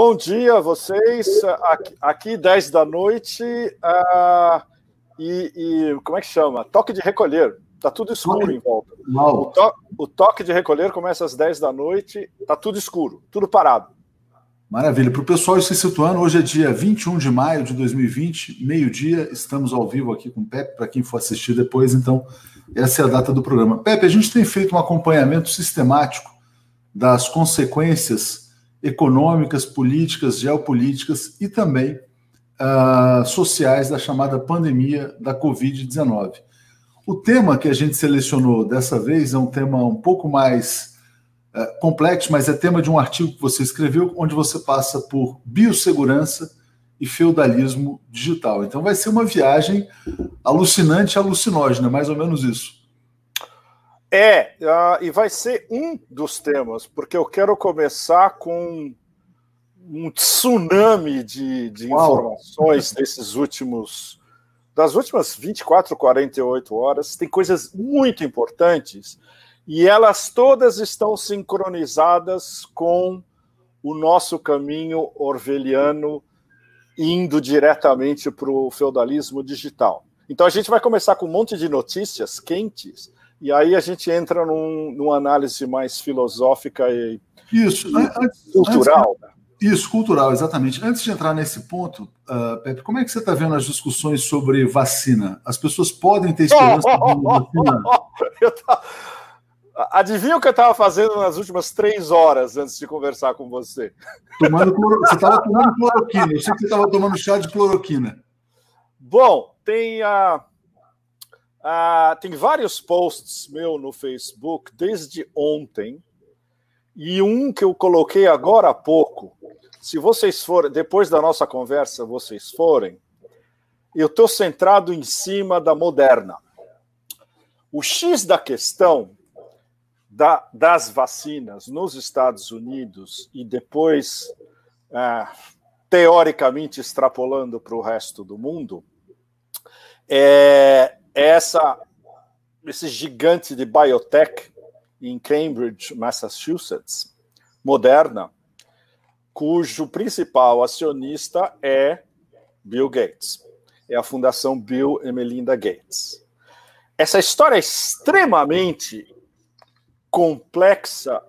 Bom dia a vocês. Aqui, aqui 10 da noite. Uh, e, e, como é que chama? Toque de recolher. Tá tudo escuro em volta. O, to, o, toque de recolher começa às 10 da noite. Tá tudo escuro, tudo parado. Maravilha. Para o pessoal se situando, hoje é dia 21 de maio de 2020, meio-dia. Estamos ao vivo aqui com o Pepe, para quem for assistir depois. Então, essa é a data do programa. Pepe, a gente tem feito um acompanhamento sistemático das consequências econômicas, políticas, geopolíticas e também uh, sociais da chamada pandemia da Covid-19. O tema que a gente selecionou dessa vez é um tema um pouco mais uh, complexo, mas é tema de um artigo que você escreveu, onde você passa por biossegurança e feudalismo digital. Então vai ser uma viagem alucinante e alucinógena, mais ou menos isso. É, uh, e vai ser um dos temas, porque eu quero começar com um tsunami de, de informações desses últimos. das últimas 24, 48 horas. Tem coisas muito importantes e elas todas estão sincronizadas com o nosso caminho orveliano indo diretamente para o feudalismo digital. Então a gente vai começar com um monte de notícias quentes e aí a gente entra num, numa análise mais filosófica e, isso, e antes, cultural. Antes, isso, cultural, exatamente. Antes de entrar nesse ponto, uh, Pepe, como é que você está vendo as discussões sobre vacina? As pessoas podem ter esperança oh, oh, oh, vacina? Tá... Adivinha o que eu estava fazendo nas últimas três horas antes de conversar com você? Tomando cloro... Você estava tomando cloroquina. Eu sei que você estava tomando chá de cloroquina. Bom, tem a. Ah, tem vários posts meu no Facebook desde ontem e um que eu coloquei agora há pouco. Se vocês forem, depois da nossa conversa, vocês forem, eu estou centrado em cima da moderna. O X da questão da, das vacinas nos Estados Unidos e depois, ah, teoricamente, extrapolando para o resto do mundo, é, essa, esse gigante de biotech em Cambridge, Massachusetts, Moderna, cujo principal acionista é Bill Gates. É a Fundação Bill e Melinda Gates. Essa história é extremamente complexa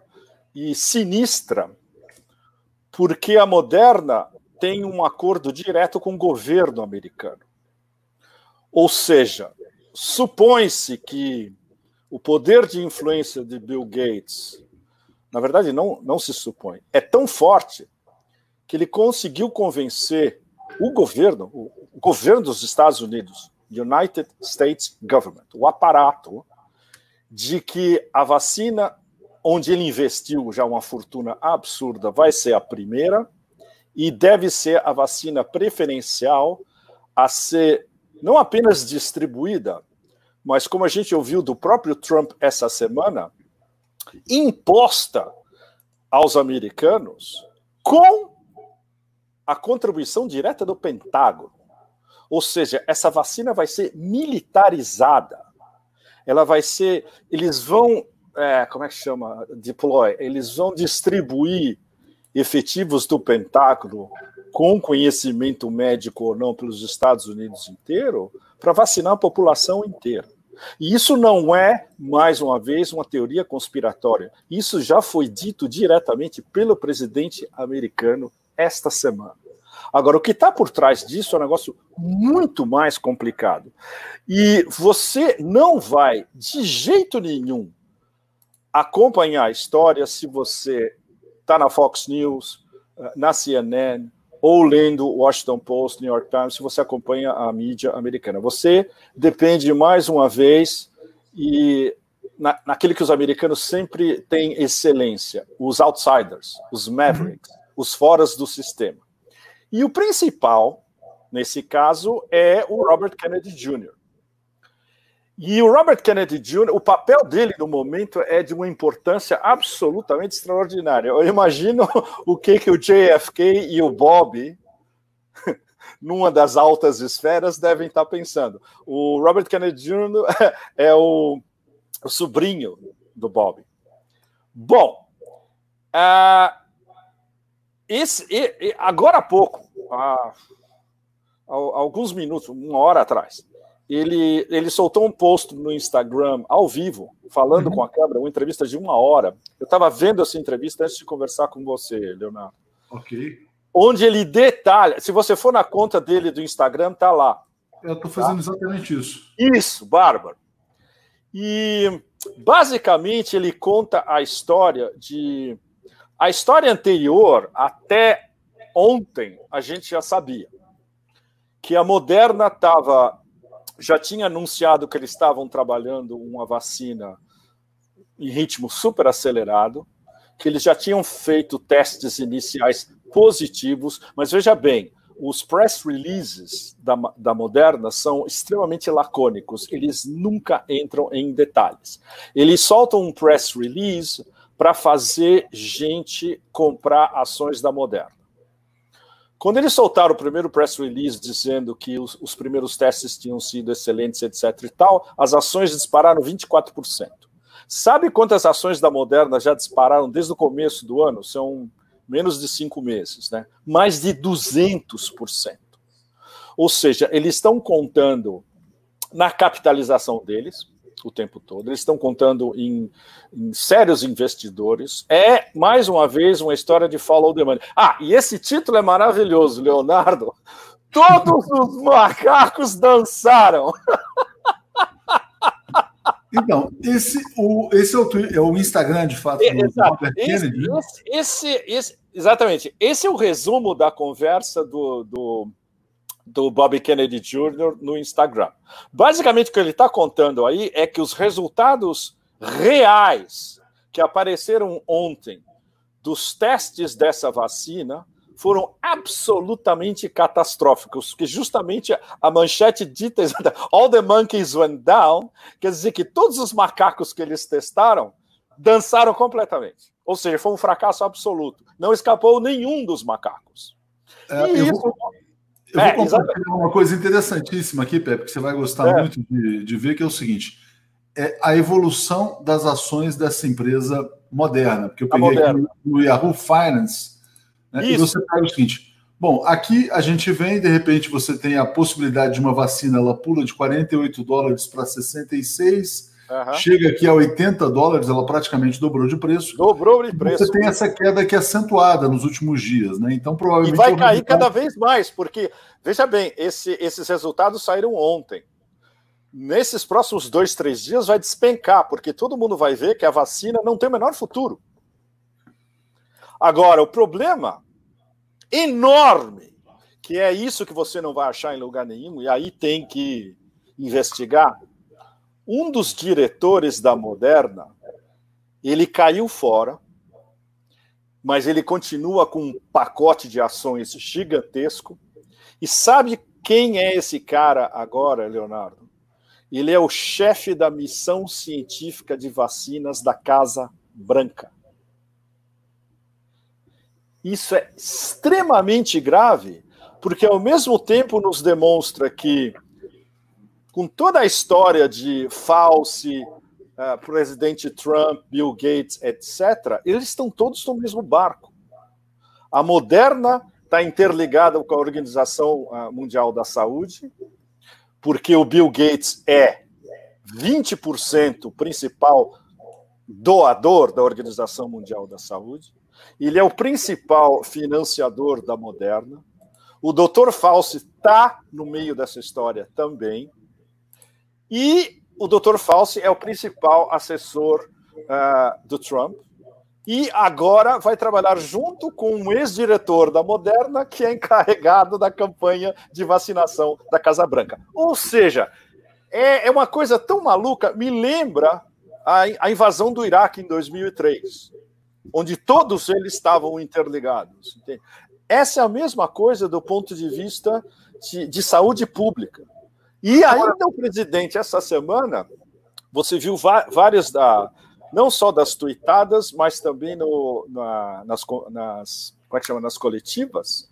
e sinistra, porque a Moderna tem um acordo direto com o governo americano. Ou seja, supõe-se que o poder de influência de Bill Gates, na verdade, não, não se supõe, é tão forte que ele conseguiu convencer o governo, o, o governo dos Estados Unidos, United States Government, o aparato, de que a vacina onde ele investiu já uma fortuna absurda vai ser a primeira e deve ser a vacina preferencial a ser não apenas distribuída, mas como a gente ouviu do próprio Trump essa semana, imposta aos americanos com a contribuição direta do Pentágono. Ou seja, essa vacina vai ser militarizada. Ela vai ser. Eles vão. É, como é que chama? Deploy. Eles vão distribuir efetivos do Pentágono com conhecimento médico ou não pelos Estados Unidos inteiro para vacinar a população inteira. E isso não é, mais uma vez, uma teoria conspiratória. Isso já foi dito diretamente pelo presidente americano esta semana. Agora, o que está por trás disso é um negócio muito mais complicado. E você não vai, de jeito nenhum, acompanhar a história se você está na Fox News, eh, na CNN, ou lendo o Washington Post, New York Times, se você acompanha a mídia americana. Você depende mais uma vez e na, naquele que os americanos sempre têm excelência, os outsiders, os mavericks, os foras do sistema. E o principal, nesse caso, é o Robert Kennedy Jr. E o Robert Kennedy Jr., o papel dele no momento é de uma importância absolutamente extraordinária. Eu imagino o que, que o JFK e o Bob, numa das altas esferas, devem estar pensando. O Robert Kennedy Jr. é o, o sobrinho do Bob. Bom, uh, esse, agora há pouco, há, há alguns minutos, uma hora atrás, ele, ele soltou um post no Instagram ao vivo, falando uhum. com a câmera, uma entrevista de uma hora. Eu estava vendo essa entrevista antes de conversar com você, Leonardo. Ok. Onde ele detalha, se você for na conta dele do Instagram, tá lá. Eu estou fazendo tá? exatamente isso. Isso, bárbaro. E basicamente ele conta a história de. A história anterior, até ontem, a gente já sabia que a Moderna estava já tinha anunciado que eles estavam trabalhando uma vacina em ritmo super acelerado, que eles já tinham feito testes iniciais positivos, mas veja bem, os press releases da, da Moderna são extremamente lacônicos, eles nunca entram em detalhes. Eles soltam um press release para fazer gente comprar ações da Moderna. Quando eles soltaram o primeiro press release dizendo que os, os, primeiros testes tinham sido excelentes, etc. e tal, as ações dispararam 24%. Sabe quantas ações da Moderna já dispararam desde o começo do ano? São menos de cinco meses, né? Mais de 200%. Ou seja, eles estão contando na capitalização deles, o tempo todo. Eles estão contando em, em, sérios investidores. É, mais uma vez, uma história de follow the money. Ah, e esse título é maravilhoso, Leonardo. Todos os macacos dançaram. Então, esse, o, esse é, o, é o Instagram, de fato, é, do Robert Kennedy. Né? Esse, esse, esse, exatamente. Esse é o resumo da conversa do, do do Bob Kennedy Jr. no Instagram. Basicamente, o que ele está contando aí é que os resultados reais que apareceram ontem dos testes dessa vacina foram absolutamente catastróficos, que justamente a manchete dita All the monkeys went down, quer dizer que todos os macacos que eles testaram dançaram completamente. Ou seja, foi um fracasso absoluto. Não escapou nenhum dos macacos. É, e isso... Vou eu é, vou compartilhar uma coisa interessantíssima aqui, Pepe, que você vai gostar é. muito de, de, ver, que é o seguinte: é a evolução das ações dessa empresa moderna. Porque eu peguei aqui no Yahoo Finance, né, e você pega o seguinte. Bom, aqui a gente vem, de repente você tem a possibilidade de uma vacina, ela pula de 48 dólares para 66, Uhum. Chega aqui a 80 dólares, ela praticamente dobrou de preço. Dobrou de preço. Você tem essa queda aqui acentuada nos últimos dias, né? Então, provavelmente. E vai cair cada vez mais, porque, veja bem, esse, esses resultados saíram ontem. Nesses próximos dois, três dias vai despencar, porque todo mundo vai ver que a vacina não tem o menor futuro. Agora, o problema enorme, que é isso que você não vai achar em lugar nenhum, e aí tem que investigar, um dos diretores da Moderna, ele caiu fora, mas ele continua com um pacote de ações gigantesco. E sabe quem é esse cara agora, Leonardo? Ele é o chefe da missão científica de vacinas da Casa Branca. Isso é extremamente grave, porque ao mesmo tempo nos demonstra que com toda a história de Fauci, uh, presidente Trump, Bill Gates, etc., eles estão todos no mesmo barco. A Moderna está interligada com a Organização uh, Mundial da Saúde, porque o Bill Gates é 20% principal doador da Organização Mundial da Saúde. Ele é o principal financiador da Moderna. O Dr. Fauci está no meio dessa história também. E o Dr. Fauci é o principal assessor uh, do Trump. E agora vai trabalhar junto com um ex-diretor da Moderna, que é encarregado da campanha de vacinação da Casa Branca. Ou seja, é, é uma coisa tão maluca, me lembra a, a invasão do Iraque em 2003, onde todos eles estavam interligados. Entende? Essa é a mesma coisa do ponto de vista de, de saúde pública. E ainda o presidente, essa semana, você viu várias da. Não só das tuitadas, mas também no, na, nas, nas, como é que chama? nas coletivas.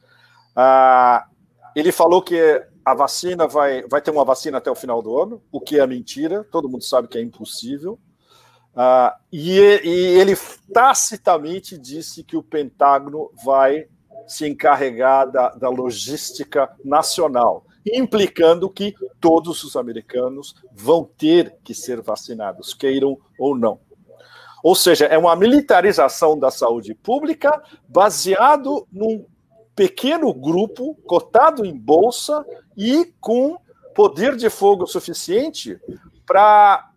Ah, ele falou que a vacina vai, vai ter uma vacina até o final do ano, o que é mentira, todo mundo sabe que é impossível. Ah, e, e, ele tacitamente disse que o Pentágono vai se encarregar da, da logística nacional, implicando que todos os americanos vão ter que ser vacinados, queiram ou não. Ou seja, é uma militarização da saúde pública baseado num pequeno grupo cotado em bolsa e com poder de fogo suficiente para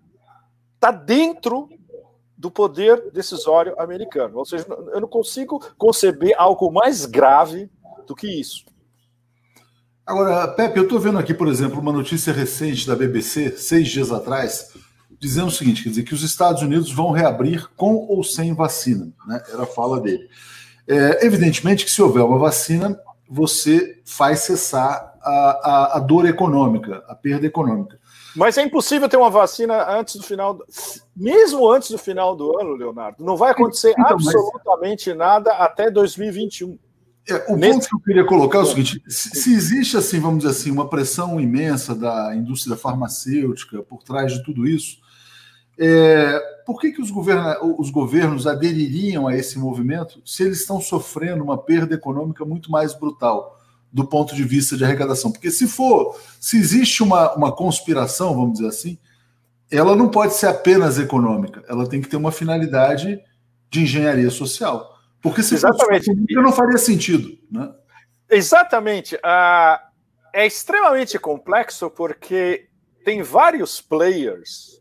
estar tá dentro do poder decisório americano. Ou seja, eu não consigo conceber algo mais grave do que isso. Agora, Pepe, eu estou vendo aqui, por exemplo, uma notícia recente da BBC, seis dias atrás, dizendo o seguinte: quer dizer, que os Estados Unidos vão reabrir com ou sem vacina. Né? Era a fala dele. É, evidentemente que se houver uma vacina, você faz cessar a, a, a dor econômica, a perda econômica. Mas é impossível ter uma vacina antes do final, do... mesmo antes do final do ano, Leonardo. Não vai acontecer então, absolutamente mas... nada até 2021. É, o Nesse... ponto que eu queria colocar é o seguinte: se, existe assim, vamos dizer assim, uma pressão imensa da indústria farmacêutica por trás de tudo isso, é, por que, que os, governa, os governos adeririam a esse movimento se eles estão sofrendo uma perda econômica muito mais brutal? do ponto de vista de arrecadação. Porque se for, se existe uma, uma conspiração, vamos dizer assim, ela não pode ser apenas econômica, ela tem que ter uma finalidade de engenharia social. Porque se Exatamente. fosse não faria sentido. Né? Exatamente. Uh, é extremamente complexo porque tem vários players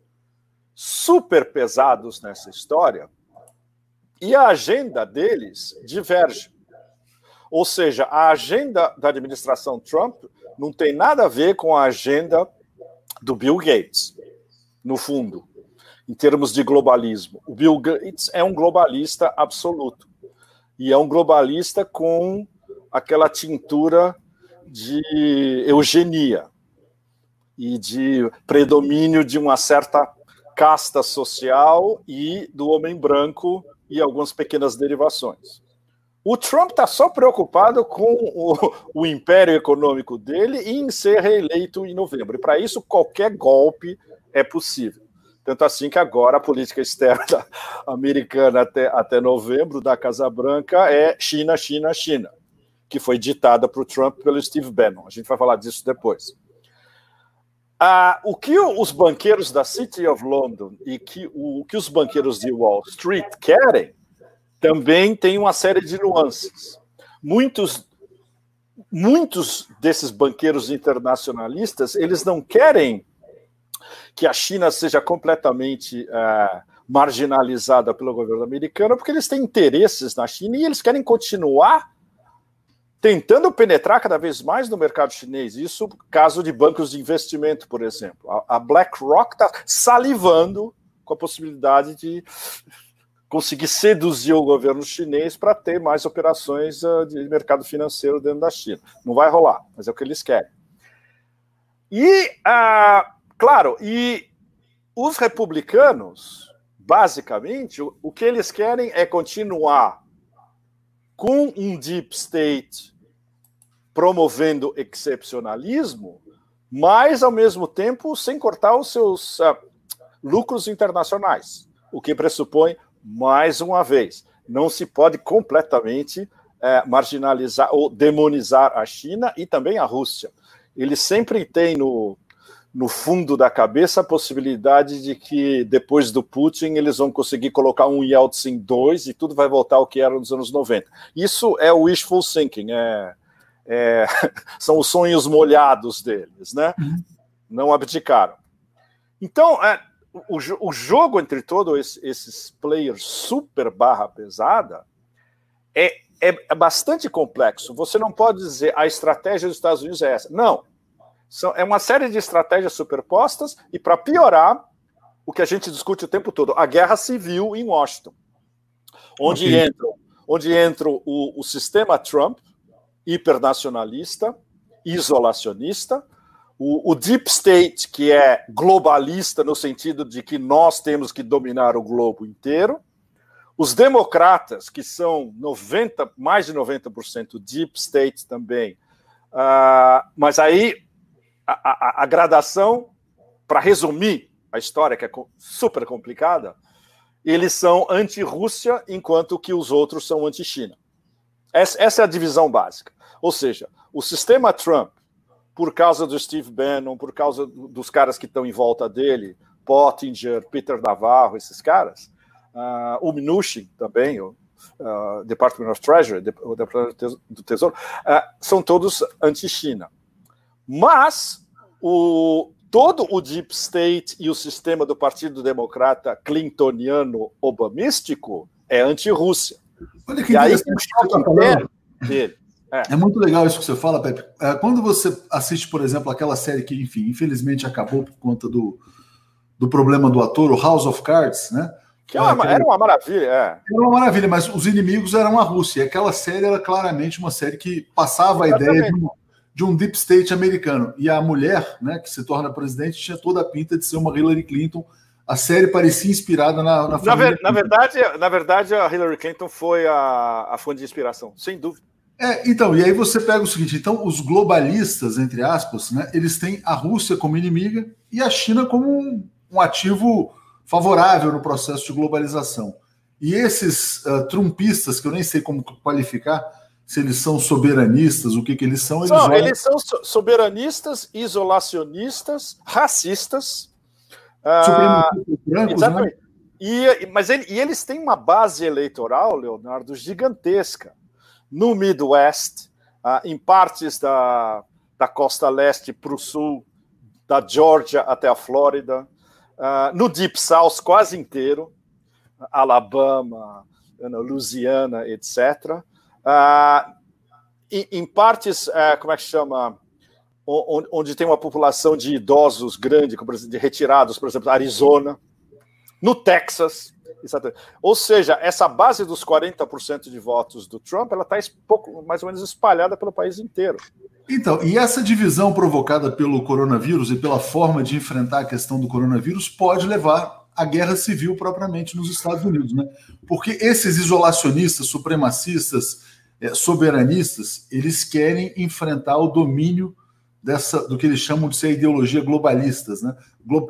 super pesados nessa história e a agenda deles diverge. Ou seja, a agenda da administração Trump não tem nada a ver com a agenda do Bill Gates, no fundo, em termos de globalismo. O Bill Gates é um globalista absoluto. E é um globalista com aquela tintura de eugenia e de predomínio de uma certa casta social e do homem branco e algumas pequenas derivações. O Trump está só preocupado com o, o, império econômico dele e em ser reeleito em novembro. E para isso, qualquer golpe é possível. Tanto assim que agora a política externa americana até, até novembro da Casa Branca é China, China, China, que foi ditada para o Trump pelo Steve Bannon. A gente vai falar disso depois. Ah, o que os banqueiros da City of London e que, o, o que os banqueiros de Wall Street querem também tem uma série de nuances. Muitos, muitos desses banqueiros internacionalistas, eles não querem que a China seja completamente uh, marginalizada pelo governo americano, porque eles têm interesses na China e eles querem continuar tentando penetrar cada vez mais no mercado chinês. Isso caso de bancos de investimento, por exemplo. A, a BlackRock está salivando com a possibilidade de conseguir seduzir o governo chinês para ter mais operações uh, de mercado financeiro dentro da China. Não vai rolar, mas é o que eles querem. E, uh, claro, e os republicanos, basicamente, o, o que eles querem é continuar com um deep state promovendo excepcionalismo, mas ao mesmo tempo sem cortar os seus uh, lucros internacionais, o que pressupõe mais uma vez, não se pode completamente é, marginalizar ou demonizar a China e também a Rússia. Eles sempre têm no, no fundo da cabeça a possibilidade de que depois do Putin eles vão conseguir colocar um Yeltsin 2 e tudo vai voltar ao que era nos anos 90. Isso é o wishful thinking, é, é, são os sonhos molhados deles, né? Uhum. Não abdicaram. Então, é, o, o jogo entre todos esses players super barra pesada é, é, é, bastante complexo. Você não pode dizer a estratégia dos Estados Unidos é essa. Não. São, é uma série de estratégias superpostas e, para piorar, o que a gente discute o tempo todo, a guerra civil em Washington, onde okay. entra, onde entra o, o sistema Trump, hipernacionalista, isolacionista, o, o, Deep State, que é globalista no sentido de que nós temos que dominar o globo inteiro, os democratas, que são 90, mais de 90% Deep State também, uh, mas aí a, a, a gradação, para resumir a história, que é super complicada, eles são anti-Rússia, enquanto que os outros são anti-China. Essa, essa é a divisão básica. Ou seja, o sistema Trump, por causa do Steve Bannon, por causa dos caras que estão em volta dele, Pottinger, Peter Navarro, esses caras, uh, o Mnuchin também, o uh, Department of Treasury, o Departamento do Tesouro, uh, são todos anti-China. Mas o, todo o Deep State e o sistema do Partido Democrata clintoniano obamístico é anti-Rússia. Olha que e aí interno dele. É. é. muito legal isso que você fala, Pepe. É, quando você assiste, por exemplo, aquela série que, enfim, infelizmente acabou por conta do, do problema do ator, o House of Cards, né? Que era, é uma, era uma maravilha, é. Era uma maravilha, mas os inimigos eram a Rússia. E aquela série era claramente uma série que passava a ideia de um, de um deep state americano. E a mulher, né, que se torna presidente, tinha toda a pinta de ser uma Hillary Clinton. A série parecia inspirada na, na na, ver, na, verdade, na verdade, a Hillary Clinton foi a, a fonte de inspiração, sem dúvida. É, então, e aí você pega o seguinte: então, os globalistas, entre aspas, né, eles têm a Rússia como inimiga e a China como um, um ativo favorável no processo de globalização. E esses uh, trumpistas, que eu nem sei como qualificar, se eles são soberanistas, o que, que eles são. Eles, Não, olham... eles são soberanistas, isolacionistas, racistas. Uh, brancos, né? e, mas ele, e eles têm uma base eleitoral, Leonardo, gigantesca no Midwest, uh, em partes da, da costa leste para o sul, da Georgia até a Flórida, Uh, no Deep South quase inteiro, Alabama, Louisiana, etc. Ah, em, partes, uh, como é que chama, onde, tem uma população de idosos grande, de retirados, por exemplo, Arizona, no Texas, ou seja, essa base dos 40% de votos do Trump, ela está mais ou menos espalhada pelo país inteiro. Então, e essa divisão provocada pelo coronavírus e pela forma de enfrentar a questão do coronavírus pode levar à guerra civil propriamente nos Estados Unidos, né? Porque esses isolacionistas, supremacistas, é, soberanistas, eles querem enfrentar o domínio dessa do que eles chamam de ser a ideologia globalistas, né?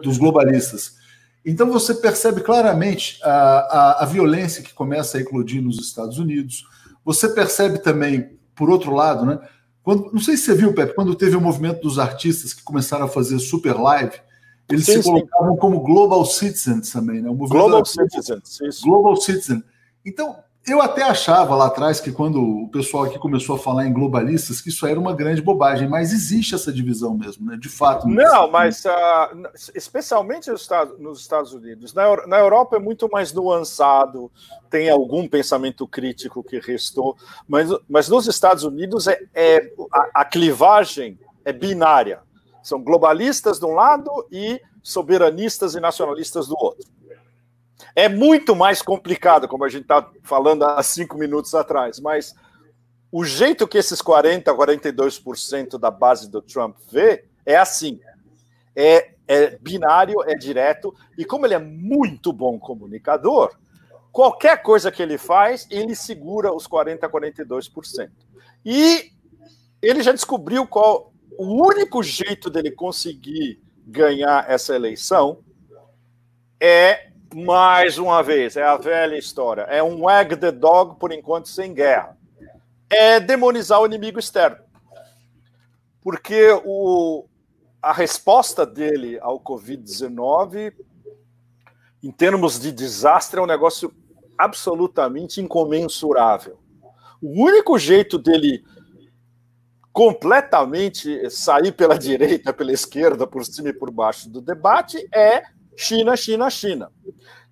Dos globalistas. Então você percebe claramente a, a, a violência que começa a eclodir nos Estados Unidos. Você percebe também, por outro lado, né? Quando, não sei se você viu, Pepe, quando teve o movimento dos artistas que começaram a fazer super live, eles sim, se colocavam como global citizens também, né? global citizens. Global citizen. Então, eu até achava lá atrás que quando o pessoal aqui começou a falar em globalistas, que isso era uma grande bobagem, mas existe essa divisão mesmo, né? De fato. Não, mas uh, especialmente nos Estados, nos Estados Unidos. Na, na, Europa é muito mais nuançado, tem algum pensamento crítico que restou, mas, mas nos Estados Unidos é, é a, a clivagem é binária. São globalistas de um lado e soberanistas e nacionalistas do outro. É muito mais complicado, como a gente está falando há cinco minutos atrás, mas o jeito que esses 40, 42% da base do Trump vê é assim. É, é binário, é direto, e como ele é muito bom comunicador, qualquer coisa que ele faz, ele segura os 40, 42%. E ele já descobriu qual o único jeito dele conseguir ganhar essa eleição é mais uma vez, é a velha história. É um wag the dog, por enquanto, sem guerra. É demonizar o inimigo externo. Porque o, a resposta dele ao Covid-19, em termos de desastre, é um negócio absolutamente incomensurável. O único jeito dele completamente sair pela direita, pela esquerda, por cima e por baixo do debate é China, China, China.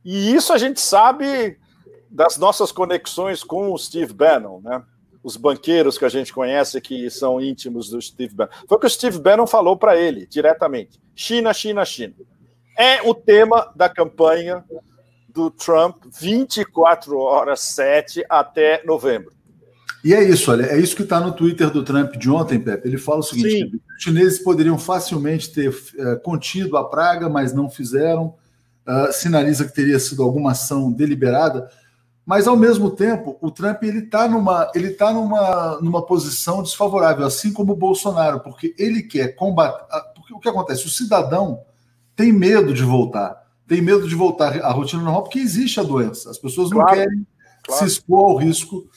E isso a gente sabe das nossas conexões com o Steve Bannon, né? Os banqueiros que a gente conhece que são íntimos do Steve Bannon. Foi o que o Steve Bannon falou para ele diretamente: China, China, China. É o tema da campanha do Trump 24 horas 7 até novembro. E é isso, olha, é isso que está no Twitter do Trump de ontem, Pepe. Ele fala o seguinte: os chineses poderiam facilmente ter uh, contido a praga, mas não fizeram. Uh, sinaliza que teria sido alguma ação deliberada. Mas ao mesmo tempo, o Trump ele está numa ele tá numa, numa posição desfavorável, assim como o Bolsonaro, porque ele quer combater. Porque o que acontece? O cidadão tem medo de voltar, tem medo de voltar à rotina normal, porque existe a doença. As pessoas não claro, querem claro. se expor ao risco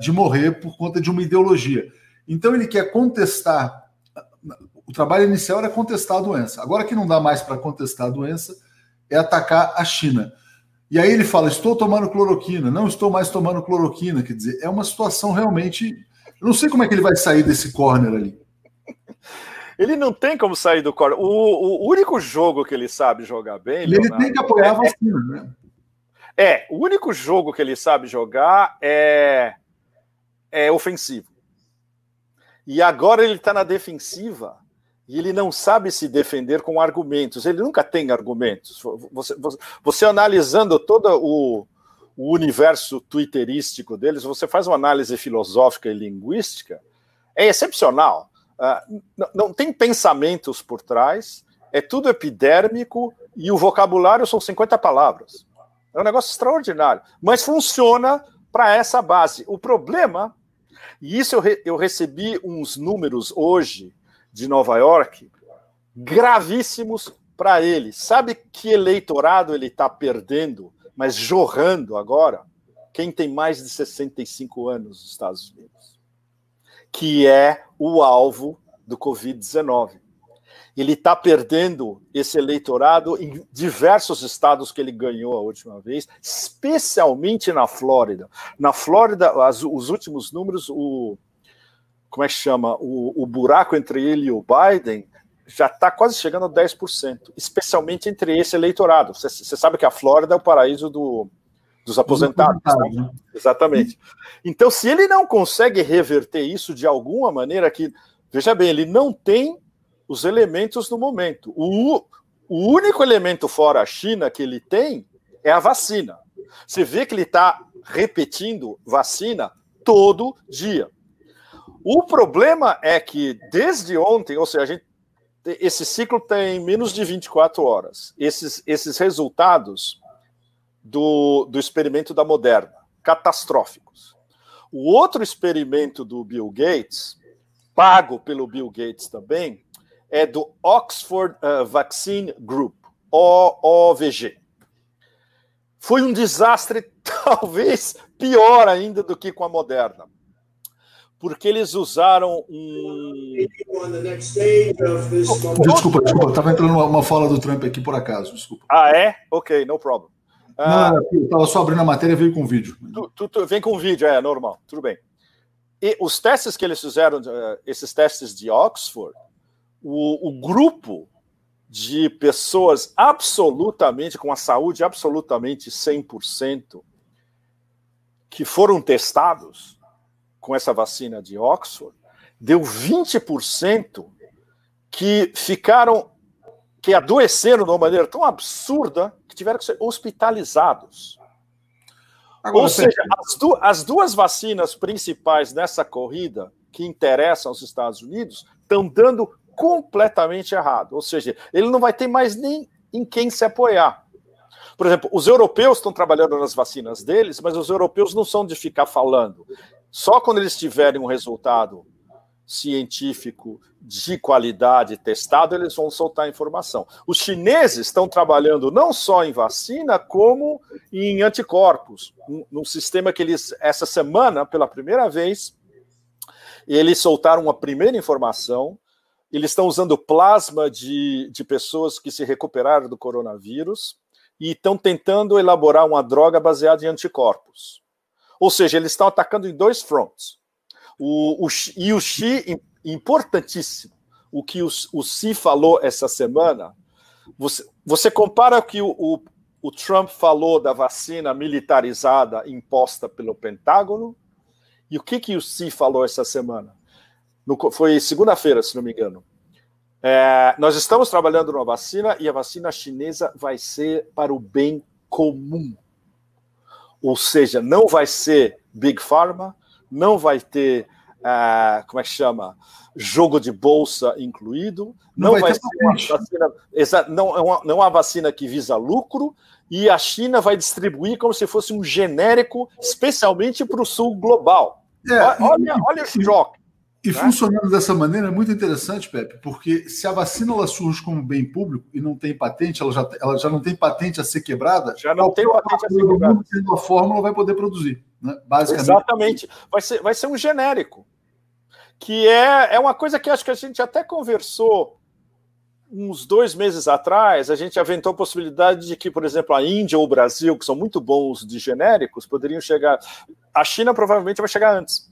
de morrer por conta de uma ideologia. Então ele quer contestar. O trabalho inicial era contestar a doença. Agora que não dá mais para contestar a doença, é atacar a China. E aí ele fala: estou tomando cloroquina, não estou mais tomando cloroquina. Quer dizer, é uma situação realmente. Eu não sei como é que ele vai sair desse corner ali. Ele não tem como sair do corner. O, o único jogo que ele sabe jogar bem. ele Leonardo, tem que apoiar é, a vacina, né? É, o único jogo que ele sabe jogar é, é ofensivo. E agora ele está na defensiva e ele não sabe se defender com argumentos. Ele nunca tem argumentos. Você, você, você analisando todo o, o, universo twitterístico deles, você faz uma análise filosófica e linguística, é excepcional. Uh, não, não tem pensamentos por trás, é tudo epidérmico e o vocabulário são 50 palavras. É um negócio extraordinário, mas funciona para essa base. O problema, e isso eu, re, eu recebi uns números hoje de Nova York gravíssimos para ele. Sabe que eleitorado ele está perdendo, mas jorrando agora? Quem tem mais de 65 anos nos Estados Unidos, que é o alvo do Covid-19 ele está perdendo esse eleitorado em diversos estados que ele ganhou a última vez, especialmente na Flórida. Na Flórida, as, os últimos números, o como é que chama? O, o buraco entre ele e o Biden já está quase chegando a 10%, especialmente entre esse eleitorado. Você, sabe que a Flórida é o paraíso do, dos aposentados. Né? Exatamente. Então, se ele não consegue reverter isso de alguma maneira, que, veja bem, ele não tem os elementos no momento. O, o único elemento fora a China que ele tem é a vacina. Você vê que ele está repetindo vacina todo dia. O problema é que desde ontem, ou seja, gente, esse ciclo tem menos de 24 horas. Esses, esses resultados do, do experimento da Moderna, catastróficos. O outro experimento do Bill Gates, pago pelo Bill Gates também, é do Oxford uh, Vaccine Group, OVG. Foi um desastre, talvez pior ainda do que com a Moderna, porque eles usaram um. Desculpa, desculpa, estava entrando uma, uma fala do Trump aqui por acaso, desculpa. Ah, é? Ok, no problem. Não, eu estava só abrindo a matéria e veio com vídeo. Tu, tu, tu, vem com vídeo, é normal, tudo bem. E os testes que eles fizeram, uh, esses testes de Oxford, o, o grupo de pessoas absolutamente, com a saúde absolutamente 100%, que foram testados com essa vacina de Oxford, deu 20% que ficaram, que adoeceram de uma maneira tão absurda que tiveram que ser hospitalizados. Agora, Ou seja, as, du as duas vacinas principais nessa corrida que interessam aos Estados Unidos estão dando completamente errado. Ou seja, ele não vai ter mais nem em quem se apoiar. Por exemplo, os europeus estão trabalhando nas vacinas deles, mas os europeus não são de ficar falando. Só quando eles tiverem um resultado científico de qualidade testado, eles vão soltar informação. Os chineses estão trabalhando não só em vacina, como em anticorpos, num sistema que eles, essa semana, pela primeira vez, eles soltaram uma primeira informação eles estão usando plasma de, de pessoas que se recuperaram do coronavírus e estão tentando elaborar uma droga baseada em anticorpos. Ou seja, eles estão atacando em dois fronts. O, o, e o Xi, importantíssimo, o que o, o Xi falou essa semana, você, você compara o que o, o, o Trump falou da vacina militarizada imposta pelo Pentágono e o que, que o Xi falou essa semana? No, foi segunda-feira, se não me engano. É, nós estamos trabalhando numa vacina e a vacina chinesa vai ser para o bem comum. Ou seja, não vai ser Big Pharma, não vai ter, uh, como é que chama, jogo de bolsa incluído, não, não vai, vai ser vacina, não, é uma, não é uma vacina que visa lucro, e a China vai distribuir como se fosse um genérico, especialmente para o sul global. É, olha, olha o choque. E né? funcionando dessa maneira é muito interessante, Pepe, porque se a vacina ela surge como bem público e não tem patente, ela já, ela já não tem patente a ser quebrada, já não tem patente a ser quebrada. A fórmula vai poder produzir, né? basicamente. Exatamente. Vai ser, vai ser um genérico, que é, é uma coisa que acho que a gente até conversou uns dois meses atrás, a gente aventou a possibilidade de que, por exemplo, a Índia ou o Brasil, que são muito bons de genéricos, poderiam chegar. A China provavelmente vai chegar antes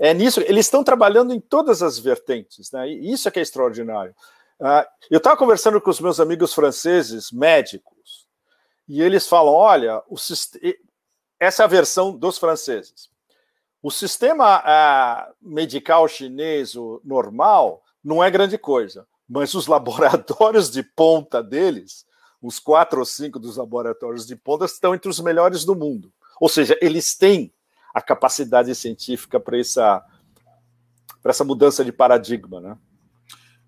é nisso, eles estão trabalhando em todas as vertentes, né? E isso é que é extraordinário. Uh, eu estava conversando com os meus amigos franceses, médicos, e eles falam: olha, o, essa é a versão dos franceses. O sistema uh, medical chinês normal não é grande coisa, mas os laboratórios de ponta deles, os quatro ou cinco dos laboratórios de ponta, estão entre os melhores do mundo. Ou seja, eles têm a capacidade científica para essa, essa mudança de paradigma, né?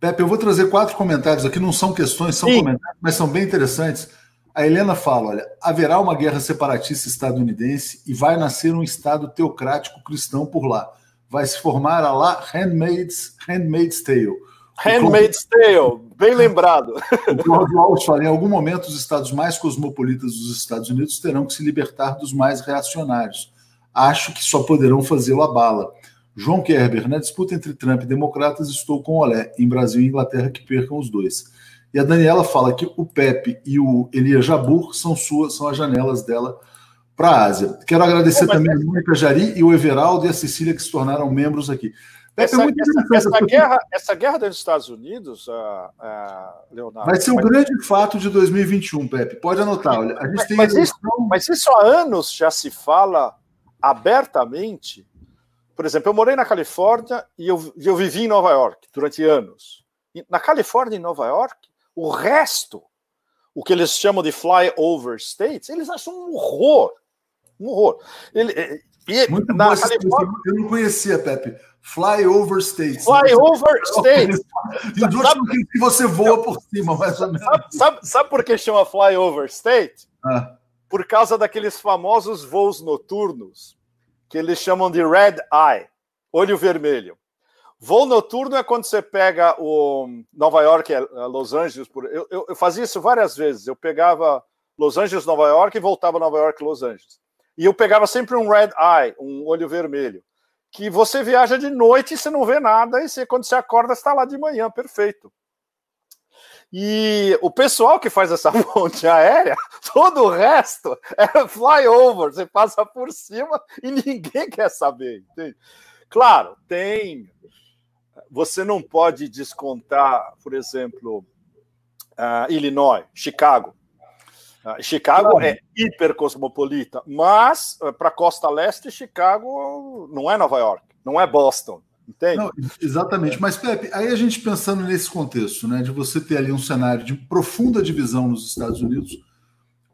Pepe, eu vou trazer quatro comentários aqui, não são questões, são Sim. comentários, mas são bem interessantes. A Helena fala: olha, haverá uma guerra separatista estadunidense e vai nascer um Estado teocrático cristão por lá. Vai se formar a lá Handmaid's, Handmaid's Tale. Handmaid's Tale, bem lembrado. O Claudio Alves fala: em algum momento, os estados mais cosmopolitas dos Estados Unidos terão que se libertar dos mais reacionários acho que só poderão fazê-lo a bala. João Kerber, na disputa entre Trump e democratas, estou com o Olé, em Brasil e Inglaterra que percam os dois. E a Daniela fala que o Pepe e o Elia Jabur são suas, são as janelas dela para a Ásia. Quero agradecer é, também a Mônica Jari e o Everaldo e a Cecília que se tornaram membros aqui. Pepe, essa, é essa, essa guerra, essa guerra dos Estados Unidos, uh, uh, Leonardo. Vai ser o mas... grande fato de 2021, Pepe. Pode anotar. Olha, a gente mas, tem mas, isso, mas isso há anos já se fala abertamente. Por exemplo, eu morei na Califórnia e eu, eu vivi em Nova York durante anos. E na Califórnia e Nova York, o resto, o que eles chamam de flyover states, eles acham um horror. Um horror. Ele, e, Muito na Califórnia... Eu não conhecia, Pepe. Flyover states. Flyover states. E que você voa por cima, mais ou menos. Sabe, sabe, sabe por que chama flyover state? Ah por causa daqueles famosos voos noturnos que eles chamam de red eye, olho vermelho. Voo noturno é quando você pega o Nova York, Los Angeles. Eu, eu, eu, fazia isso várias vezes. Eu pegava Los Angeles, Nova York e voltava Nova York, Los Angeles. E eu pegava sempre um red eye, um olho vermelho, que você viaja de noite e você não vê nada e você, quando você acorda está lá de manhã, perfeito. E o pessoal que faz essa ponte aérea, todo o resto é flyover, você passa por cima e ninguém quer saber. Entende? Claro, tem. Você não pode descontar, por exemplo, uh, Illinois, Chicago. Uh, Chicago claro. é hipercosmopolita, mas uh, para a costa leste, Chicago não é Nova York, não é Boston. Entende? Não, exatamente. Mas, Pepe, aí a gente pensando nesse contexto, né, de você ter ali um cenário de profunda divisão nos Estados Unidos,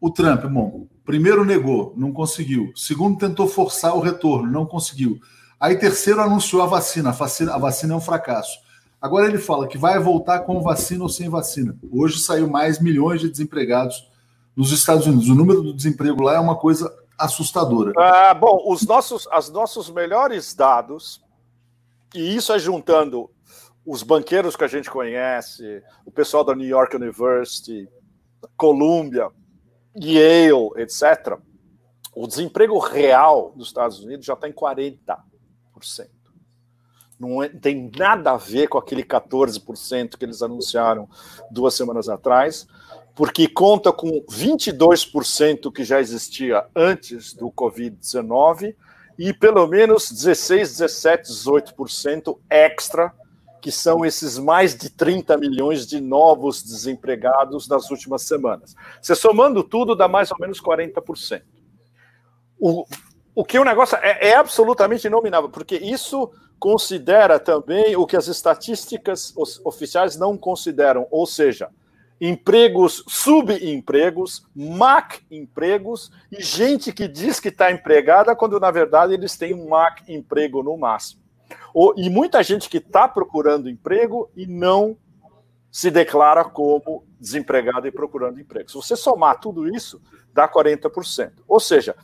o Trump, bom, primeiro negou, não conseguiu. Segundo, tentou forçar o retorno, não conseguiu. Aí, terceiro, anunciou a vacina. A vacina, a vacina é um fracasso. Agora ele fala que vai voltar com vacina ou sem vacina. Hoje saiu mais milhões de desempregados nos Estados Unidos. O número do desemprego lá é uma coisa assustadora. Ah, bom, os nossos, os nossos melhores dados e isso é juntando os banqueiros que a gente conhece, o pessoal da New York University, Columbia, Yale, etc. O desemprego real dos Estados Unidos já está em 40%. Não é, tem nada a ver com aquele 14% que eles anunciaram duas semanas atrás, porque conta com 22% que já existia antes do Covid-19 e pelo menos 16, 17, 18% extra, que são esses mais de 30 milhões de novos desempregados nas últimas semanas. Você somando tudo, dá mais ou menos 40%. O, o que o negócio é, é absolutamente inominável, porque isso considera também o que as estatísticas oficiais não consideram, ou seja, empregos, subempregos, MAC empregos e gente que diz que está empregada quando na verdade eles têm um MAC emprego no máximo. e muita gente que está procurando emprego e não se declara como desempregado e procurando emprego. Se você somar tudo isso, dá 40%. Ou seja,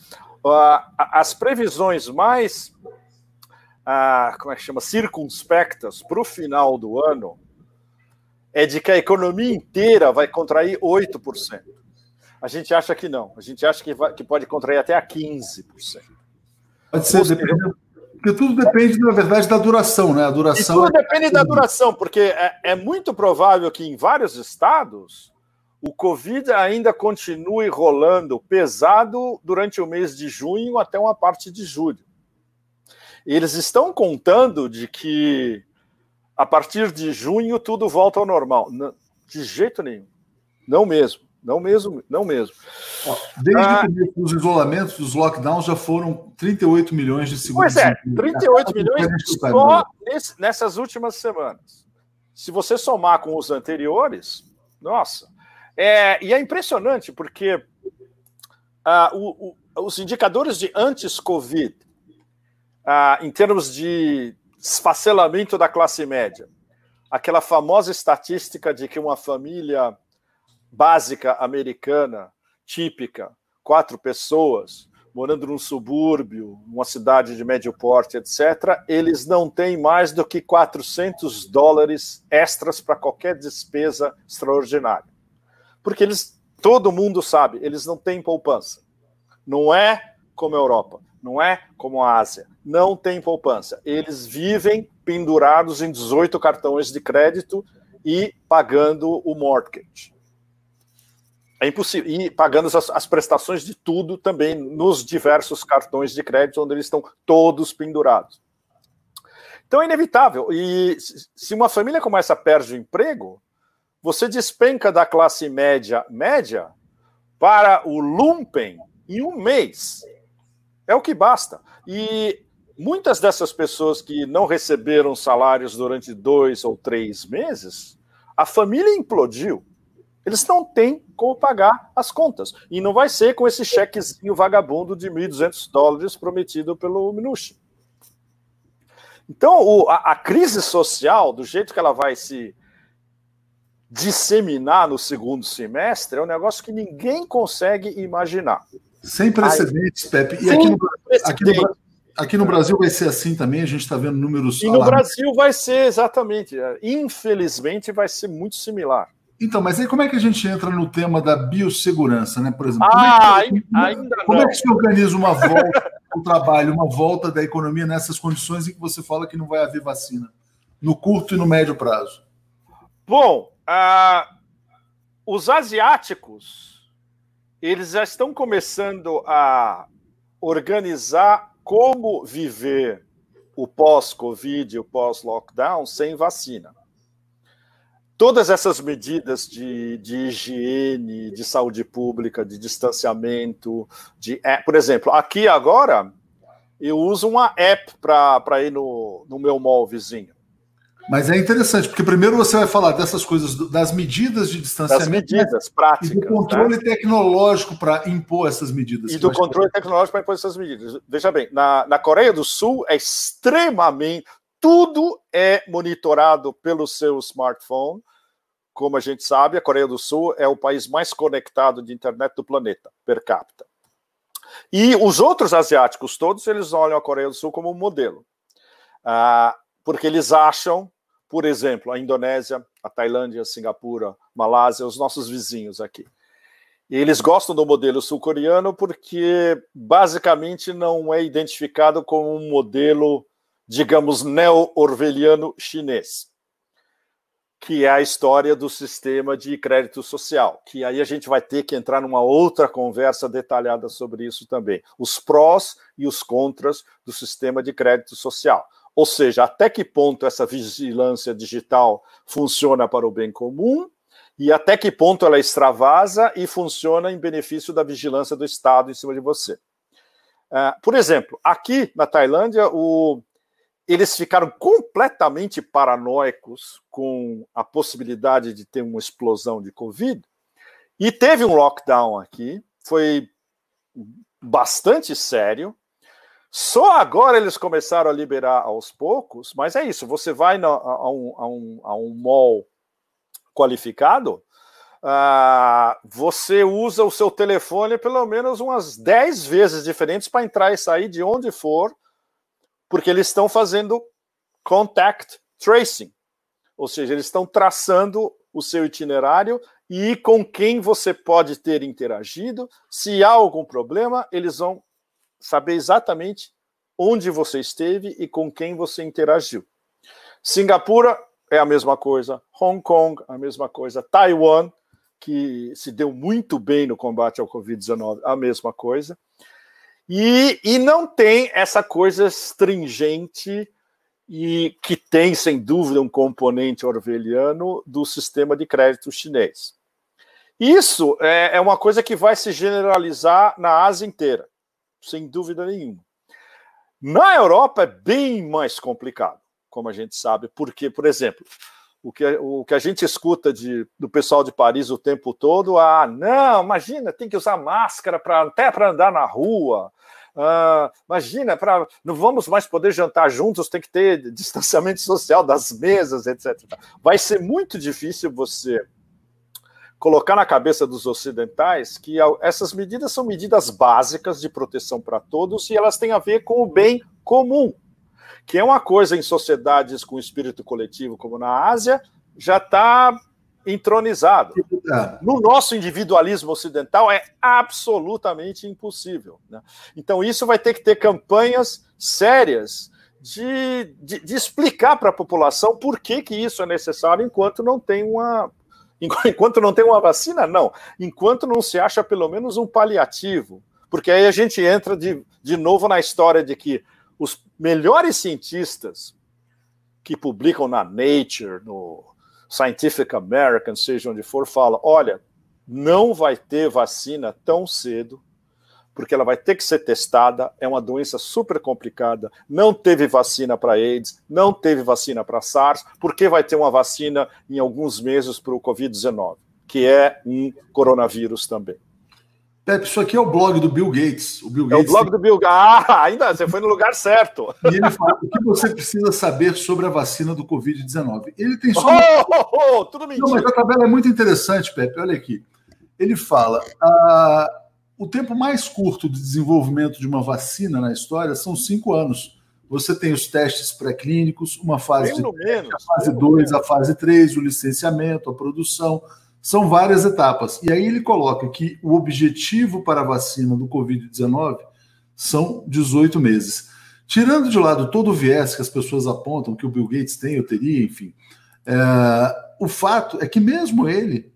as previsões mais ah, como é que chama, circunspectas para o final do ano é de que a economia inteira vai contrair 8%. A gente acha que não. A gente acha que, vai, que pode contrair até a 15%. Pode ser, dependendo, porque tudo depende, na verdade, da duração, né? A duração. E tudo é... depende da duração, porque é, é muito provável que em vários estados o Covid ainda continue rolando pesado durante o mês de junho até uma parte de julho. Eles estão contando de que a partir de junho tudo volta ao normal. De jeito nenhum. Não mesmo. Não mesmo, não mesmo. Desde ah, os isolamentos, os lockdowns já foram 38 milhões de segundos. Pois é, 38 milhões só nesse, nessas últimas semanas. Se você somar com os anteriores, nossa. É, e é impressionante porque ah, o, o, os indicadores de antes-Covid, ah, em termos de esfacelamento da classe média. Aquela famosa estatística de que uma família básica americana, típica, quatro pessoas, morando num subúrbio, numa cidade de médio porte, etc., eles não têm mais do que 400 dólares extras para qualquer despesa extraordinária. Porque eles, todo mundo sabe, eles não têm poupança. Não é como a Europa não é como a Ásia. Não tem poupança. Eles vivem pendurados em 18 cartões de crédito e pagando o mortgage. É impossível. E pagando as, as, prestações de tudo também nos diversos cartões de crédito, onde eles estão todos pendurados. Então é inevitável. E se uma família começa a perder o emprego, você despenca da classe média média para o lumpen em um mês. É o que basta. E muitas dessas pessoas que não receberam salários durante dois ou três meses, a família implodiu. Eles não têm como pagar as contas. E não vai ser com esse chequezinho vagabundo de 1.200 dólares prometido pelo Minucci. Então, o, a, a crise social, do jeito que ela vai se disseminar no segundo semestre, é um negócio que ninguém consegue imaginar. Sem precedentes, Pepe. E aqui no, aqui, no, aqui no, Brasil vai ser assim também, a gente está vendo números. E no Brasil vai ser exatamente. Infelizmente, vai ser muito similar. Então, mas aí como é que a gente entra no tema da biossegurança, né? Por exemplo, ah, como é que, ainda como é que se organiza uma volta do trabalho, uma volta da economia nessas condições em que você fala que não vai haver vacina, no curto e no médio prazo? Bom, uh, os asiáticos eles já estão começando a organizar como viver o pós-Covid, o pós-lockdown sem vacina. Todas essas medidas de, de, higiene, de saúde pública, de distanciamento, de, é, por exemplo, aqui agora eu uso uma app para ir no, no meu mall vizinho. Mas é interessante, porque primeiro você vai falar dessas coisas, das medidas de distanciamento. Das medidas práticas. E do controle né? tecnológico para impor essas medidas. E do controle tecnológico para impor essas medidas. Veja bem, na, na Coreia do Sul é extremamente. Tudo é monitorado pelo seu smartphone. Como a gente sabe, a Coreia do Sul é o país mais conectado de internet do planeta, per capita. E os outros asiáticos todos, eles olham a Coreia do Sul como um modelo. Ah, porque eles acham por exemplo, a Indonésia, a Tailândia, a Singapura, Malásia, os nossos vizinhos aqui. E eles gostam do modelo sul-coreano porque basicamente não é identificado como um modelo, digamos, neo-orwelliano chinês, que é a história do sistema de crédito social, que aí a gente vai ter que entrar numa outra conversa detalhada sobre isso também. Os prós e os contras do sistema de crédito social. Ou seja, até que ponto essa vigilância digital funciona para o bem comum e até que ponto ela extravasa e funciona em benefício da vigilância do Estado em cima de você. Uh, por exemplo, aqui na Tailândia, o... eles ficaram completamente paranoicos com a possibilidade de ter uma explosão de Covid e teve um lockdown aqui, foi bastante sério, só agora eles começaram a liberar aos poucos, mas é isso. Você vai a, um, a, um, a um mall qualificado, uh, você usa o seu telefone pelo menos umas 10 vezes diferentes para entrar e sair de onde for, Porque eles estão fazendo contact tracing, ou seja, eles estão traçando o seu itinerário e com quem você pode ter interagido. Se há algum problema, eles vão saber exatamente onde você esteve e com quem você interagiu. Singapura é a mesma coisa, Hong Kong, a mesma coisa, Taiwan, que se deu muito bem no combate ao Covid-19, a mesma coisa. E, e não tem essa coisa stringente e que tem, sem dúvida, um componente orwelliano do sistema de crédito chinês. Isso é, é uma coisa que vai se generalizar na Ásia inteira, sem dúvida nenhuma. Na Europa é bem mais complicado, como a gente sabe, porque, por exemplo, o que, o que a gente escuta de, do pessoal de Paris o tempo todo, ah, não, imagina, tem que usar máscara pra, até para andar na rua, Uh, imagina, pra, não vamos mais poder jantar juntos, tem que ter distanciamento social das mesas, etc. Vai ser muito difícil você colocar na cabeça dos ocidentais que essas medidas são medidas básicas de proteção para todos e elas têm a ver com o bem comum, que é uma coisa em sociedades com espírito coletivo, como na Ásia, já está entronizado. No nosso individualismo ocidental é absolutamente impossível. Né? Então, isso vai ter que ter campanhas sérias de, de, de explicar para a população por que, que isso é necessário enquanto não tem uma. Enquanto não tem uma vacina, não. Enquanto não se acha pelo menos um paliativo. Porque aí a gente entra de, de novo na história de que os melhores cientistas que publicam na Nature, no, Scientific American, seja onde for, fala: olha, não vai ter vacina tão cedo, porque ela vai ter que ser testada, é uma doença super complicada, não teve vacina para AIDS, não teve vacina para SARS, porque vai ter uma vacina em alguns meses para o Covid-19, que é um coronavírus também. Pepe, isso aqui é o blog do Bill Gates. O Bill Gates é o blog do Bill Gates. Ah, ainda você foi no lugar certo. E ele fala o que você precisa saber sobre a vacina do Covid-19. Ele tem só. Oh, oh, oh, tudo mentira. Não, mas a tabela é muito interessante, Pepe. Olha aqui. Ele fala: ah, o tempo mais curto de desenvolvimento de uma vacina na história são cinco anos. Você tem os testes pré-clínicos, uma fase de teste, a fase 2, a fase 3, o licenciamento, a produção são várias etapas. E aí ele coloca que o objetivo para a vacina do Covid-19 são 18 meses. Tirando de lado todo o viés que as pessoas apontam que o Bill Gates tem, eu teria, enfim, é, o fato é que mesmo ele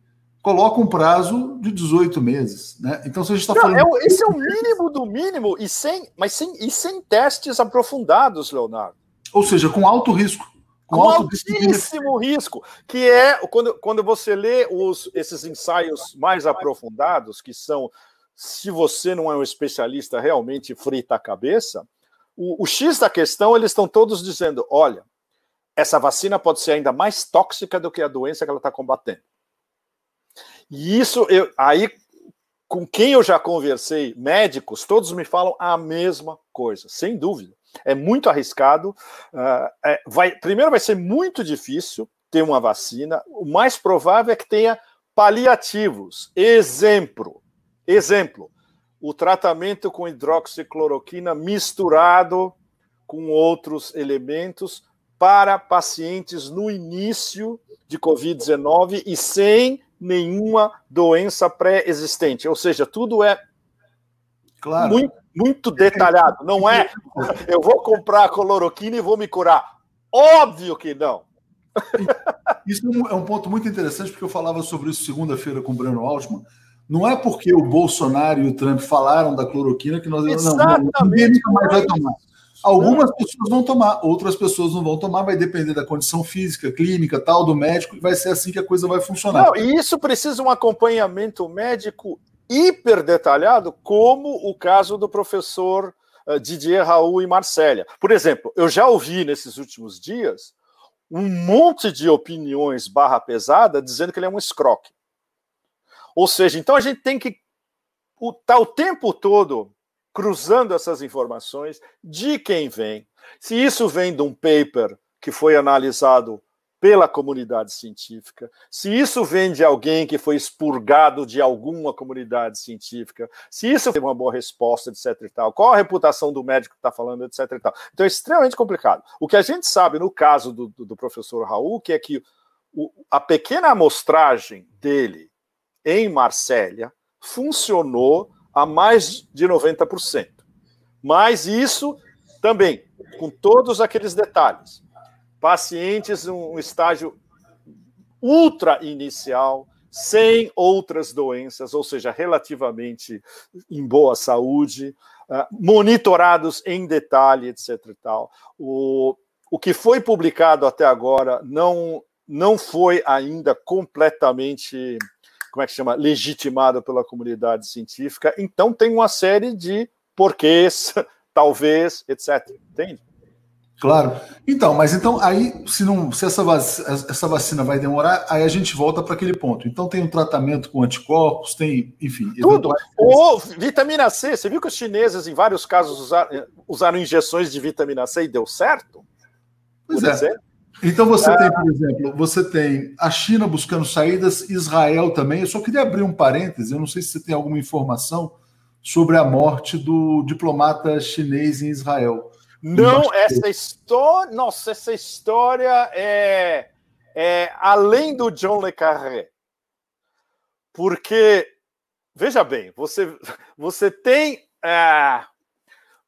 coloca um prazo de 18 meses. Né? Então, se a gente está falando. É, esse é o mínimo do mínimo, e sem, mas sem, e sem testes aprofundados, Leonardo. Ou seja, com alto risco com altíssimo risco, que é quando, quando você lê os, esses ensaios mais aprofundados, que são, se você não é um especialista, realmente frita a cabeça, o, o X da questão, eles estão todos dizendo: olha, essa vacina pode ser ainda mais tóxica do que a doença que ela está combatendo. E isso, eu, aí, com quem eu já conversei, médicos, todos me falam a mesma coisa, sem dúvida. É muito arriscado. Uh, é, vai, primeiro, vai ser muito difícil ter uma vacina. O mais provável é que tenha paliativos. Exemplo, exemplo, o tratamento com hidroxicloroquina misturado com outros elementos para pacientes no início de Covid-19 e sem nenhuma doença pré-existente. Ou seja, tudo é claro. muito muito detalhado. Não é eu vou comprar a cloroquina e vou me curar. Óbvio que não. Isso é um ponto muito interessante, porque eu falava sobre isso segunda-feira com o Breno Altman. Não é porque o Bolsonaro e o Trump falaram da cloroquina que nós Exatamente. não, ninguém nunca mais vai tomar. Algumas pessoas vão tomar, outras pessoas não vão tomar, vai depender da condição física, clínica, tal, do médico, e vai ser assim que a coisa vai funcionar. Não, e isso precisa um acompanhamento médico hiper detalhado, como o caso do professor uh, Didier Raul e Marcélia. Por exemplo, eu já ouvi nesses últimos dias um monte de opiniões barra pesada dizendo que ele é um escroque. Ou seja, então a gente tem que estar o tempo todo cruzando essas informações de quem vem. Se isso vem de um paper que foi analisado pela comunidade científica, se isso vem de alguém que foi expurgado de alguma comunidade científica, se isso tem uma boa resposta, etc. e tal, qual a reputação do médico que está falando, etc. e tal. Então é extremamente complicado. O que a gente sabe no caso do, do, professor Raul, que é que o, a pequena amostragem dele em Marsella funcionou a mais de 90%. Mas isso também, com todos aqueles detalhes pacientes um estágio ultra inicial, sem outras doenças, ou seja, relativamente em boa saúde, uh, monitorados em detalhe, etc. Tal. O, o que foi publicado até agora não, não foi ainda completamente, como é que chama, legitimado pela comunidade científica, então tem uma série de porquês, talvez, etc. Entende? Claro. Então, mas então aí, se não, se essa vacina, essa vacina vai demorar, aí a gente volta para aquele ponto. Então tem um tratamento com anticorpos, tem, enfim. Tudo. Ou vitamina C. Você viu que os chineses, em vários casos, usaram, usaram injeções de vitamina C e deu certo? Pois é. Exemplo. Então você tem, por exemplo, você tem a China buscando saídas, Israel também. Eu só queria abrir um parêntese, eu não sei se você tem alguma informação sobre a morte do diplomata chinês em Israel. Não, essa história. Nossa, essa história é, é além do John Le Carré. Porque, veja bem, você, você tem é,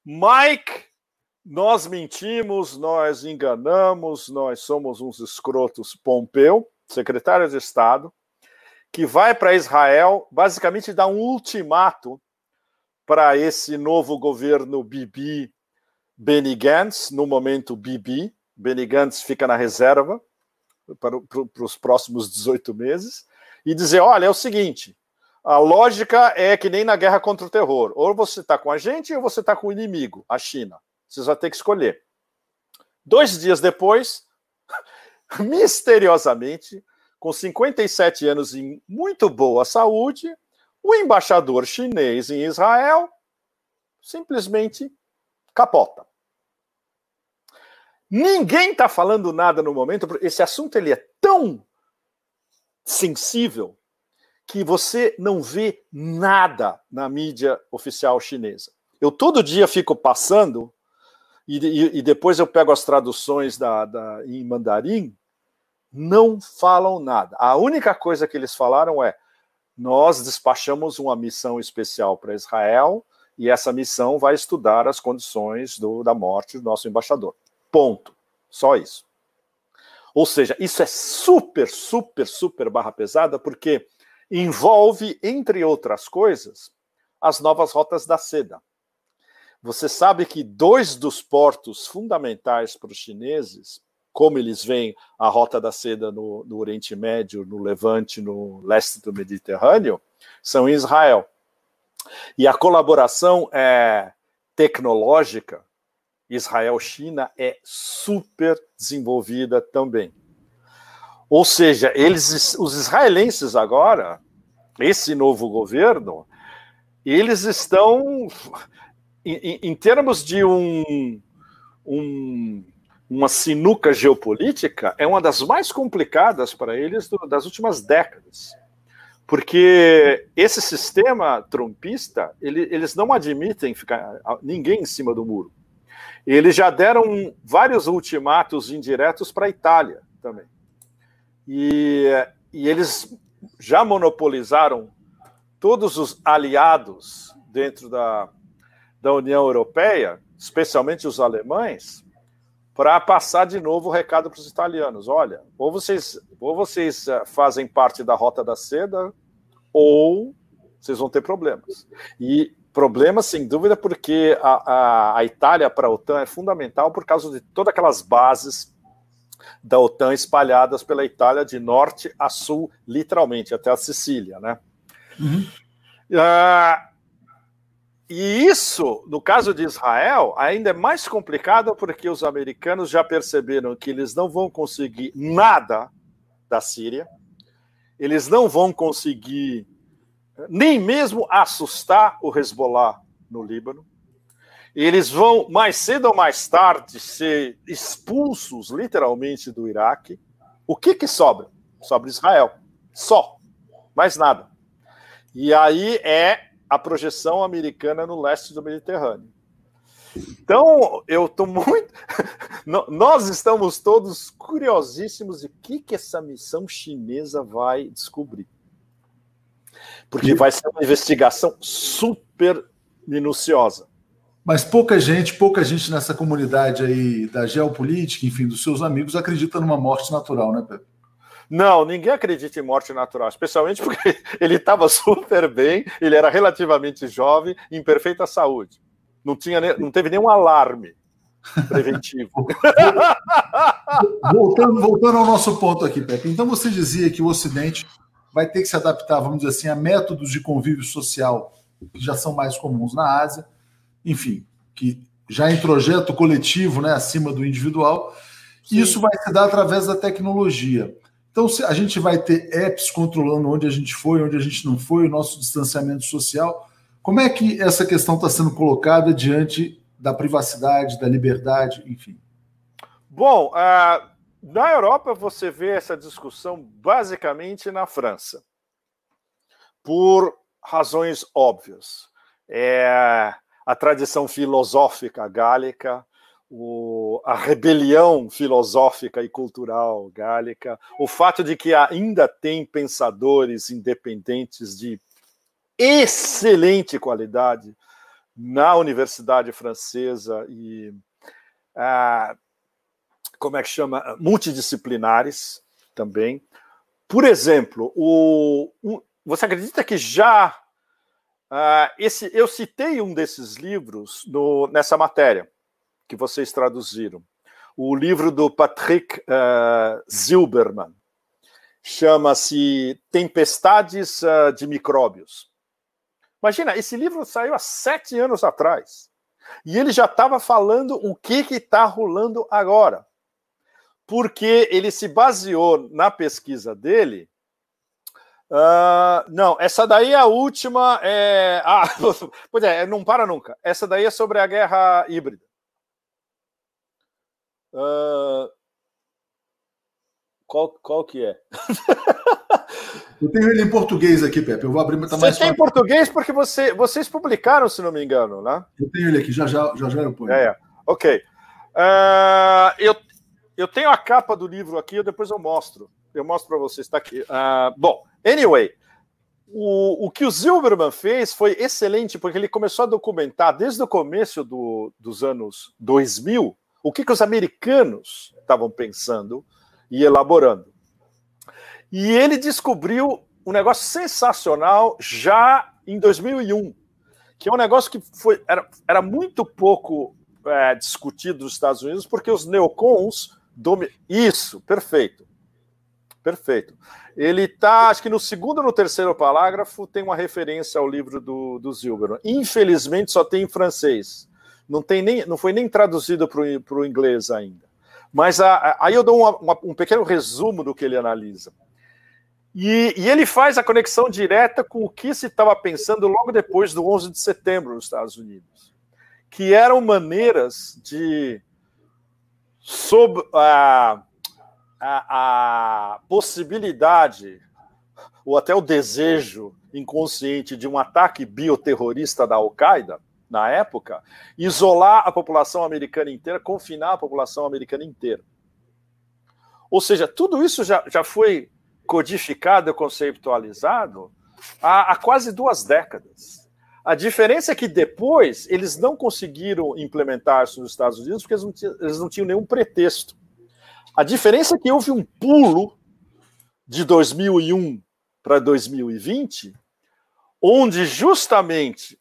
Mike, nós mentimos, nós enganamos, nós somos uns escrotos. Pompeu, secretário de Estado, que vai para Israel, basicamente dá um ultimato para esse novo governo Bibi Benny Gantz, no momento Bibi. Benny Gantz fica na reserva para, para, para os próximos 18 meses. E dizer: olha, é o seguinte, a lógica é que nem na guerra contra o terror. Ou você está com a gente ou você está com o inimigo, a China. Você vai ter que escolher. Dois dias depois, misteriosamente, com 57 anos em muito boa saúde, o embaixador chinês em Israel simplesmente capota. Ninguém está falando nada no momento. Esse assunto ele é tão sensível que você não vê nada na mídia oficial chinesa. Eu todo dia fico passando e, e, depois eu pego as traduções da, da, em mandarim. Não falam nada. A única coisa que eles falaram é: nós despachamos uma missão especial para Israel e essa missão vai estudar as condições do, da morte do nosso embaixador. Ponto. Só isso. Ou seja, isso é super, super, super barra pesada, porque envolve, entre outras coisas, as novas rotas da seda. Você sabe que dois dos portos fundamentais para os chineses, como eles veem a rota da seda no, no Oriente Médio, no Levante, no leste do Mediterrâneo, são em Israel. E a colaboração é, tecnológica Israel-China é super desenvolvida também. Ou seja, eles, os israelenses agora, esse novo governo, eles estão, em, em termos de um, um, uma sinuca geopolítica, é uma das mais complicadas para eles do, das últimas décadas. Porque esse sistema trumpista, ele, eles não admitem ficar ninguém em cima do muro. Eles já deram vários ultimatos indiretos para a Itália também. E, e eles já monopolizaram todos os aliados dentro da, da União Europeia, especialmente os alemães, para passar de novo o recado para os italianos. Olha, ou vocês, ou vocês eh, fazem parte da Rota da Seda, ou vocês vão ter problemas. E Problema, sem dúvida, porque a, a, a Itália para a OTAN é fundamental por causa de todas aquelas bases da OTAN espalhadas pela Itália de norte a sul, literalmente, até a Sicília, né? Uhum. Uh, e isso, no caso de Israel, ainda é mais complicado porque os americanos já perceberam que eles não vão conseguir nada da Síria, eles não vão conseguir nem mesmo assustar o Hezbollah no Líbano. Eles vão, mais cedo ou mais tarde, ser expulsos literalmente do Iraque O que que sobra? Sobra Israel. Só. Mais nada. E aí é a projeção americana no leste do Mediterrâneo. Então, eu estou muito. Nós estamos todos curiosíssimos de o que, que essa missão chinesa vai descobrir. Porque vai ser uma investigação super minuciosa. Mas pouca gente, pouca gente nessa comunidade aí da geopolítica, enfim, dos seus amigos, acredita numa morte natural, né, Pepe? Não, ninguém acredita em morte natural, especialmente porque ele estava super bem, ele era relativamente jovem, em perfeita saúde. Não, tinha, não teve nenhum alarme preventivo. voltando, voltando ao nosso ponto aqui, Pepe. Então você dizia que o Ocidente vai ter que se adaptar, vamos dizer assim, a métodos de convívio social que já são mais comuns na Ásia, enfim, que já introjeta o coletivo né, acima do individual. Sim. Isso vai se dar através da tecnologia. Então, a gente vai ter apps controlando onde a gente foi, onde a gente não foi, o nosso distanciamento social. Como é que essa questão está sendo colocada diante da privacidade, da liberdade, enfim? Bom, uh, na Europa você vê essa discussão basicamente na França, por razões óbvias. É a tradição filosófica gálica, o, a rebelião filosófica e cultural gálica, o fato de que ainda tem pensadores independentes de excelente qualidade na universidade francesa e ah, como é que chama multidisciplinares também. Por exemplo, o, você acredita que já ah, esse eu citei um desses livros no, nessa matéria que vocês traduziram. O livro do Patrick uh, Zilberman chama-se Tempestades uh, de Micróbios. Imagina, esse livro saiu há sete anos atrás. E ele já estava falando o que está rolando agora. Porque ele se baseou na pesquisa dele. Uh, não, essa daí é a última. É... Ah, pois é, não para nunca. Essa daí é sobre a guerra híbrida. Uh, qual, qual que é? Eu tenho ele em português aqui, Pepe. Eu vou abrir tá mais. Você tem em português porque você, vocês publicaram, se não me engano, né? Eu tenho ele aqui, já já, já, já eu ponho. É, é. ok. Uh, eu, eu tenho a capa do livro aqui, depois eu mostro. Eu mostro para vocês, está aqui. Uh, bom, anyway, o, o que o Zilberman fez foi excelente, porque ele começou a documentar desde o começo do, dos anos 2000 o que, que os americanos estavam pensando e elaborando. E ele descobriu um negócio sensacional já em 2001, que é um negócio que foi, era, era muito pouco é, discutido nos Estados Unidos, porque os neocons. Isso, perfeito. Perfeito. Ele está, acho que no segundo ou no terceiro parágrafo, tem uma referência ao livro do, do Zilberman. Infelizmente, só tem em francês não, tem nem, não foi nem traduzido para o inglês ainda. Mas a, a, aí eu dou uma, uma, um pequeno resumo do que ele analisa. E, e, ele faz a conexão direta com o que se estava pensando logo depois do 11 de setembro nos Estados Unidos, que eram maneiras de, sob a, a, a possibilidade ou até o desejo inconsciente de um ataque bioterrorista da Al-Qaeda, na época, isolar a população americana inteira, confinar a população americana inteira. Ou seja, tudo isso já, já foi codificado e conceitualizado há, há quase duas décadas. A diferença é que depois eles não conseguiram implementar isso nos Estados Unidos porque eles não, tinham, eles não tinham nenhum pretexto. A diferença é que houve um pulo de 2001 para 2020, onde justamente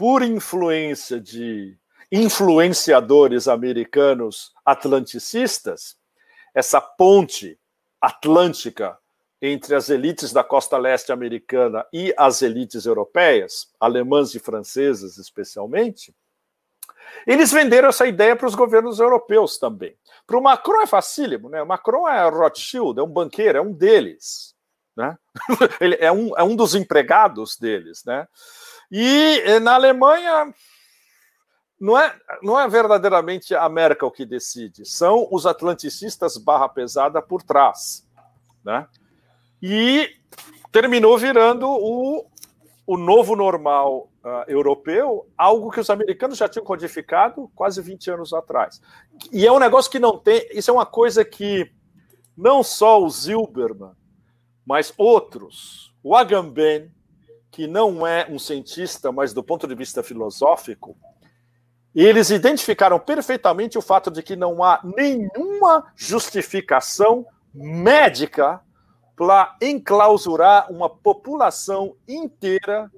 por influência de influenciadores americanos atlanticistas, essa ponte atlântica entre as elites da costa leste americana e as elites europeias, alemãs e francesas especialmente, eles venderam essa ideia para os governos europeus também. Para o Macron é facílimo, né? O Macron é Rothschild, é um banqueiro, é um deles. Né? Ele é um, é um dos empregados deles. Né? E eh, na Alemanha, não é, não é verdadeiramente a América que decide, são os atlanticistas barra pesada por trás. Né? E terminou virando o, o novo normal uh, europeu, algo que os americanos já tinham codificado quase 20 anos atrás. E é um negócio que não tem. Isso é uma coisa que não só o Zilberman, mas outros, o Agamben, que não é um cientista, mas do ponto de vista filosófico, eles identificaram perfeitamente o fato de que não há nenhuma justificação médica para enclausurar uma população inteira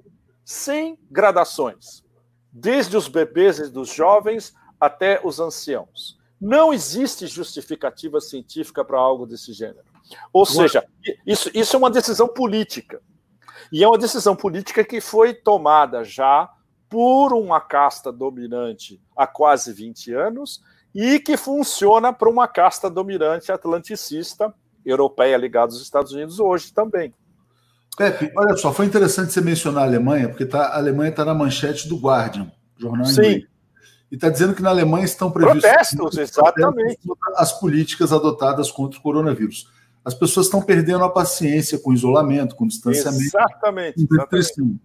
sem gradações, desde os bebês e dos jovens até os anciãos. Não existe justificativa científica para algo desse gênero. Ou seja, isso, isso é uma decisão política. E é uma decisão política que foi tomada já por uma casta dominante há quase 20 anos e que funciona para uma casta dominante atlanticista europeia ligada aos Estados Unidos hoje também. Pepe, olha só, foi interessante você mencionar a Alemanha, porque tá, a Alemanha está na manchete do Guardian, jornal Sim. inglês. E está dizendo que na Alemanha estão previstos protestos, exatamente. as políticas adotadas contra o coronavírus. As pessoas estão perdendo a paciência com isolamento, com distanciamento. Exatamente. exatamente.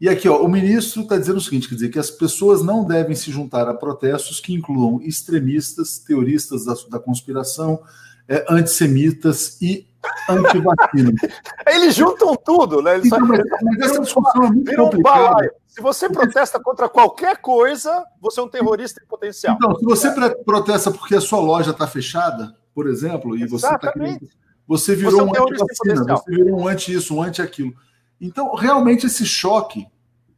E aqui, ó, o ministro está dizendo o seguinte: quer dizer, que as pessoas não devem se juntar a protestos que incluam extremistas, teoristas da, da conspiração, é, antissemitas e antivacina. Eles juntam tudo, né? Eles então, mas, mas essa discussão é muito complicada. Um se você protesta contra qualquer coisa, você é um terrorista em potencial. Então, se você protesta porque a sua loja está fechada, por exemplo, e você está querendo, você virou você é um, um anti-vacina, você virou um anti-isso, um anti-aquilo. Então, realmente, esse choque,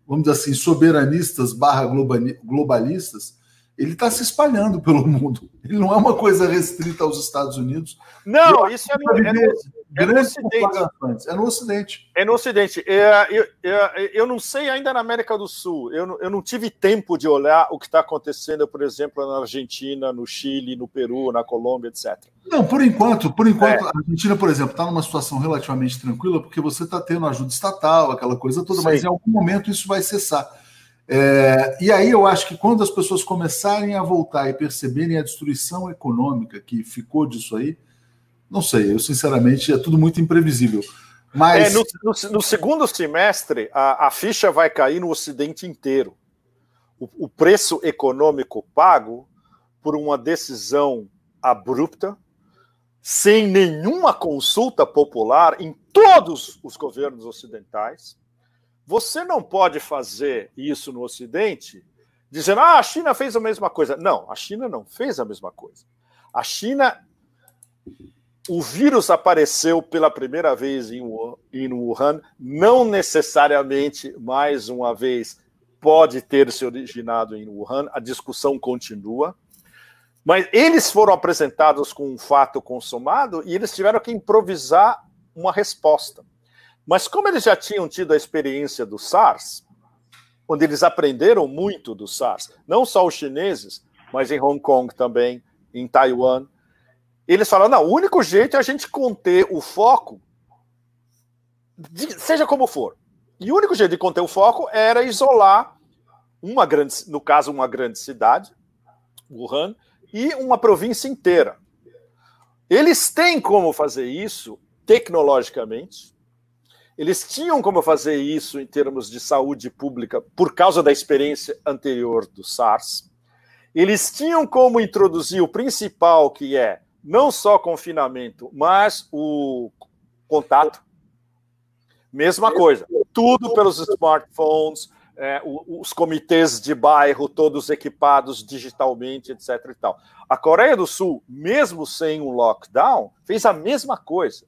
vamos dizer assim, soberanistas barra globalistas, ele está se espalhando pelo mundo. Ele não é uma coisa restrita aos Estados Unidos. Não, isso é no, é, no, é no Ocidente. É no Ocidente. É no Ocidente. É, eu, eu, eu não sei ainda na América do Sul. Eu, eu não tive tempo de olhar o que está acontecendo, por exemplo, na Argentina, no Chile, no Peru, na Colômbia, etc. Não, por enquanto, por enquanto, é. a Argentina, por exemplo, está numa situação relativamente tranquila, porque você está tendo ajuda estatal, aquela coisa toda, Sim. mas em algum momento isso vai cessar. É, e aí eu acho que quando as pessoas começarem a voltar e perceberem a destruição econômica que ficou disso aí, não sei, eu sinceramente é tudo muito imprevisível. Mas... É, no, no, no, segundo semestre, a, a, ficha vai cair no Ocidente inteiro. O, o preço econômico pago por uma decisão abrupta, sem nenhuma consulta popular em todos os governos ocidentais, você não pode fazer isso no Ocidente dizendo, ah, a China fez a mesma coisa. Não, a China não fez a mesma coisa. A China. O vírus apareceu pela primeira vez em Wuhan, não necessariamente, mais uma vez, pode ter se originado em Wuhan, a discussão continua. Mas eles foram apresentados com um fato consumado e eles tiveram que improvisar uma resposta. Mas como eles já tinham tido a experiência do SARS, onde eles aprenderam muito do SARS, não só os chineses, mas em Hong Kong também, em Taiwan, eles falaram: não, o único jeito é a gente conter o foco, de, seja como for. E o único jeito de conter o foco era isolar uma grande, no caso, uma grande cidade, Wuhan, e uma província inteira. Eles têm como fazer isso tecnologicamente, eles tinham como fazer isso em termos de saúde pública por causa da experiência anterior do SARS. Eles tinham como introduzir o principal, que é não só confinamento, mas o contato. Mesma coisa, tudo pelos smartphones, é, os comitês de bairro todos equipados digitalmente, etc. E tal. A Coreia do Sul, mesmo sem um lockdown, fez a mesma coisa.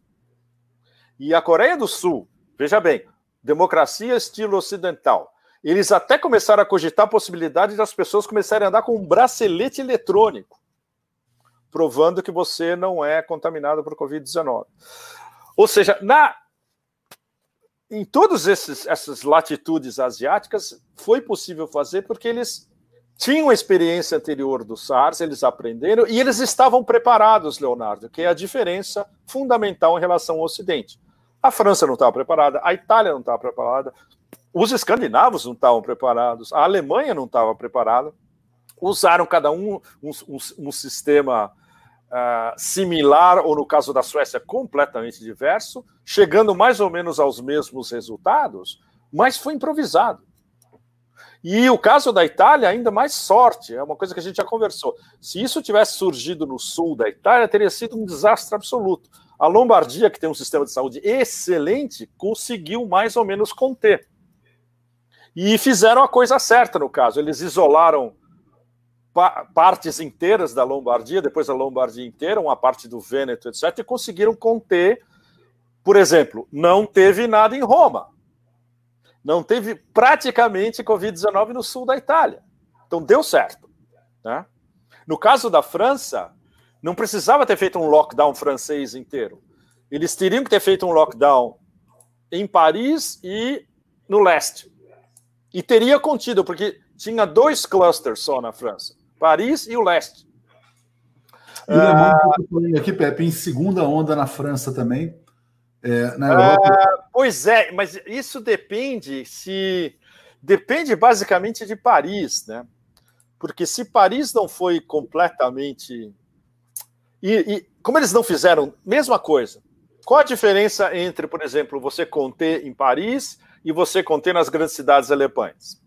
E a Coreia do Sul, Veja bem, democracia estilo ocidental. Eles até começaram a cogitar a possibilidade das pessoas começarem a andar com um bracelete eletrônico, provando que você não é contaminado por Covid-19. Ou seja, na, em todas essas latitudes asiáticas, foi possível fazer porque eles tinham a experiência anterior do SARS, eles aprenderam e eles estavam preparados, Leonardo, que é a diferença fundamental em relação ao Ocidente. A França não estava preparada, a Itália não estava preparada, os escandinavos não estavam preparados, a Alemanha não estava preparada. usaram cada um um, um, um sistema uh, similar, ou no caso da Suécia, completamente diverso, chegando mais ou menos aos mesmos resultados, mas foi improvisado. E o caso da Itália, ainda mais sorte, é uma coisa que a gente já conversou. Se isso tivesse surgido no sul da Itália, teria sido um desastre absoluto. A Lombardia, que tem um sistema de saúde excelente, conseguiu mais ou menos conter. E fizeram a coisa certa no caso. Eles isolaram pa partes inteiras da Lombardia, depois a Lombardia inteira, uma parte do Vêneto, etc., e conseguiram conter. Por exemplo, não teve nada em Roma. Não teve praticamente Covid-19 no sul da Itália. Então deu certo. Né? No caso da França, não precisava ter feito um lockdown francês inteiro. Eles teriam que ter feito um lockdown em Paris e no leste. E teria contido, porque tinha dois clusters só na França: Paris e o leste. E ah, aqui, Pepe, em segunda onda na França também. É, na Europa. Ah, pois é, mas isso depende se. Depende basicamente de Paris, né? Porque se Paris não foi completamente e, e, como eles não fizeram, mesma coisa. Qual a diferença entre, por exemplo, você conter em Paris e você conter nas grandes cidades alemãs?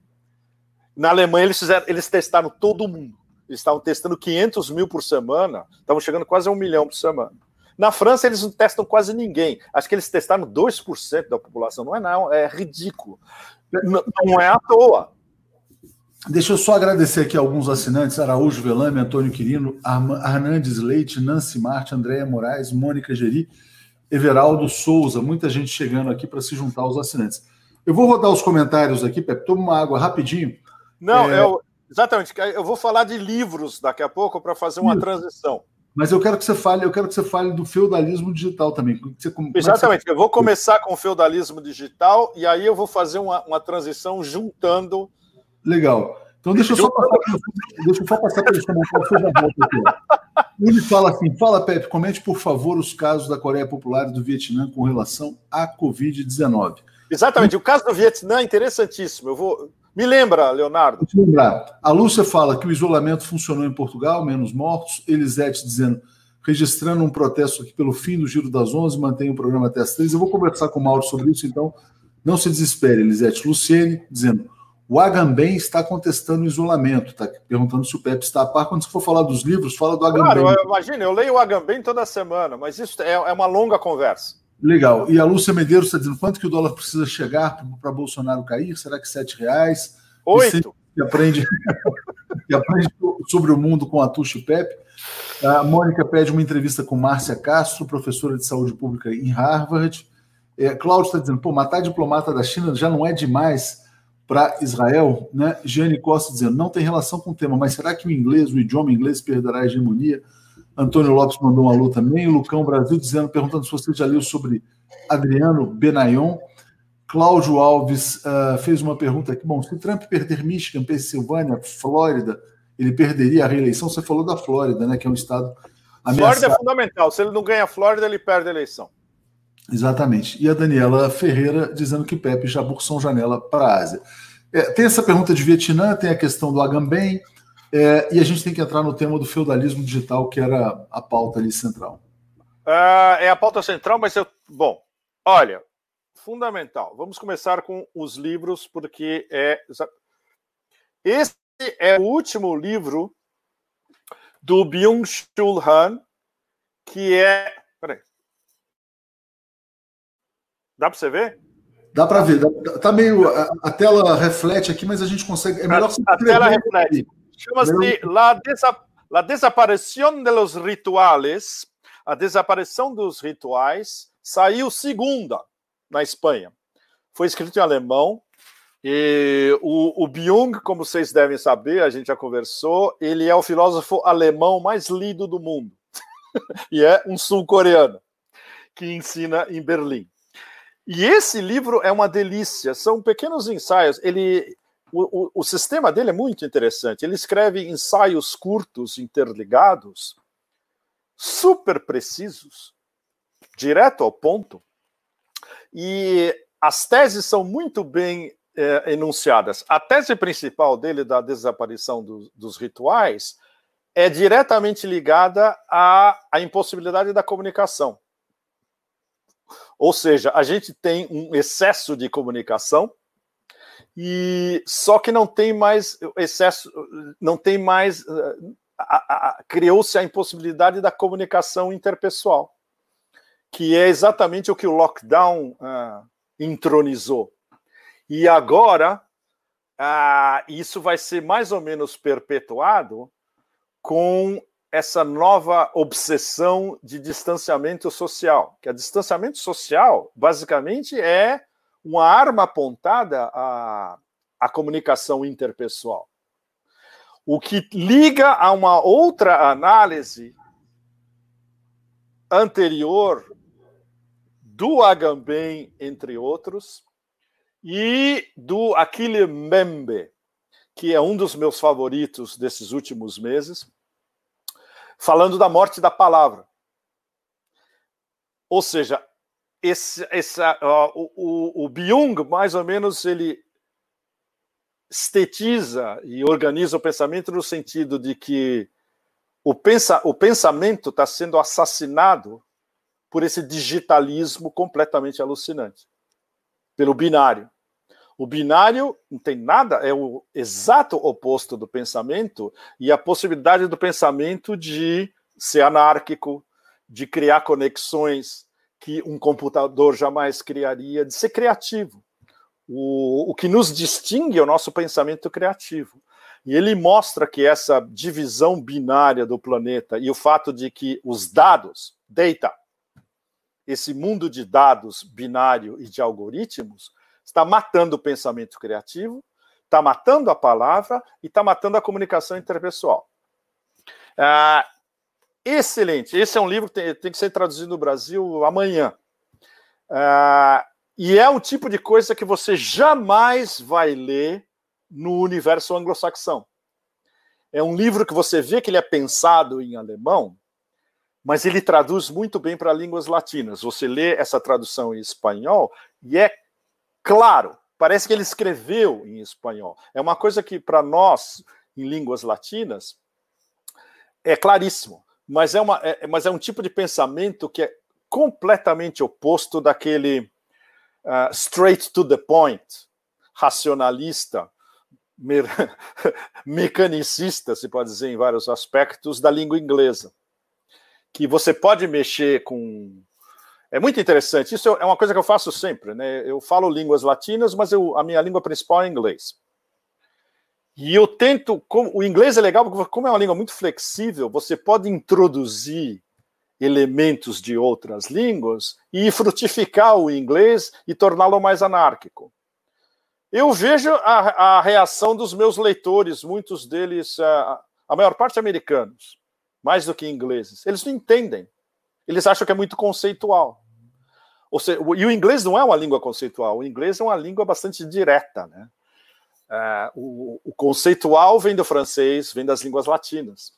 Na Alemanha, eles, fizeram, eles testaram todo mundo. Eles estavam testando 500 mil por semana, estavam chegando quase a um milhão por semana. Na França, eles não testam quase ninguém. Acho que eles testaram 2% da população. Não é não, é ridículo. Não, não é à toa. Deixa eu só agradecer aqui alguns assinantes: Araújo Velame, Antônio Quirino, Arnandes Leite, Nancy Marte, Andréia Moraes, Mônica Geri, Everaldo Souza. Muita gente chegando aqui para se juntar aos assinantes. Eu vou rodar os comentários aqui, Pepe. Toma uma água rapidinho. Não, é... eu, exatamente. Eu vou falar de livros daqui a pouco para fazer uma Isso. transição. Mas eu quero que você fale, eu quero que você fale do feudalismo digital também. Você, Exatamente. Você... Eu vou começar com o feudalismo digital e aí eu vou fazer uma, uma transição juntando Legal. Então deixa eu só passar, deixa eu só passar pelo. Ele fala assim: fala, Pepe, comente, por favor, os casos da Coreia Popular e do Vietnã com relação à Covid-19. Exatamente, o caso do Vietnã é interessantíssimo. Eu vou. Me lembra, Leonardo. Vou te lembrar. A Lúcia fala que o isolamento funcionou em Portugal, menos mortos. Elisete dizendo, registrando um protesto aqui pelo fim do Giro das Onze, mantém o programa até as três. Eu vou conversar com o Mauro sobre isso, então não se desespere, Elisete. Luciene dizendo, o Agamben está contestando o isolamento, está perguntando se o Pepe está a par. Quando você for falar dos livros, fala do Agamben. Claro, imagina, eu leio o Agamben toda semana, mas isso é, é, uma longa conversa. Legal. E a Lúcia Medeiros está dizendo quanto que o dólar precisa chegar para Bolsonaro cair? Será que sete reais? Oito. Que aprende, que aprende sobre o mundo com a Tuxo Pepe. A Mônica pede uma entrevista com Márcia Castro, professora de saúde pública em Harvard. É, Cláudio está dizendo, pô, matar diplomata da China já não é demais para Israel, né? Gianni Costa dizendo, não tem relação com o tema, mas será que o inglês, o idioma inglês perderá a hegemonia? Antônio Lopes mandou um alô também, Lucão Brasil dizendo, perguntando se você já leu sobre Adriano Benayon. Cláudio Alves uh, fez uma pergunta aqui, bom, se Trump perder Michigan, Pensilvânia, Flórida, ele perderia a reeleição? Você falou da Flórida, né, que é um estado ameaçado. Flórida é fundamental, se ele não ganha a Flórida, ele perde a eleição. Exatamente. E a Daniela Ferreira dizendo que Pepe e Jabur são janela para a Ásia. É, tem essa pergunta de Vietnã, tem a questão do Agamben, é, e a gente tem que entrar no tema do feudalismo digital, que era a pauta ali central. Uh, é a pauta central, mas eu. Bom, olha, fundamental. Vamos começar com os livros, porque é. Esse é o último livro do Byung-Chul Han, que é. Dá para você ver? Dá para ver. Tá meio. A, a, tela reflete aqui, mas a gente consegue. É melhor a, a tela reflete. Chama-se la, desa, la desaparição de los rituales. A desaparição dos rituais saiu segunda na Espanha. Foi escrito em alemão. E o, o Byung, como vocês devem saber, a gente já conversou, ele é o filósofo alemão mais lido do mundo. e é um sul-coreano que ensina em Berlim. E esse livro é uma delícia, são pequenos ensaios. Ele, o, o, o, sistema dele é muito interessante. Ele escreve ensaios curtos, interligados, super precisos, direto ao ponto. E as teses são muito bem é, enunciadas. A tese principal dele da desaparição do, dos rituais é diretamente ligada à, à impossibilidade da comunicação. Ou seja, a gente tem um excesso de comunicação e só que não tem mais excesso, não tem mais criou-se a impossibilidade da comunicação interpessoal, que é exatamente o que o lockdown uh, entronizou. E agora uh, isso vai ser mais ou menos perpetuado com essa nova obsessão de distanciamento social, que a distanciamento social basicamente é uma arma apontada à, à comunicação interpessoal. O que liga a uma outra análise anterior do Agamben, entre outros, e do Aquile Membe, que é um dos meus favoritos desses últimos meses, falando da morte da palavra. Ou seja, esse, esse, uh, o, o Byung, mais ou menos, ele estetiza e organiza o pensamento no sentido de que o, pensa, o pensamento está sendo assassinado por esse digitalismo completamente alucinante, pelo binário. O binário não tem nada, é o exato oposto do pensamento e a possibilidade do pensamento de ser anárquico, de criar conexões que um computador jamais criaria, de ser criativo. O, o que nos distingue é o nosso pensamento criativo. E ele mostra que essa divisão binária do planeta e o fato de que os dados, data, esse mundo de dados binário e de algoritmos, está matando o pensamento criativo, está matando a palavra e está matando a comunicação interpessoal. Ah, excelente. Esse é um livro que tem, tem, que ser traduzido no Brasil amanhã. Ah, e é um tipo de coisa que você jamais vai ler no universo anglo-saxão. É um livro que você vê que ele é pensado em alemão, mas ele traduz muito bem para línguas latinas. Você lê essa tradução em espanhol e é claro, parece que ele escreveu em espanhol. É uma coisa que, para nós, em línguas latinas, é claríssimo. Mas é, uma, é, mas é um tipo de pensamento que é completamente oposto daquele uh, straight to the point, racionalista, me mecanicista, se pode dizer, em vários aspectos, da língua inglesa. Que você pode mexer com é muito interessante. Isso é uma coisa que eu faço sempre, né? Eu falo línguas latinas, mas eu, a minha língua principal é inglês. E eu tento, como, o inglês é legal porque como é uma língua muito flexível, você pode introduzir elementos de outras línguas e frutificar o inglês e torná-lo mais anárquico. Eu vejo a, a, reação dos meus leitores, muitos deles, a, a maior parte americanos, mais do que ingleses. Eles não entendem eles acham que é muito conceitual. Ou seja, e o inglês não é uma língua conceitual, o inglês é uma língua bastante direta. Né? É, o, o, conceitual vem do francês, vem das línguas latinas.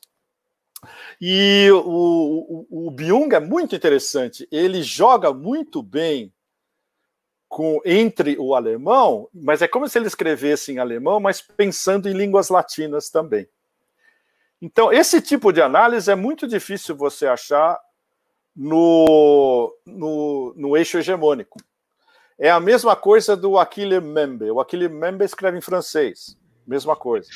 E o, o, o Byung é muito interessante, ele joga muito bem com, entre o alemão, mas é como se ele escrevesse em alemão, mas pensando em línguas latinas também. Então, esse tipo de análise é muito difícil você achar no, no, no eixo hegemônico. É a mesma coisa do Aquile Membe. O Aquile Membe escreve em francês. Mesma coisa.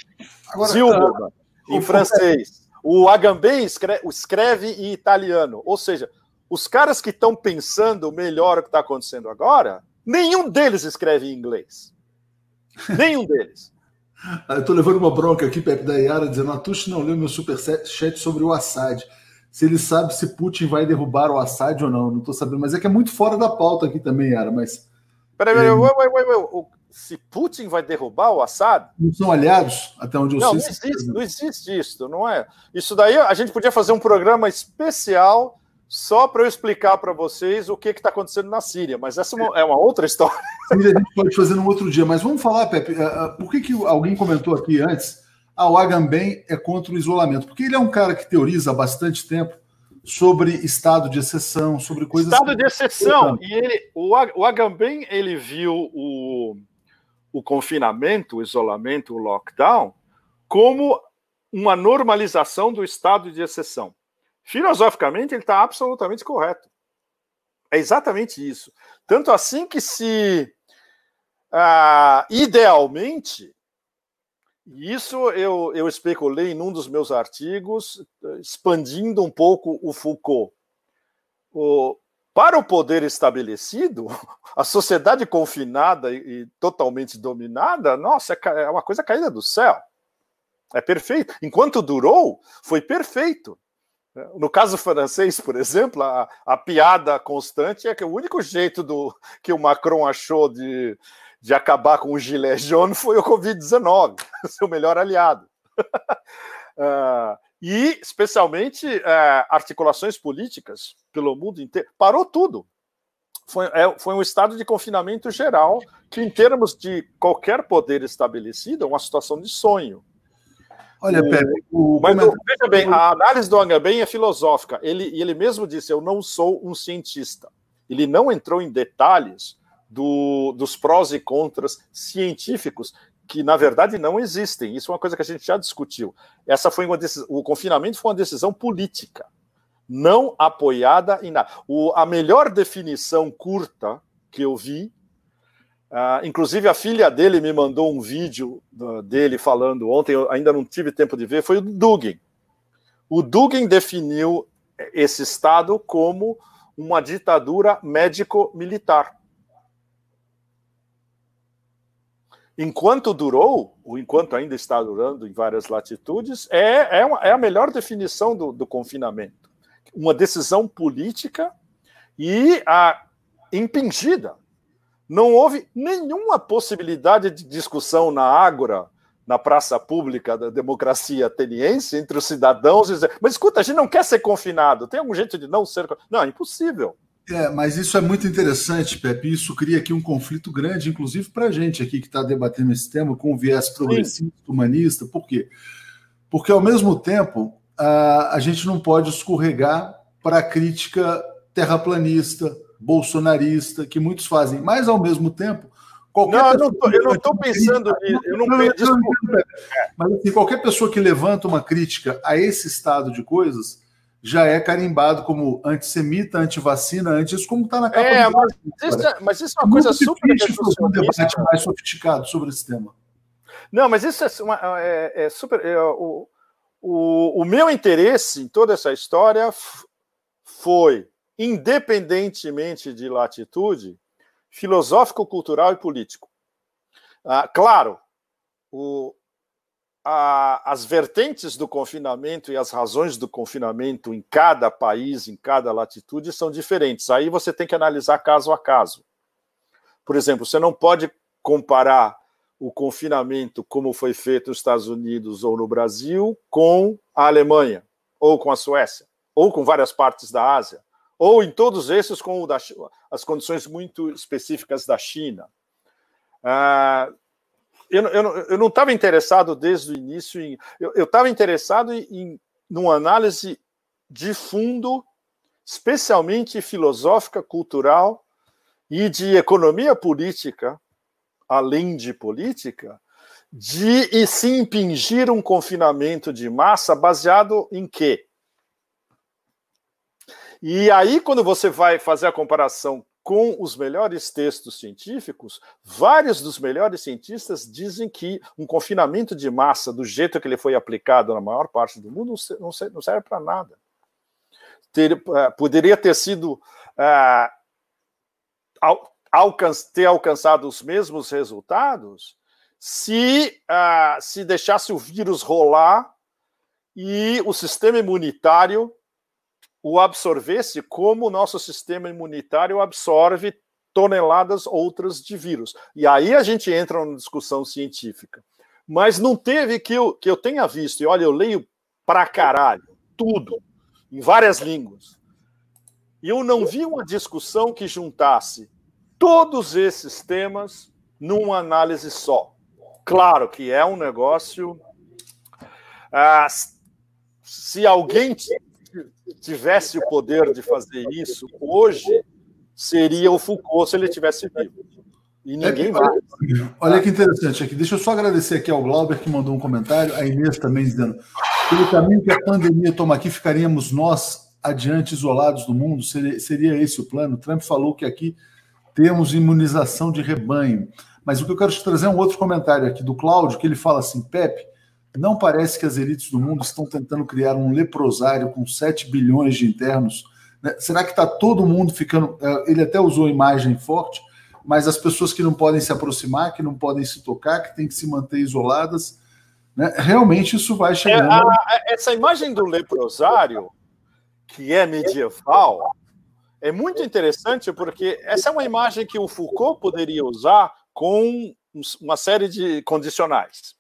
Agora, Zilberman, uh, em francês. O Agamben escreve, escreve em italiano. Ou seja, os caras que estão pensando melhor o que está acontecendo agora, nenhum deles escreve em inglês. Nenhum deles. Eu estou levando uma bronca aqui, Pepe da Yara, dizendo: Atush não leu meu superchat sobre o Assad se ele sabe se Putin vai derrubar o Assad ou não. Não estou sabendo, mas é que é muito fora da pauta aqui também, Yara. Mas. Peraí, peraí, é... se Putin vai derrubar o Assad? Não são aliados, até onde eu não, sei. Não existe, não existe isso, não é? Isso daí a gente podia fazer um programa especial só para eu explicar para vocês o que está acontecendo na Síria, mas essa é uma outra história. Sim, a gente pode fazer num outro dia, mas vamos falar, Pepe, uh, uh, por que, que alguém comentou aqui antes ah, o Agamben é contra o isolamento, porque ele é um cara que teoriza há bastante tempo sobre estado de exceção, sobre coisas. Estado de exceção. E ele, o, o Agamben ele viu o, o confinamento, o isolamento, o lockdown, como uma normalização do estado de exceção. Filosoficamente, ele está absolutamente correto. É exatamente isso. Tanto assim que, se ah, idealmente, isso eu, eu especulei num dos meus artigos, expandindo um pouco o Foucault. O, para o poder estabelecido, a sociedade confinada e, e totalmente dominada, nossa, é, é uma coisa caída do céu. É perfeito. Enquanto durou, foi perfeito. No caso francês, por exemplo, a, a, piada constante é que o único jeito do que o Macron achou de, de acabar com o gilet jaune foi o Covid-19, seu melhor aliado. uh, e, especialmente, uh, articulações políticas pelo mundo inteiro. Parou tudo. Foi, é, foi um estado de confinamento geral que, em termos de qualquer poder estabelecido, é uma situação de sonho. Olha, Pepe, o... mas veja bem, a análise do Agamben é filosófica. Ele, ele mesmo disse: Eu não sou um cientista. Ele não entrou em detalhes do, dos prós e contras científicos que na verdade não existem. Isso é uma coisa que a gente já discutiu. Essa foi uma decisão, o confinamento foi uma decisão política, não apoiada em nada. O, a melhor definição curta que eu vi Uh, inclusive, a filha dele me mandou um vídeo uh, dele falando ontem, eu ainda não tive tempo de ver, foi o Dugin. O Dugin definiu esse Estado como uma ditadura médico-militar. Enquanto durou, ou enquanto ainda está durando em várias latitudes, é, é, uma, é a melhor definição do, do, confinamento. Uma decisão política e a impingida não houve nenhuma possibilidade de discussão na Ágora, na praça pública da democracia ateniense, entre os cidadãos dizer: mas escuta, a gente não quer ser confinado, tem algum jeito de não ser. Não, é impossível. É, mas isso é muito interessante, Pepe. Isso cria aqui um conflito grande, inclusive para a gente aqui que está debatendo esse tema com viés progressista, humanista. Por quê? Porque, ao mesmo tempo, a, a gente não pode escorregar para a crítica terraplanista, bolsonarista, que muitos fazem, mas ao mesmo tempo. Qualquer não, eu não estou pensando nisso. Eu não, não, não, Mas assim, qualquer pessoa que levanta uma crítica a esse estado de coisas já é carimbado como antissemita, antivacina, antes, como está na capa é, do mas, isso, é, mas isso é uma coisa super um debate mais sofisticado sobre esse tema. Não, mas isso é, uma, é, é super. É, o, o, o meu interesse em toda essa história foi independentemente de latitude, filosófico, cultural e político. Ah, claro, o, a, as vertentes do confinamento e as razões do confinamento em cada país, em cada latitude, são diferentes. Aí você tem que analisar caso a caso. Por exemplo, você não pode comparar o confinamento como foi feito nos Estados Unidos ou no Brasil com a Alemanha, ou com a Suécia, ou com várias partes da Ásia ou em todos esses com da, as condições muito específicas da China. Ah, eu, eu, eu não estava interessado desde o início em. Eu estava interessado em, numa análise de fundo, especialmente filosófica, cultural e de economia política, além de política, de se impingir um confinamento de massa baseado em quê? E aí, quando você vai fazer a comparação com os melhores textos científicos, vários dos melhores cientistas dizem que um confinamento de massa, do jeito que ele foi aplicado na maior parte do mundo, não serve para nada. Ter, uh, poderia ter sido. Alcan ter alcançado os mesmos resultados se, uh, se deixasse o vírus rolar e o sistema imunitário o absorvesse como o nosso sistema imunitário absorve toneladas outras de vírus. E aí a gente entra numa discussão científica. Mas não teve que eu, que eu tenha visto, e olha, eu leio pra caralho, tudo, em várias línguas. E eu não vi uma discussão que juntasse todos esses temas numa análise só. Claro que é um negócio. Ah, se alguém tivesse o poder de fazer isso hoje, seria o Foucault se ele tivesse vivo. E ninguém é, vai. Olha que interessante aqui. Deixa eu só agradecer aqui ao Glauber que mandou um comentário, a Inês também dizendo: pelo caminho que a pandemia toma aqui, ficaríamos nós adiante isolados do mundo? Seria, seria esse o plano? Trump falou que aqui temos imunização de rebanho. Mas o que eu quero te trazer é um outro comentário aqui do Cláudio, que ele fala assim: Pepe, não parece que as elites do mundo estão tentando criar um leprosário com 7 bilhões de internos? Né? Será que está todo mundo ficando. É, ele até usou imagem forte mas as pessoas que não podem se aproximar, que não podem se tocar, que têm que se manter isoladas, né? realmente isso vai chegando. É, a, essa imagem do leprosário, que é medieval, é muito interessante porque essa é uma imagem que o Foucault poderia usar com uma série de condicionais.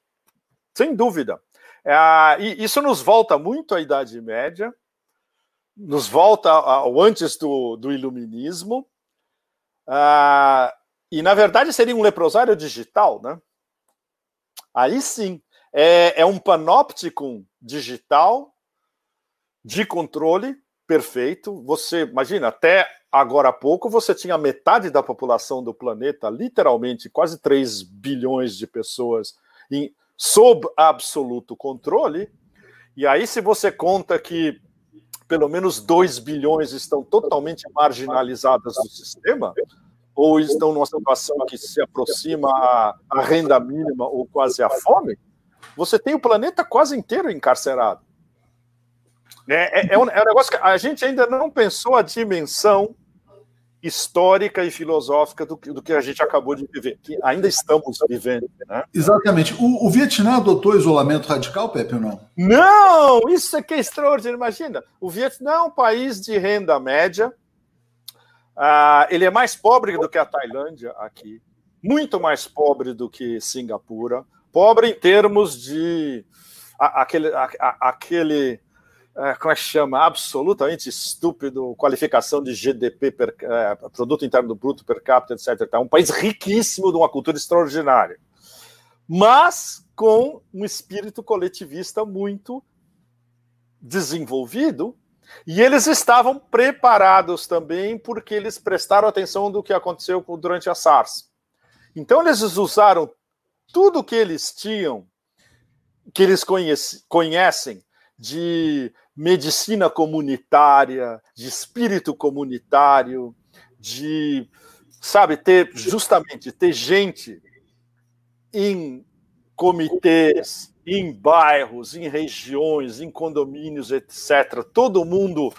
Sem dúvida. É, e isso nos volta muito à Idade Média, nos volta ao antes do, do Iluminismo, ah, e, na verdade, seria um leprosário digital, né? Aí sim, é, é um panóptico digital de controle perfeito. Você, imagina, até agora há pouco você tinha metade da população do planeta, literalmente quase 3 bilhões de pessoas, em, sob absoluto controle. E aí, se você conta que pelo menos 2 bilhões estão totalmente marginalizadas do sistema, ou estão numa situação que se aproxima à renda mínima ou quase à fome, você tem o planeta quase inteiro encarcerado. É, é, é, um, é um negócio que a gente ainda não pensou a dimensão histórica e filosófica do, do, que a gente acabou de viver, que ainda estamos vivendo. Né? Exatamente. O, o Vietnã adotou isolamento radical, Pepe, ou não? Não! Isso é que é extraordinário. Imagina, o Vietnã é um país de renda média, uh, ele é mais pobre do que a Tailândia aqui, muito mais pobre do que Singapura, pobre em termos de aquele, aquele como é que chama, absolutamente estúpido, qualificação de GDP, per, é, Produto Interno Bruto per capita, etc. É um país riquíssimo, de uma cultura extraordinária, mas com um espírito coletivista muito desenvolvido, e eles estavam preparados também porque eles prestaram atenção do que aconteceu durante a SARS. Então eles usaram tudo que eles tinham, que eles conhece, conhecem de medicina comunitária, de espírito comunitário, de, sabe, ter justamente ter gente em comitês, em bairros, em regiões, em condomínios, etc. Todo mundo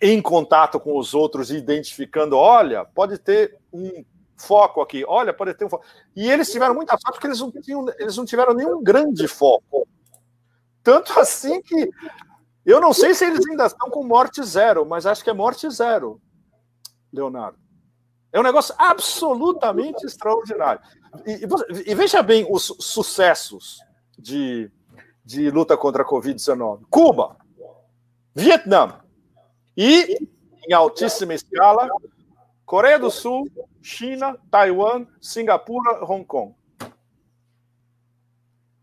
em contato com os outros, identificando, olha, pode ter um foco aqui, olha, pode ter um foco. E eles tiveram muita sorte porque eles não, tinham, eles não tiveram nenhum grande foco. Tanto assim que eu não sei se eles ainda estão com morte zero, mas acho que é morte zero, Leonardo. É um negócio absolutamente extraordinário. E, e, e veja bem os sucessos de, de luta contra a Covid-19: Cuba, Vietnã e, em altíssima escala, Coreia do Sul, China, Taiwan, Singapura, Hong Kong.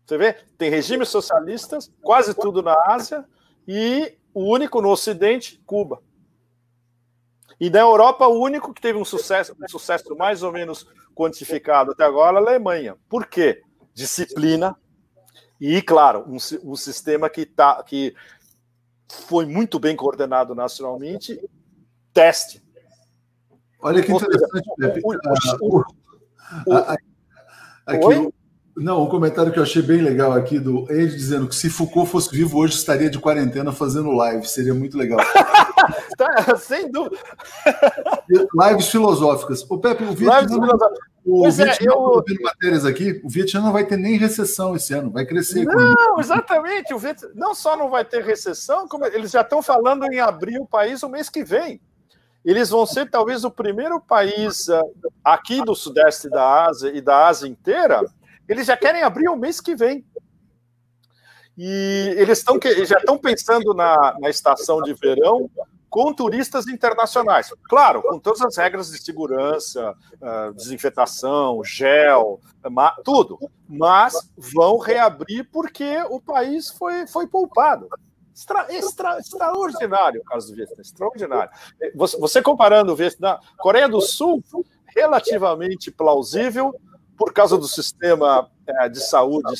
Você vê? Tem regimes socialistas, quase tudo na Ásia, e o único no Ocidente, Cuba. E na Europa, o único que teve um sucesso, um sucesso mais ou menos quantificado até agora, a Alemanha. Por quê? Disciplina e, claro, um, um sistema que, tá, que foi muito bem coordenado nacionalmente, teste. Olha que interessante, Pepe. Ah, aqui, não, um comentário que eu achei bem legal aqui do Ed dizendo que se Foucault fosse vivo hoje estaria de quarentena fazendo live, seria muito legal. tá, sem dúvida. Lives filosóficas. O Pepe, o Vietnã, o pois Vietnã é, eu... vendo matérias aqui, o Vietnã não vai ter nem recessão esse ano, vai crescer. Não, exatamente. O Vietnã não só não vai ter recessão, como eles já estão falando em abrir o país o mês que vem. Eles vão ser talvez o primeiro país uh, aqui do sudeste da Ásia e da Ásia inteira eles já querem abrir o mês que vem. E eles estão já estão pensando na, na estação de verão com turistas internacionais. Claro, com todas as regras de segurança, uh, desinfetação, gel, tudo. Mas vão reabrir porque o país foi, foi poupado. Extra, extra, extraordinário o caso do Vietnã, extraordinário. Você, você comparando o Vietnã, Coreia do Sul relativamente plausível por causa do sistema é, de saúde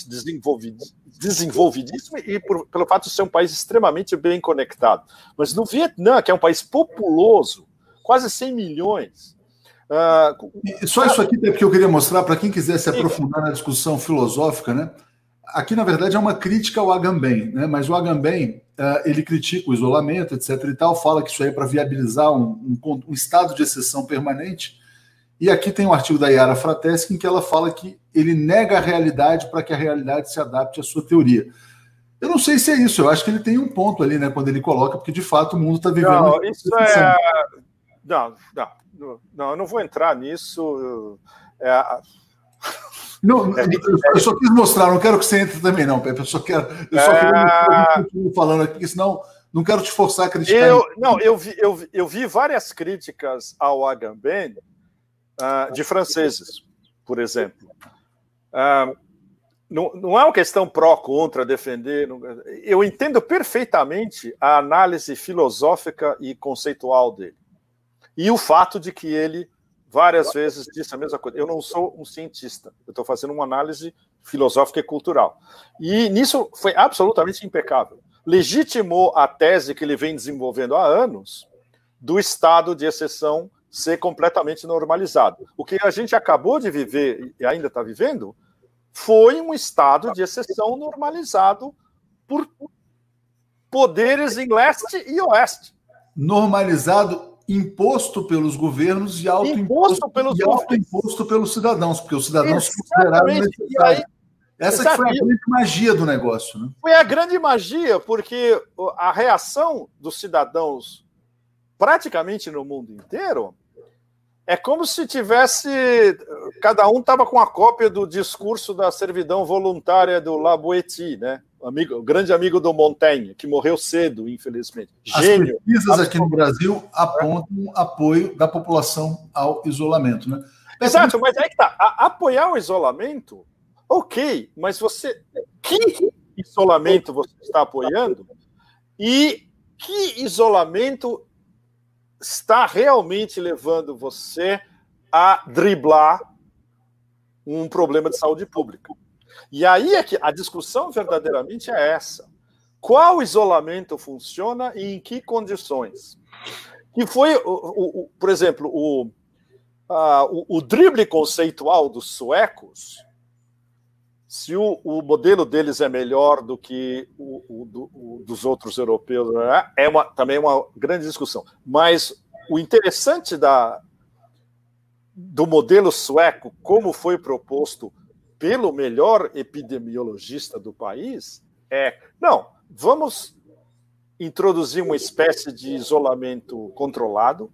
desenvolvidíssimo e por, pelo fato de ser um país extremamente bem conectado. Mas no Vietnã, que é um país populoso, quase 100 milhões. Uh, Só isso aqui que eu queria mostrar para quem quiser se aprofundar na discussão filosófica, né? Aqui, na verdade, é uma crítica ao Agamben, né? mas o Agamben uh, ele critica o isolamento, etc. e tal, fala que isso aí é para viabilizar um, um, um estado de exceção permanente e aqui tem um artigo da Yara Frateschi em que ela fala que ele nega a realidade para que a realidade se adapte à sua teoria. Eu não sei se é isso, eu acho que ele tem um ponto ali, né, quando ele coloca, porque de fato o mundo está vivendo. Não, isso é. Não, não, não, eu não vou entrar nisso. É... Não, é, eu só quis mostrar, não quero que você entre também, não, Pepe. Eu só quero. Eu só é... quero falando aqui, porque senão não quero te forçar a criticar. Eu, não, eu vi, eu, eu vi várias críticas ao Agamben uh, de franceses, por exemplo. Uh, não, não é uma questão pró, contra, defender. Eu entendo perfeitamente a análise filosófica e conceitual dele. E o fato de que ele várias vezes disse a mesma coisa. Eu não sou um cientista, eu estou fazendo uma análise filosófica e cultural. E nisso foi absolutamente impecável. Legitimou a tese que ele vem desenvolvendo há anos do estado de exceção ser completamente normalizado. O que a gente acabou de viver e ainda está vivendo foi um estado de exceção normalizado por poderes em leste e oeste. Normalizado, imposto pelos governos e autoimposto pelos, auto pelos cidadãos, porque os cidadãos se consideraram necessários. Essa foi a grande magia do negócio. Né? Foi a grande magia, porque a reação dos cidadãos praticamente no mundo inteiro, é como se tivesse. Cada um estava com a cópia do discurso da servidão voluntária do Laboeti, né? Amigo, o grande amigo do Montaigne, que morreu cedo, infelizmente. Gênio. As pesquisas aqui no Brasil apontam apoio da população ao isolamento, né? Exato, mas é que tá. A, apoiar o isolamento, ok, mas você. Que isolamento você está apoiando? E que isolamento está realmente levando você a driblar um problema de saúde pública. E aí é que a discussão verdadeiramente é essa. Qual isolamento funciona e em que condições? Que foi, o, o, o por exemplo, o, a, o, o drible conceitual dos suecos se o, o, modelo deles é melhor do que o, o, do, o dos outros europeus, né, é uma, também uma grande discussão. Mas o interessante da, do modelo sueco, como foi proposto pelo melhor epidemiologista do país, é: não, vamos introduzir uma espécie de isolamento controlado,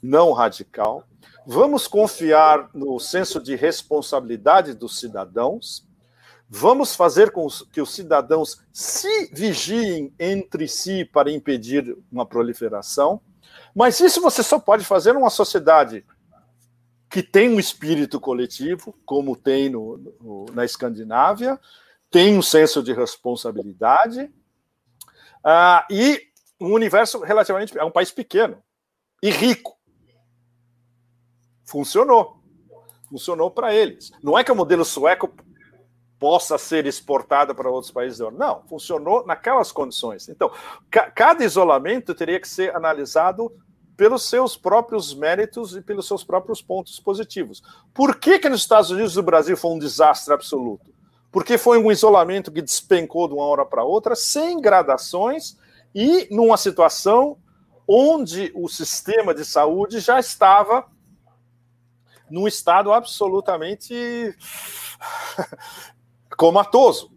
não radical, vamos confiar no senso de responsabilidade dos cidadãos Vamos fazer com que os cidadãos se vigiem entre si para impedir uma proliferação. Mas isso você só pode fazer numa sociedade que tem um espírito coletivo, como tem no, no, na Escandinávia, tem um senso de responsabilidade uh, e um universo relativamente. É um país pequeno e rico. Funcionou. Funcionou para eles. Não é que o modelo sueco possa ser exportada para outros países da Não, funcionou naquelas condições. Então, ca cada isolamento teria que ser analisado pelos seus próprios méritos e pelos seus próprios pontos positivos. Por que, que nos Estados Unidos no Brasil foi um desastre absoluto? Porque foi um isolamento que despencou de uma hora para outra, sem gradações e numa situação onde o sistema de saúde já estava num estado absolutamente comatoso.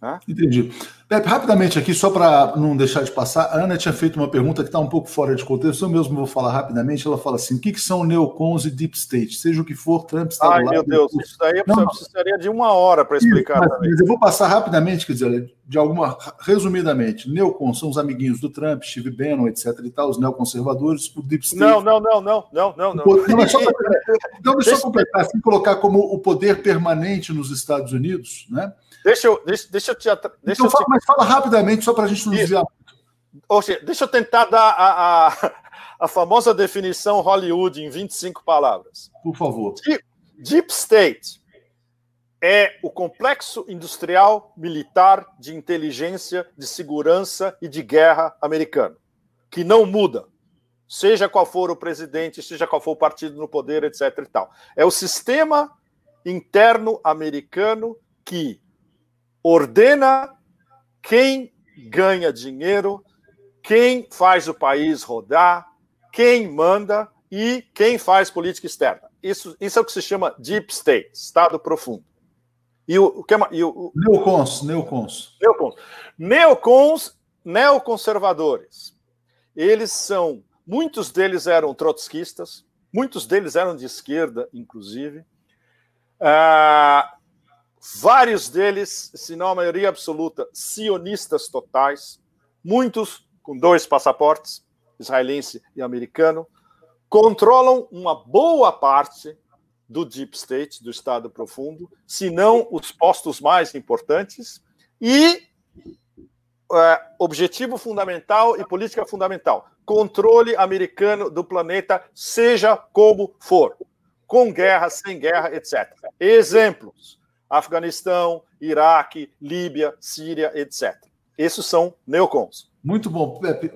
Né? Entendi. Pepe, rapidamente aqui, só para não deixar de passar, a Ana tinha feito uma pergunta que está um pouco fora de contexto, eu mesmo vou falar rapidamente. Ela fala assim: o que, que são neocons e deep state? Seja o que for, Trump está Ai, meu Deus, isso daí eu precisaria de uma hora para explicar. Mas, mas, eu vou passar rapidamente, quer dizer, de alguma. Resumidamente, neocons são os amiguinhos do Trump, Steve Bannon, etc. e tal, os neoconservadores, o deep state. Não, não, não, não, não, não. não. não mas só pra, então, deixa eu completar, assim, colocar como o poder permanente nos Estados Unidos, né? Deixa eu, deixa, deixa eu te. Deixa então, eu te... Mas fala rapidamente, só para a gente não desviar. Ou seja, deixa eu tentar dar a, a, a famosa definição Hollywood em 25 palavras. Por favor. Deep, Deep State é o complexo industrial, militar, de inteligência, de segurança e de guerra americano, que não muda, seja qual for o presidente, seja qual for o partido no poder, etc. E tal. É o sistema interno americano que ordena quem ganha dinheiro, quem faz o país rodar, quem manda e quem faz política externa. Isso, isso é o que se chama Deep State, Estado Profundo. E o, o que é, e o, neocons, neocons. Neocons. Neocons, neoconservadores. Eles são, muitos deles eram trotskistas, muitos deles eram de esquerda, inclusive. Ah, vários deles, se não a maioria absoluta, sionistas totais, muitos com dois passaportes, israelense e americano, controlam uma boa parte do Deep State, do Estado Profundo, se não os postos mais importantes, e é, objetivo fundamental e política fundamental: controle americano do planeta, seja como for, com guerra, sem guerra, etc. Exemplos: Afeganistão, Iraque, Líbia, Síria, etc. Esses são neocons. Muito bom, Pepe.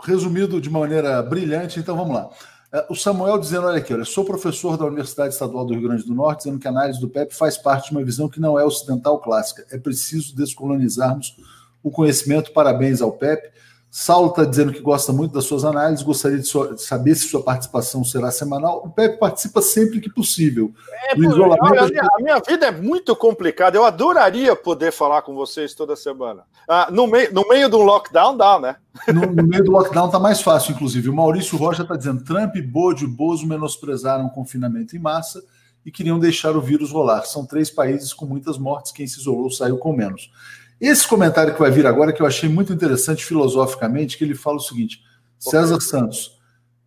Resumido de maneira brilhante, então vamos lá. É, o Samuel dizendo: olha aqui, olha, sou professor da Universidade Estadual do Rio Grande do Norte, dizendo que a análise do PEP faz parte de uma visão que não é ocidental clássica. É preciso descolonizarmos o conhecimento. Parabéns ao PEP. Saulo está dizendo que gosta muito das suas análises, gostaria de, saber se sua participação será semanal. O Pepe participa sempre que possível. É, isolamento... a, minha, a, minha, vida é muito complicada. Eu adoraria poder falar com vocês toda semana. Ah, no, meio, no meio do lockdown, dá, né? No, no meio do lockdown está mais fácil, inclusive. O Maurício Rocha está dizendo: Trump, Bode e Bozo menosprezaram o confinamento em massa e queriam deixar o vírus rolar. São três países com muitas mortes. Quem se isolou saiu com menos. Esse comentário que vai vir agora, que eu achei muito interessante filosoficamente, que ele fala o seguinte: César Santos,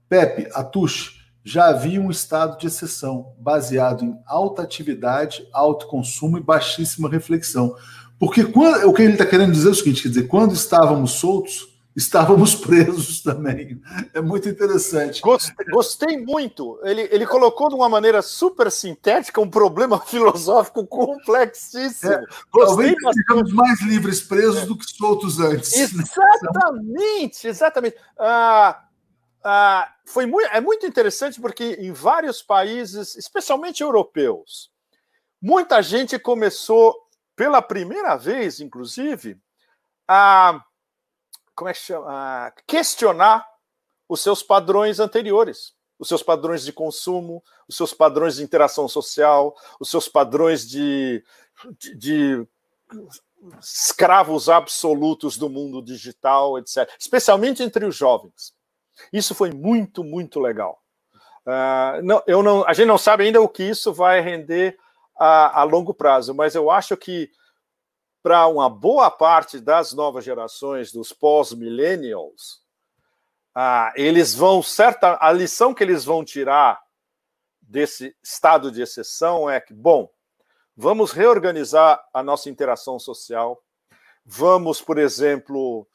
Pepe, Atush, já havia um estado de exceção, baseado em alta atividade, alto consumo e baixíssima reflexão. Porque quando, o que ele está querendo dizer é o seguinte: quer dizer, quando estávamos soltos, estávamos presos também. É muito interessante. Gostei, gostei, muito. Ele, ele colocou de uma maneira super sintética um problema filosófico complexíssimo. É, gostei talvez mais livres presos é. do que soltos antes. Exatamente, exatamente. Ah, ah, foi muito, é muito interessante porque em vários países, especialmente europeus, muita gente começou pela primeira vez, inclusive, a como é que chama? questionar os seus padrões anteriores, os seus padrões de consumo, os seus padrões de interação social, os seus padrões de, de, de escravos absolutos do mundo digital, etc. Especialmente entre os jovens. Isso foi muito, muito legal. Uh, não, eu não, a gente não sabe ainda o que isso vai render a, a longo prazo, mas eu acho que para uma boa parte das novas gerações, dos pós-millennials, ah, eles vão, certa, a lição que eles vão tirar desse estado de exceção é que, bom, vamos reorganizar a nossa interação social, vamos, por exemplo,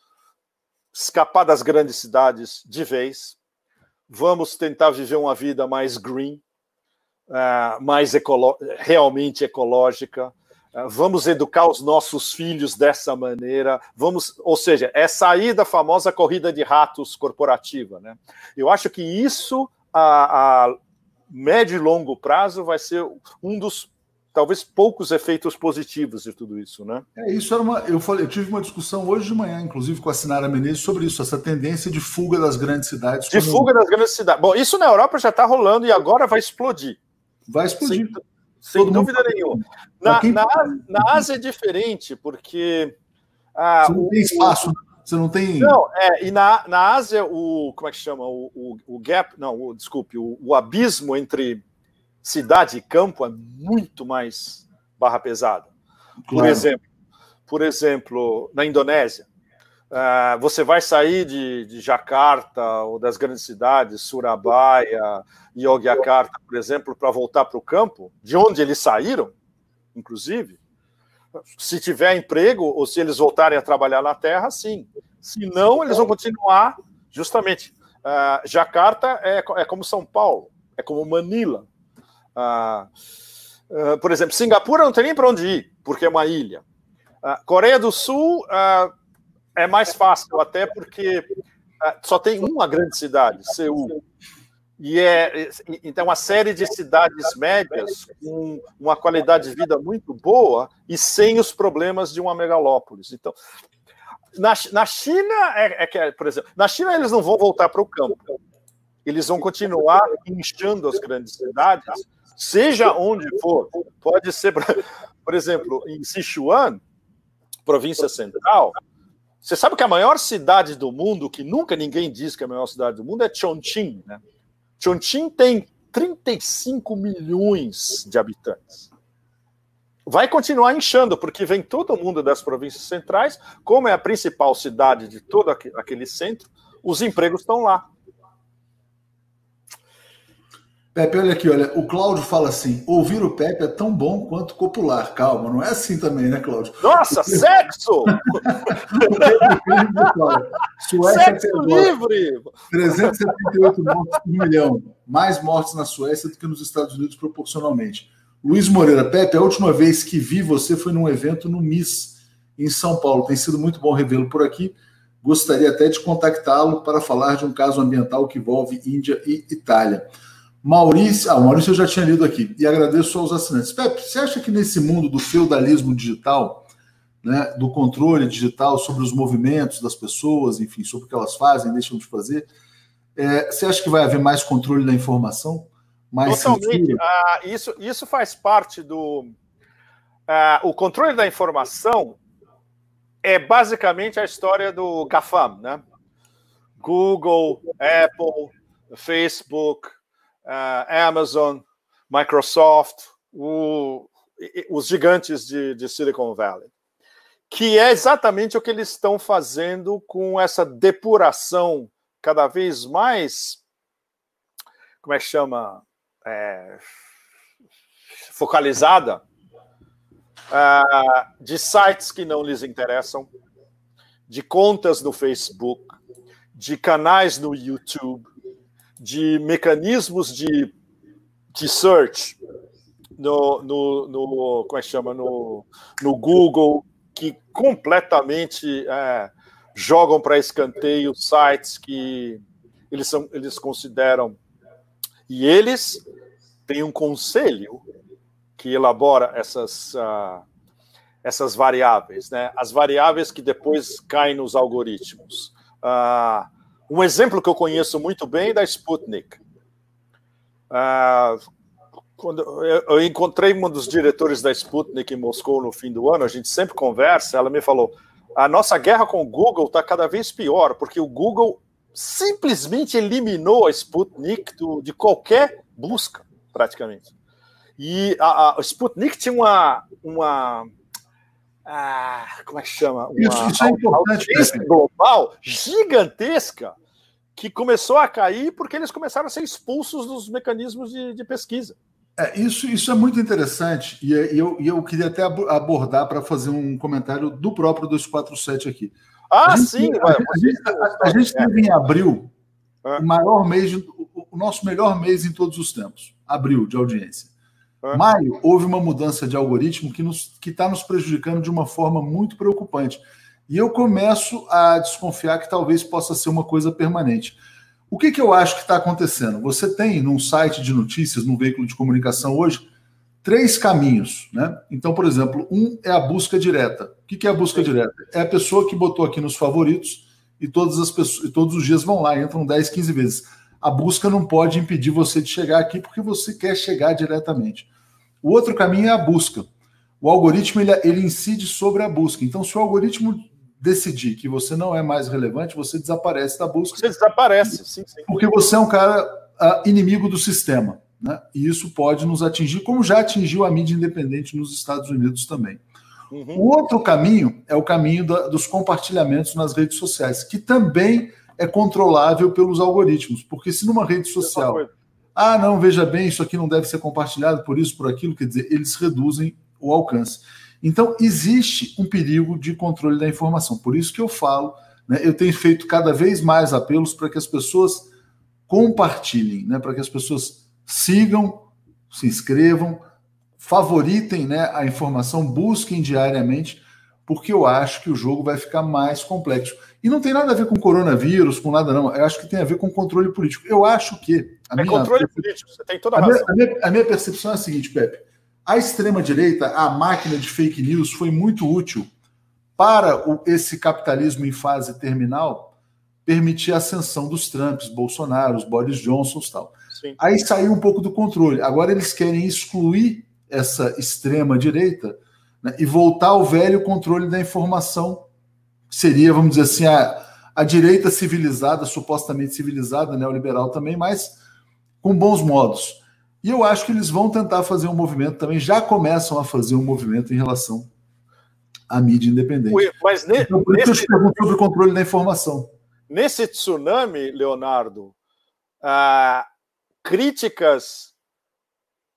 escapar das grandes cidades de vez, vamos tentar viver uma vida mais green, uh, mais ecolo realmente ecológica, ah, vamos educar os nossos filhos dessa maneira, vamos, ou seja, é sair da famosa corrida de ratos corporativa, né? Eu acho que isso a, a médio e longo prazo vai ser um dos talvez poucos efeitos positivos de tudo isso, né? É, isso era uma. Eu falei, eu tive uma discussão hoje de manhã, inclusive com a Sinara Menezes, sobre isso, essa tendência de fuga das grandes cidades. De fuga das grandes cidades. Bom, isso na Europa já está rolando e agora vai explodir. Vai explodir. Sem, sem Todo dúvida nenhuma. Na, quem... na, na, Ásia é diferente, porque. Ah, você não tem espaço, você não tem. Não, é, e na, na Ásia, o. Como é que chama? O, o, o gap. Não, o, desculpe, o, o abismo entre cidade e campo é muito mais barra pesada. Claro. Por exemplo, por exemplo, na Indonésia, uh, você vai sair de, de Jakarta ou das grandes cidades, Surabaya, Yogyakarta, por exemplo, para voltar para o campo, de onde eles saíram, inclusive, se tiver emprego ou se eles voltarem a trabalhar na terra, sim. Se não, eles vão continuar justamente Uh, Jacarta é, é como São Paulo, é como Manila. Uh, por exemplo, Singapura não tem nem para onde ir, porque é uma ilha. Coreia do Sul é mais fácil, até porque só tem uma grande cidade, Seul. E é então uma série de cidades médias com uma qualidade de vida muito boa e sem os problemas de uma megalópolis. Então, na, na China, é, é que, é, por exemplo, na China eles não vão voltar para o campo. Eles vão continuar inchando as grandes cidades, seja onde for. Pode ser, por exemplo, em Sichuan, província central. Você sabe que a maior cidade do mundo, que nunca ninguém diz que é a maior cidade do mundo, é Chongqing. Né? Chongqing tem 35 milhões de habitantes vai continuar inchando, porque vem todo mundo das províncias centrais, como é a principal cidade de todo aquele centro, os empregos estão lá. Pepe, olha aqui, olha, o Cláudio fala assim: ouvir o Pepe é tão bom quanto copular. Calma, não é assim também, né, Cláudio? Nossa, sexo! Suécia sexo livre! 378 mortes por milhão. Mais mortes na Suécia do que nos Estados Unidos proporcionalmente. Luiz Moreira, Pepe, a última vez que vi você foi num evento no MIS, em São Paulo. Tem sido muito bom revê-lo por aqui. Gostaria até de contactá-lo para falar de um caso ambiental que envolve Índia e Itália. Maurício, ah, o Maurício eu já tinha lido aqui, e agradeço aos assinantes. Pepe, você acha que nesse mundo do feudalismo digital, né, do controle digital sobre os movimentos das pessoas, enfim, sobre o que elas fazem, deixam de fazer, é, você acha que vai haver mais controle da informação? mais Totalmente. Ah, isso, isso faz parte do. Ah, o controle da informação é basicamente a história do GAFAM, né? Google, Apple, Facebook, uh, Amazon, Microsoft, o, os gigantes de, de Silicon Valley. Que é exatamente o que eles estão fazendo com essa depuração cada vez mais. Como é que chama? é, focalizada uh, de sites que não lhes interessam, de contas no Facebook, de canais no YouTube, de mecanismos de, de search no, no, no como é que chama no, no Google que completamente é, jogam para escanteio sites que eles, são, eles consideram e eles têm um conselho que elabora essas, uh, essas variáveis, né? as variáveis que depois caem nos algoritmos. Uh, um exemplo que eu conheço muito bem é da Sputnik. Uh, quando eu encontrei um dos diretores da Sputnik em Moscou no fim do ano, a gente sempre conversa, ela me falou: a nossa guerra com o Google está cada vez pior, porque o Google simplesmente eliminou a Sputnik do, de qualquer busca, praticamente. E a, a Sputnik tinha uma. uma ah, como é que chama? Uma isso, isso é importante. global gigantesca que começou a cair porque eles começaram a ser expulsos dos mecanismos de, de pesquisa. É, isso, isso é muito interessante e eu, eu queria até abordar para fazer um comentário do próprio 247 aqui. Ah, a gente, sim, a, a, gente, a, a gente teve em abril é. o maior mês, de, o nosso melhor mês em todos os tempos, abril de audiência. É. Maio houve uma mudança de algoritmo que nos que está nos prejudicando de uma forma muito preocupante. E eu começo a desconfiar que talvez possa ser uma coisa permanente. O que, que eu acho que está acontecendo? Você tem num site de notícias, num veículo de comunicação hoje, três caminhos. Né? Então, por exemplo, um é a busca direta. O que é a busca direta? É a pessoa que botou aqui nos favoritos e todas as pessoas, e todos os dias vão lá, entram 10, 15 vezes. A busca não pode impedir você de chegar aqui porque você quer chegar diretamente. O outro caminho é a busca. O algoritmo ele, ele incide sobre a busca. Então, se o algoritmo decidir que você não é mais relevante, você desaparece da busca. Você desaparece, sim, sim. Porque você é um cara uh, inimigo do sistema. Né? E isso pode nos atingir, como já atingiu a mídia independente nos Estados Unidos também. Uhum. O outro caminho é o caminho da, dos compartilhamentos nas redes sociais, que também é controlável pelos algoritmos, porque se numa rede social, ah, não, veja bem, isso aqui não deve ser compartilhado por isso, por aquilo, quer dizer, eles reduzem o alcance. Então, existe um perigo de controle da informação. Por isso que eu falo, né, eu tenho feito cada vez mais apelos para que as pessoas compartilhem, né, para que as pessoas sigam, se inscrevam, favoritem né, a informação, busquem diariamente, porque eu acho que o jogo vai ficar mais complexo. E não tem nada a ver com coronavírus, com nada, não. Eu acho que tem a ver com controle político. Eu acho que. é minha, controle político, você tem toda a, a razão. Minha, a, minha, a minha percepção é a seguinte, Pepe. A extrema-direita, a máquina de fake news, foi muito útil para o, esse capitalismo em fase terminal permitir a ascensão dos Trumps, Bolsonaro, os Boris Johnsons tal. Sim. Aí saiu um pouco do controle. Agora eles querem excluir essa extrema direita né, e voltar ao velho controle da informação, que seria, vamos dizer assim, a, a direita civilizada, supostamente civilizada, neoliberal também, mas com bons modos. E eu acho que eles vão tentar fazer um movimento também, já começam a fazer um movimento em relação à mídia independente. Mas ne, então, por nesse, isso eu te pergunto sobre o controle da informação. Nesse tsunami, Leonardo, ah, críticas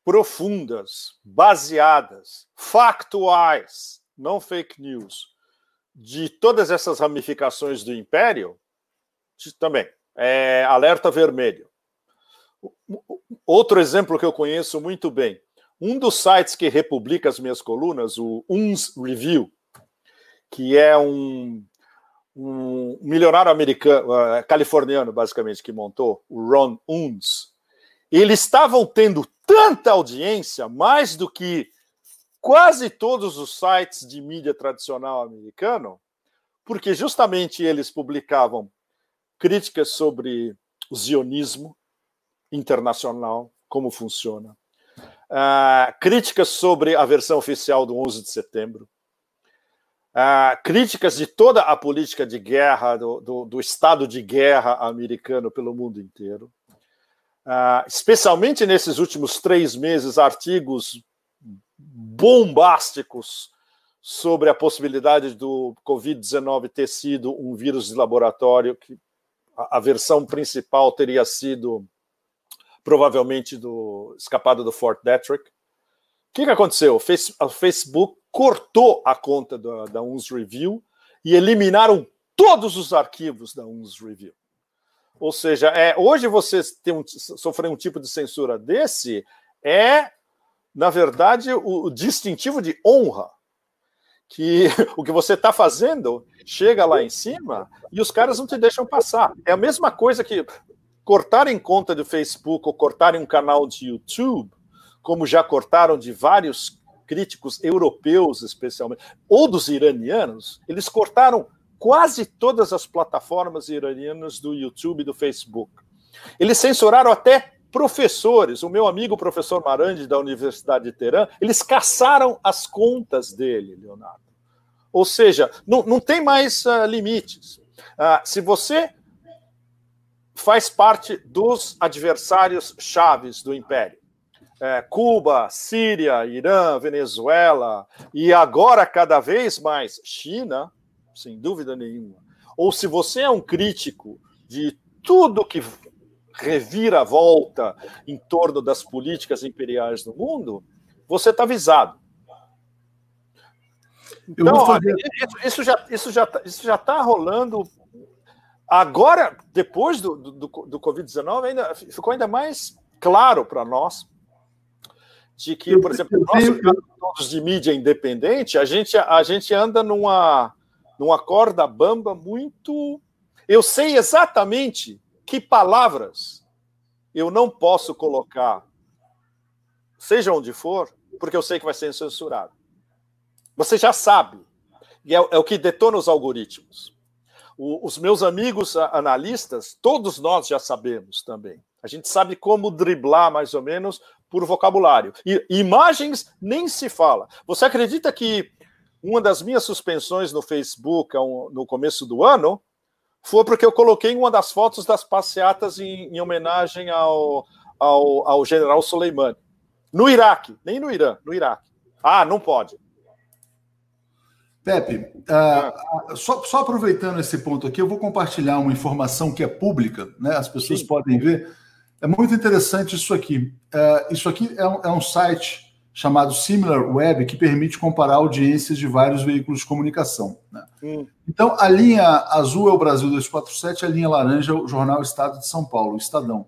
profundas, baseadas, factuais, não fake news, de todas essas ramificações do império, também é alerta vermelho. Outro exemplo que eu conheço muito bem, um dos sites que republica as minhas colunas, o UNS Review, que é um, um milionário americano, uh, californiano, basicamente, que montou, o Ron Unz, eles estavam tendo tanta audiência, mais do que quase todos os sites de mídia tradicional americano, porque justamente eles publicavam críticas sobre o zionismo internacional, como funciona, uh, críticas sobre a versão oficial do 11 de setembro, uh, críticas de toda a política de guerra, do, do, do estado de guerra americano pelo mundo inteiro, uh, especialmente nesses últimos três meses, artigos bombásticos sobre a possibilidade do Covid-19 ter sido um vírus de laboratório, que a, a versão principal teria sido provavelmente do escapado do Fort Detrick. O que, que aconteceu? O Facebook cortou a conta da, da UNS Review e eliminaram todos os arquivos da UNS Review. Ou seja, é, hoje você tem um, sofrer um tipo de censura desse é, na verdade, o, o distintivo de honra. Que o que você está fazendo chega lá em cima e os caras não te deixam passar. É a mesma coisa que cortarem conta do Facebook ou cortarem um canal de YouTube, como já cortaram de vários críticos europeus, especialmente, ou dos iranianos, eles cortaram quase todas as plataformas iranianas do YouTube e do Facebook. Eles censuraram até professores. O meu amigo professor Marandi, da Universidade de Teherã, eles caçaram as contas dele, Leonardo. Ou seja, não, não tem mais uh, limites. Uh, se você faz parte dos adversários chaves do Império, é, Cuba, Síria, Irã, Venezuela e agora cada vez mais China, sem dúvida nenhuma. Ou se você é um crítico de tudo que revira a volta em torno das políticas imperiais do mundo, você está avisado. Então, fazer... isso, já isso já isso já está rolando. Agora, depois do, do, do Covid-19, ainda ficou ainda mais claro para nós de que, por exemplo, nós de mídia independente, a gente, a gente anda numa numa corda bamba muito. Eu sei exatamente que palavras eu não posso colocar, seja onde for, porque eu sei que vai ser censurado. Você já sabe. E é, é o que detona os algoritmos. O, os meus amigos analistas, todos nós já sabemos também. A gente sabe como driblar mais ou menos por vocabulário. E imagens nem se fala. Você acredita que uma das minhas suspensões no Facebook no começo do ano foi porque eu coloquei uma das fotos das passeatas em, em homenagem ao, ao, ao, general Soleimani. No Iraque, nem no Irã, no Iraque. Ah, não pode. Pepe, uh, só, só, aproveitando esse ponto aqui, eu vou compartilhar uma informação que é pública, né? As pessoas Sim. podem ver. É muito interessante isso aqui. Uh, isso aqui é um, é um site chamado Similar Web, que permite comparar audiências de vários veículos de comunicação. Né? Hum. Então, a linha azul é o Brasil 247, a linha laranja é o Jornal Estado de São Paulo, o Estadão.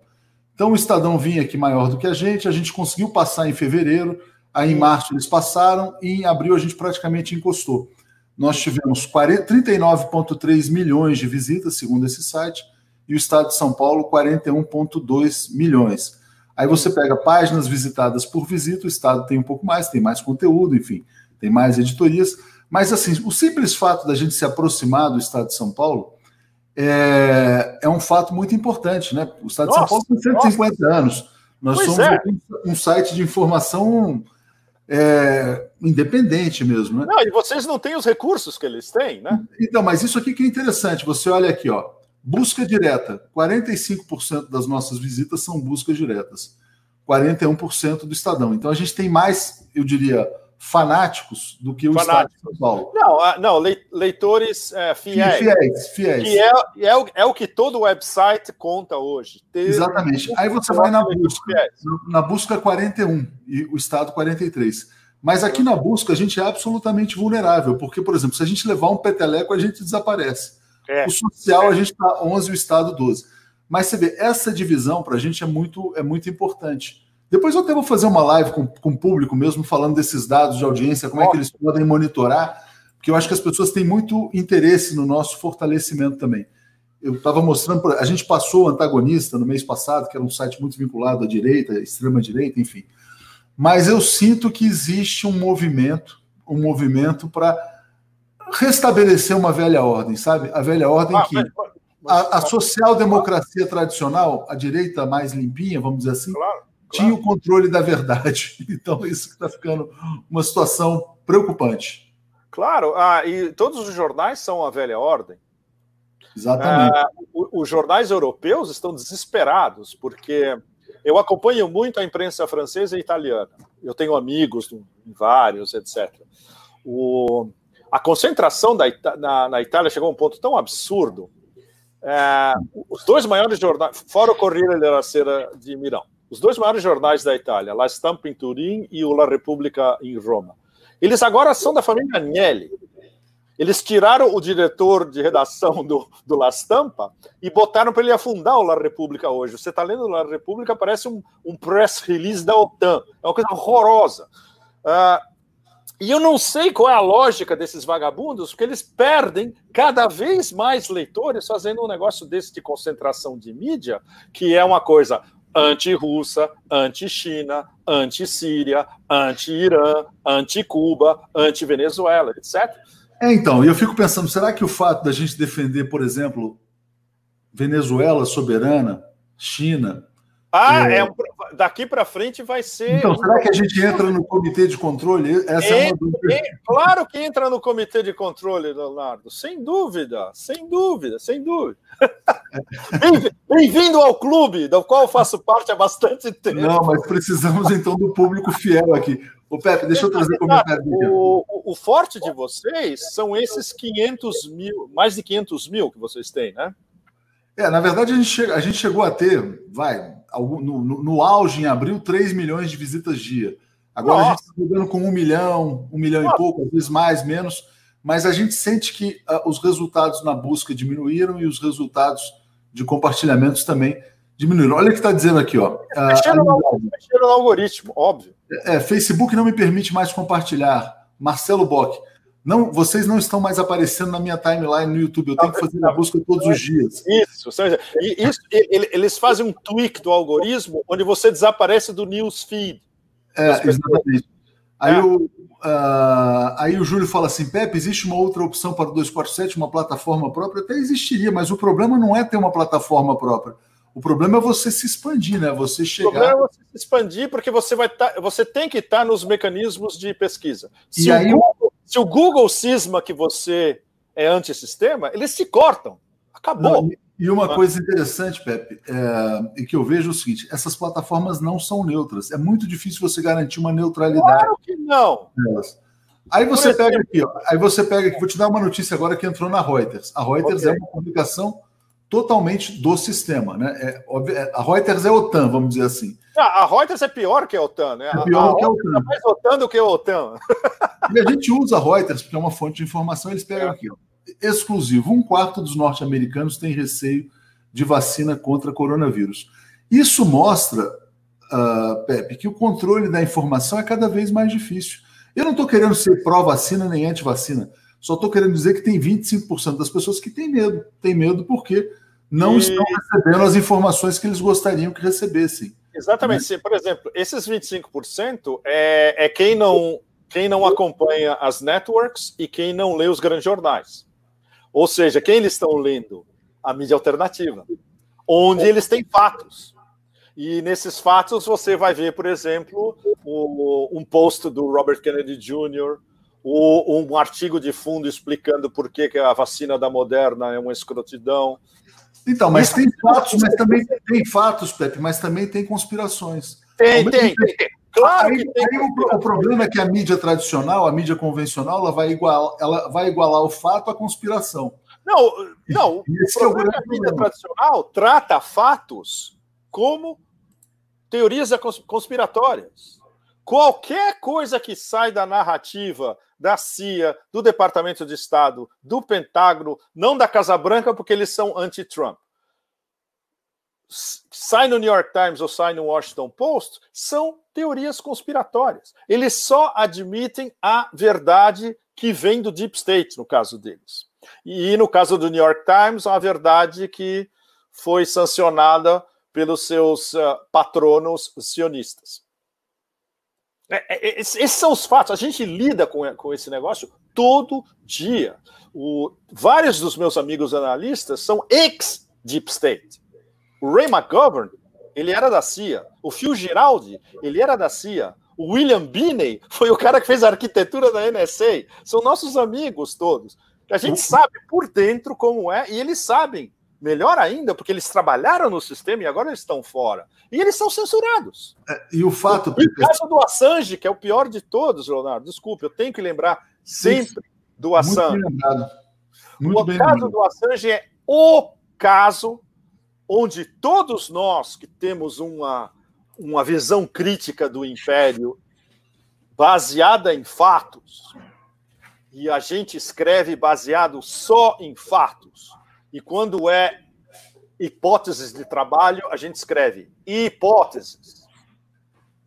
Então, o Estadão vinha aqui maior do que a gente, a gente conseguiu passar em fevereiro, aí em março eles passaram, e em abril a gente praticamente encostou. Nós tivemos 39,3 milhões de visitas, segundo esse site, e o Estado de São Paulo, 41,2 milhões. Aí você pega páginas visitadas por visita, o Estado tem um pouco mais, tem mais conteúdo, enfim, tem mais editorias. Mas, assim, o simples fato da gente se aproximar do Estado de São Paulo é, é um fato muito importante, né? O Estado nossa, de São Paulo tem 150 nossa. anos. Nós pois somos é. um site de informação é, independente mesmo, né? Não, e vocês não têm os recursos que eles têm, né? Então, mas isso aqui que é interessante. Você olha aqui, ó. Busca direta. 45% das nossas visitas são buscas diretas. 41% do Estadão. Então a gente tem mais, eu diria, fanáticos do que o fanáticos. Estado de São Paulo. Não, não leitores é, fiéis. Fiéis, fiéis. Que é, é, o, é o que todo website conta hoje. Ter Exatamente. Aí você vai na busca. Na busca 41 e o Estado 43. Mas aqui na busca a gente é absolutamente vulnerável, porque, por exemplo, se a gente levar um peteleco, a gente desaparece. É. O social a gente está 11, o Estado 12. Mas você vê, essa divisão para a gente é muito, é muito importante. Depois eu até vou fazer uma live com, com o público mesmo, falando desses dados de audiência, como é que eles podem monitorar, porque eu acho que as pessoas têm muito interesse no nosso fortalecimento também. Eu estava mostrando, a gente passou o antagonista no mês passado, que era um site muito vinculado à direita, extrema-direita, enfim. Mas eu sinto que existe um movimento, um movimento para restabelecer uma velha ordem, sabe? A velha ordem ah, que mas, mas, a, a social-democracia tradicional, a direita mais limpinha, vamos dizer assim, claro tinha o controle da verdade. Então, isso está ficando uma situação preocupante. Claro, ah, e todos os jornais são a velha ordem. Exatamente. Ah, os jornais europeus estão desesperados, porque eu acompanho muito a imprensa francesa e italiana. Eu tenho amigos em vários, etc. O, a concentração da, na, na, Itália chegou a um ponto tão absurdo. É, os dois maiores jornais, fora o Corriere della Sera de Milão, os dois maiores jornais da Itália, La Stampa em Turim e o La Repubblica em Roma. Eles agora são da família Agnelli. Eles tiraram o diretor de redação do, do La Stampa e botaram para ele afundar o La Repubblica hoje. Você está lendo o La Repubblica, parece um, um, press release da OTAN. É uma coisa horrorosa. Uh, e eu não sei qual é a lógica desses vagabundos, porque eles perdem cada vez mais leitores fazendo um negócio desse de concentração de mídia, que é uma coisa anti-russa, anti-China, anti-Síria, anti-Irã, anti-Cuba, anti-Venezuela, etc. É, então, e eu fico pensando, será que o fato da gente defender, por exemplo, Venezuela soberana, China, ah, é... É um, daqui para frente vai ser. Então, será que a gente entra no comitê de controle? Essa é, é uma Claro que entra no comitê de controle, Leonardo. Sem dúvida, sem dúvida, sem dúvida. Bem-vindo ao clube, do qual eu faço parte há bastante tempo. Não, mas precisamos então do público fiel aqui. O Pepe, deixa eu trazer comentário. O, o, o forte de vocês são esses 500 mil, mais de 500 mil que vocês têm, né? É, na verdade, a gente, chega, a gente chegou a ter, vai, no, no, no, auge, em abril, 3 milhões de visitas dia. Agora Nossa. a gente está mudando com um milhão, um milhão Nossa. e pouco, às vezes mais, menos, mas a gente sente que uh, os resultados na busca diminuíram e os resultados de compartilhamentos também diminuíram. Olha o que está dizendo aqui, ó. Uh, mexeram, mexeram no algoritmo, óbvio. É, Facebook não me permite mais compartilhar. Marcelo Bock. Não, vocês não estão mais aparecendo na minha timeline no YouTube. Eu tenho que fazer a busca todos os dias. Isso, isso eles fazem um tweak do algoritmo onde você desaparece do news feed. É, exatamente. Aí, é. O, uh, aí o Júlio fala assim: Pepe, existe uma outra opção para o 247, uma plataforma própria? Até existiria, mas o problema não é ter uma plataforma própria. O problema é você se expandir, né? Você chegar. O problema é você se expandir porque você vai tá, você tem que estar tá nos mecanismos de pesquisa. Se e aí, Google se o Google cisma que você é antissistema, eles se cortam. Acabou. Não, e uma coisa interessante, Pepe, é, que eu vejo é o seguinte: essas plataformas não são neutras. É muito difícil você garantir uma neutralidade. Claro que não. Delas. Aí você exemplo, pega aqui, ó, aí você pega aqui, vou te dar uma notícia agora que entrou na Reuters. A Reuters okay. é uma publicação totalmente do sistema, né? É, é, a Reuters é OTAN, vamos dizer assim. A, a Reuters é pior que a OTAN, né? É pior a, que a OTAN. É mais OTAN do que a OTAN. E a gente usa a Reuters porque é uma fonte de informação, eles pegam é. aqui, ó, exclusivo. Um quarto dos norte-americanos tem receio de vacina contra coronavírus. Isso mostra, uh, Pepe, que o controle da informação é cada vez mais difícil. Eu não estou querendo ser pró-vacina nem anti-vacina. Só estou querendo dizer que tem 25% das pessoas que têm medo. Tem medo porque não e... estão recebendo as informações que eles gostariam que recebessem. Exatamente. Né? Por exemplo, esses 25% é, é quem, não, quem não acompanha as networks e quem não lê os grandes jornais. Ou seja, quem eles estão lendo? A mídia alternativa, onde eles têm fatos. E nesses fatos você vai ver, por exemplo, o, um post do Robert Kennedy Jr., o, um artigo de fundo explicando por que, que a vacina da Moderna é uma escrotidão. Então, mas Isso, tem fatos, mas também tem fatos, Pepe, mas também tem conspirações. Tem, tem, tem, tem. Claro aí, que tem. Aí o, o, problema é que a mídia tradicional, a mídia convencional, ela vai igualar, ela vai igualar o fato à conspiração. Não, não. Esse o problema é, o é que a mídia tradicional trata fatos como teorias conspiratórias. Qualquer coisa que sai da narrativa da CIA, do Departamento de Estado, do Pentágono, não da Casa Branca, porque eles são anti-Trump. Sai no New York Times ou sai no Washington Post, são teorias conspiratórias. Eles só admitem a verdade que vem do Deep State, no caso deles. E no caso do New York Times, a verdade que foi sancionada pelos seus uh, patronos sionistas. É, é, é, esses são os fatos. A gente lida com, com esse negócio todo dia. O, vários dos meus amigos analistas são ex-Deep State. O Ray McGovern, ele era da CIA. O Phil Giraldi, ele era da CIA. O William Binney foi o cara que fez a arquitetura da NSA. São nossos amigos todos. A gente sabe por dentro como é e eles sabem Melhor ainda, porque eles trabalharam no sistema e agora eles estão fora. E eles são censurados. É, e o fato. O, o caso do Assange, que é o pior de todos, Leonardo, desculpe, eu tenho que lembrar sempre do Assange. Muito bem lembrado. Muito o bem caso lembrado. do Assange é o caso onde todos nós que temos uma, uma visão crítica do império baseada em fatos, e a gente escreve baseado só em fatos e quando é hipóteses de trabalho, a gente escreve hipóteses.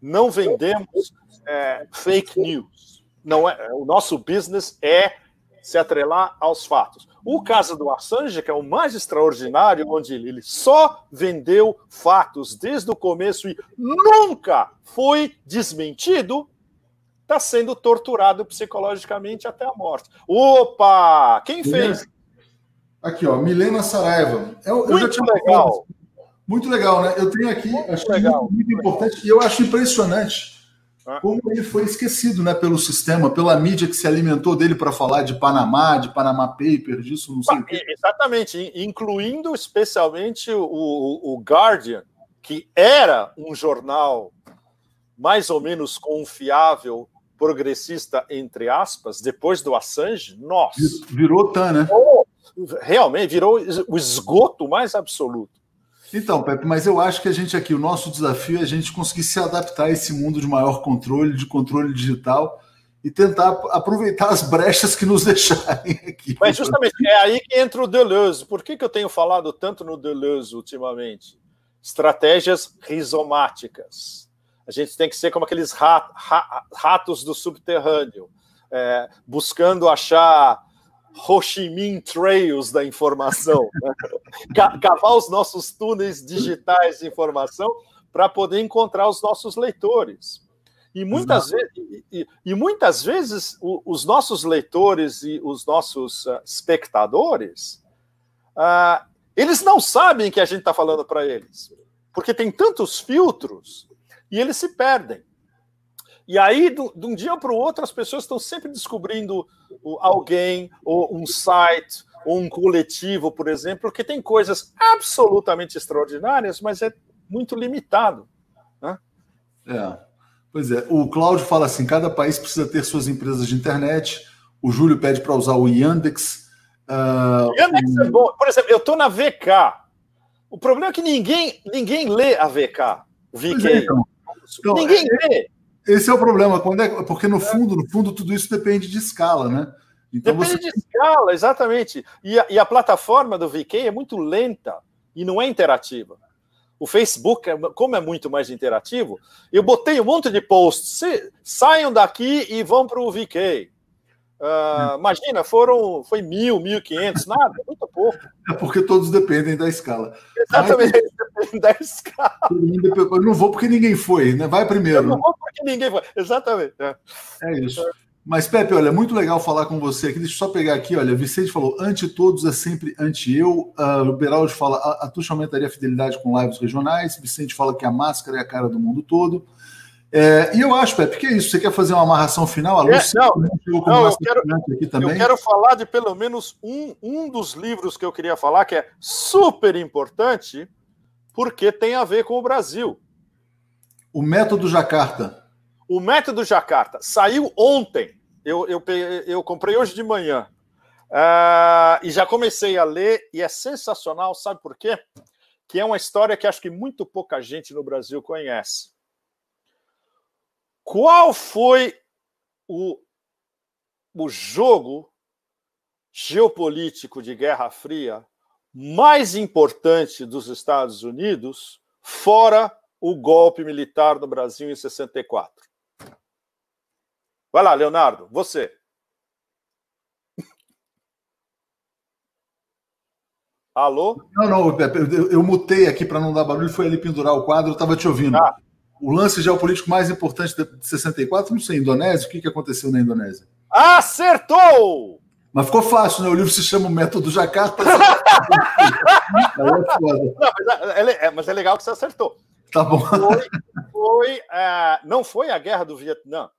Não vendemos é, fake news. Não é, o nosso business é se atrelar aos fatos. O caso do Assange, que é o mais extraordinário, onde ele só vendeu fatos desde o começo e nunca foi desmentido, está sendo torturado psicologicamente até a morte. Opa! Quem fez? Aqui, ó, Milena Saraiva. Eu, muito eu já tinha legal. Muito legal, né? Eu tenho aqui, muito acho legal. Muito, muito importante, e eu acho impressionante ah. como ele foi esquecido, né, pelo sistema, pela mídia que se alimentou dele para falar de Panamá, de Panama Papers, disso, não sei o quê. Exatamente, incluindo especialmente o, o Guardian, que era um jornal mais ou menos confiável, progressista, entre aspas, depois do Assange, nossa. Virou TAN, né? Oh, realmente virou o esgoto mais absoluto. Então, Pepe, mas eu acho que a gente aqui, o nosso desafio é a gente conseguir se adaptar a esse mundo de maior controle, de controle digital e tentar aproveitar as brechas que nos deixarem aqui. Mas justamente é aí que entra o Deleuze. Por que, que eu tenho falado tanto no Deleuze ultimamente? Estratégias rizomáticas. A gente tem que ser como aqueles ratos do subterrâneo, é, buscando achar Ho Chi Minh Trails da informação, né? cavar os nossos túneis digitais de informação para poder encontrar os nossos leitores. E muitas, vezes, e, e muitas vezes o, os nossos leitores e os nossos uh, espectadores, uh, eles não sabem que a gente está falando para eles, porque tem tantos filtros e eles se perdem. E aí, de um dia para o outro, as pessoas estão sempre descobrindo alguém, ou um site, ou um coletivo, por exemplo, que tem coisas absolutamente extraordinárias, mas é muito limitado. Né? É. Pois é. O Cláudio fala assim: cada país precisa ter suas empresas de internet. O Júlio pede para usar o Yandex. Uh, Yandex o... é bom. Por exemplo, eu estou na VK. O problema é que ninguém, ninguém lê a VK. VK. É, então. Então, Ninguém é, vê. Esse é o problema, quando é, porque no fundo, no fundo, tudo isso depende de escala, né? Então depende você... de escala, exatamente. E a, e a plataforma do VK é muito lenta e não é interativa. O Facebook, é, como é muito mais interativo, eu botei um monte de posts. saiam daqui e vão para o VK. Uh, imagina, foram foi mil, mil quinhentos, nada, muito pouco. É porque todos dependem da escala. Exatamente, eles dependem da escala. Eu não vou porque ninguém foi, né? Vai primeiro. Eu não vou porque ninguém foi, exatamente. É, é isso. Mas, Pepe, olha, muito legal falar com você aqui. Deixa eu só pegar aqui, olha, Vicente falou, ante todos é sempre ante eu. Uh, o Beraldo fala, a, a Tuxa aumentaria a fidelidade com lives regionais. Vicente fala que a máscara é a cara do mundo todo. É, e eu acho, Pepe, que é isso. Você quer fazer uma amarração final? A é, não, não eu, quero, eu quero falar de pelo menos um, um dos livros que eu queria falar, que é super importante, porque tem a ver com o Brasil. O Método Jacarta. O Método Jacarta saiu ontem. Eu, eu, eu comprei hoje de manhã. Uh, e já comecei a ler, e é sensacional, sabe por quê? Que é uma história que acho que muito pouca gente no Brasil conhece. Qual foi o, o jogo geopolítico de Guerra Fria mais importante dos Estados Unidos, fora o golpe militar no Brasil em 64? Vai lá, Leonardo, você. Alô? Não, não, eu, eu mutei aqui para não dar barulho, foi ali pendurar o quadro, eu estava te ouvindo. Ah, o lance geopolítico mais importante de 64, não sei, Indonésia, o que, que aconteceu na Indonésia? Acertou! Mas ficou fácil, né? O livro se chama O Método Jacarta. é foda. Não, mas, é, é, mas, é, legal que você acertou. Tá bom. Foi, foi é, não foi a guerra do Vietnã,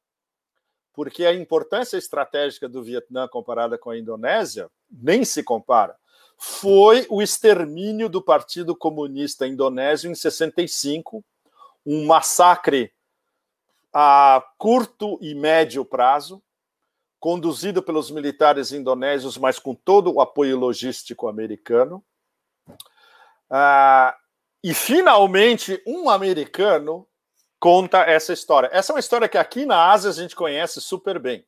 porque a importância estratégica do Vietnã comparada com a Indonésia nem se compara. Foi o extermínio do Partido Comunista Indonésio em 65, um massacre a curto e médio prazo, conduzido pelos militares indonésios, mas com todo o apoio logístico americano. Ah, e finalmente um americano conta essa história. Essa é uma história que aqui na Ásia a gente conhece super bem,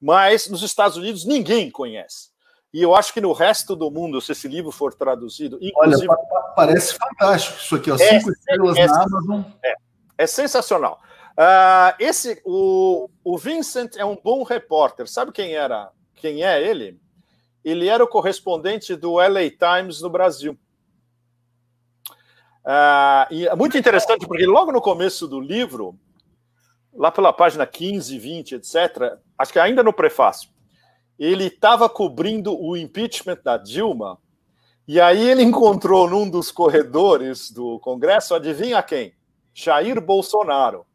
mas nos Estados Unidos ninguém conhece. E eu acho que no resto do mundo, se esse livro for traduzido, inclusive. Olha, parece fantástico isso aqui, ó. É, cinco estrelas é, na Amazon. É, é sensacional. Uh, esse, o, o Vincent é um bom repórter. Sabe quem era? Quem é ele? Ele era o correspondente do LA Times no Brasil. Uh, e é muito interessante porque logo no começo do livro, lá pela página 15, 20, etc., acho que ainda no prefácio, ele estava cobrindo o impeachment da Dilma, e aí ele encontrou num dos corredores do Congresso, adivinha quem? Jair Bolsonaro.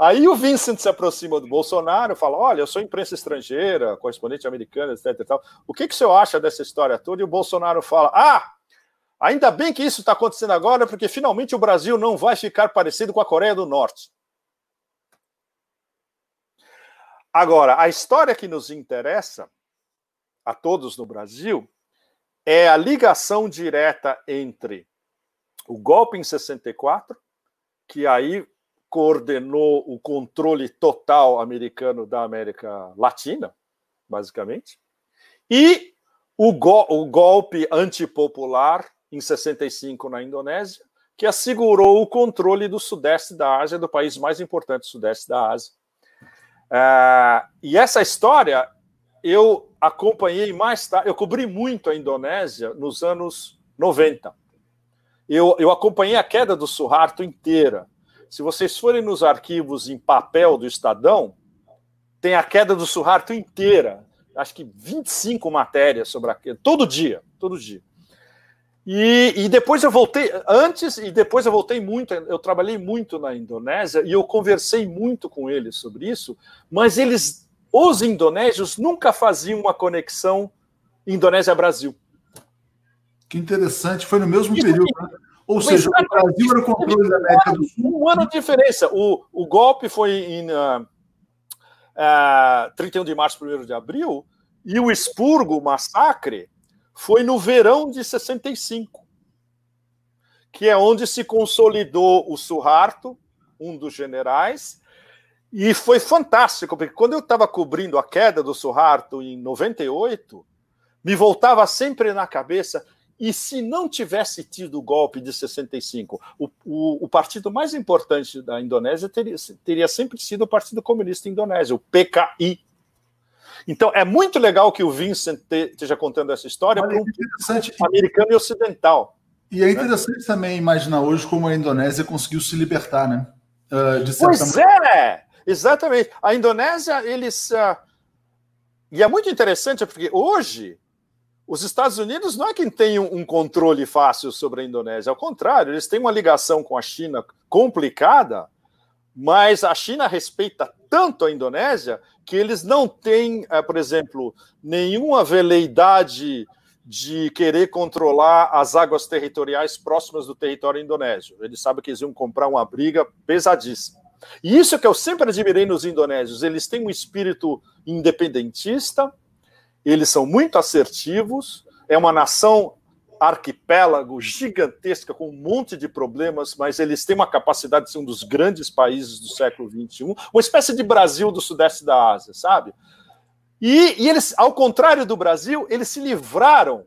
Aí o Vincent se aproxima do Bolsonaro fala: Olha, eu sou imprensa estrangeira, correspondente americana, etc. O que, que o senhor acha dessa história toda? E o Bolsonaro fala: Ah, ainda bem que isso está acontecendo agora, porque finalmente o Brasil não vai ficar parecido com a Coreia do Norte. Agora, a história que nos interessa a todos no Brasil é a ligação direta entre o golpe em 64, que aí coordenou o controle total americano da América Latina, basicamente, e o, go o golpe antipopular em 65 na Indonésia, que assegurou o controle do sudeste da Ásia, do país mais importante do sudeste da Ásia, Uh, e essa história eu acompanhei mais tarde, eu cobri muito a Indonésia nos anos 90. Eu, eu acompanhei a queda do Suharto inteira. Se vocês forem nos arquivos em papel do Estadão, tem a queda do Suharto inteira. Acho que 25 matérias sobre a queda, todo dia, todo dia. E, e, depois eu voltei, antes e depois eu voltei muito, eu trabalhei muito na Indonésia e eu conversei muito com eles sobre isso, mas eles, os indonésios, nunca faziam uma conexão Indonésia-Brasil. Que interessante, foi no mesmo isso período, né? Ou seja, o Brasil era o controle da América do Sul. Um ano de diferença. O, o golpe foi em uh, uh, 31 de março, 1 de abril, e o expurgo, o massacre, foi no verão de 65. que é onde se consolidou o Suharto, um dos generais, e foi fantástico, porque quando eu estava cobrindo a queda do Suharto em 98, me voltava sempre na cabeça. E se não tivesse tido o golpe de 65, o, o, o partido mais importante da Indonésia teria, teria sempre sido o Partido Comunista Indonésio, o PKI. Então é muito legal que o Vincent esteja contando essa história para um americano e ocidental. E é interessante né? também imaginar hoje como a Indonésia conseguiu se libertar, né? Uh, pois é, exatamente. A Indonésia, eles. Uh... E é muito interessante porque hoje os Estados Unidos não é quem tem um controle fácil sobre a Indonésia, ao contrário, eles têm uma ligação com a China complicada, mas a China respeita tanto a Indonésia que eles não têm, eh, por exemplo, nenhuma veleidade de querer controlar as águas territoriais próximas do território indonésio. Eles sabem que eles iam comprar uma briga pesadíssima. E isso é que eu sempre admirei nos indonésios. Eles têm um espírito independentista, eles são muito assertivos, é uma nação arquipélago gigantesca com um monte de problemas, mas eles têm uma capacidade de ser um dos grandes países do século XXI, uma espécie de Brasil do sudeste da Ásia, sabe? E, e eles, ao contrário do Brasil, eles se livraram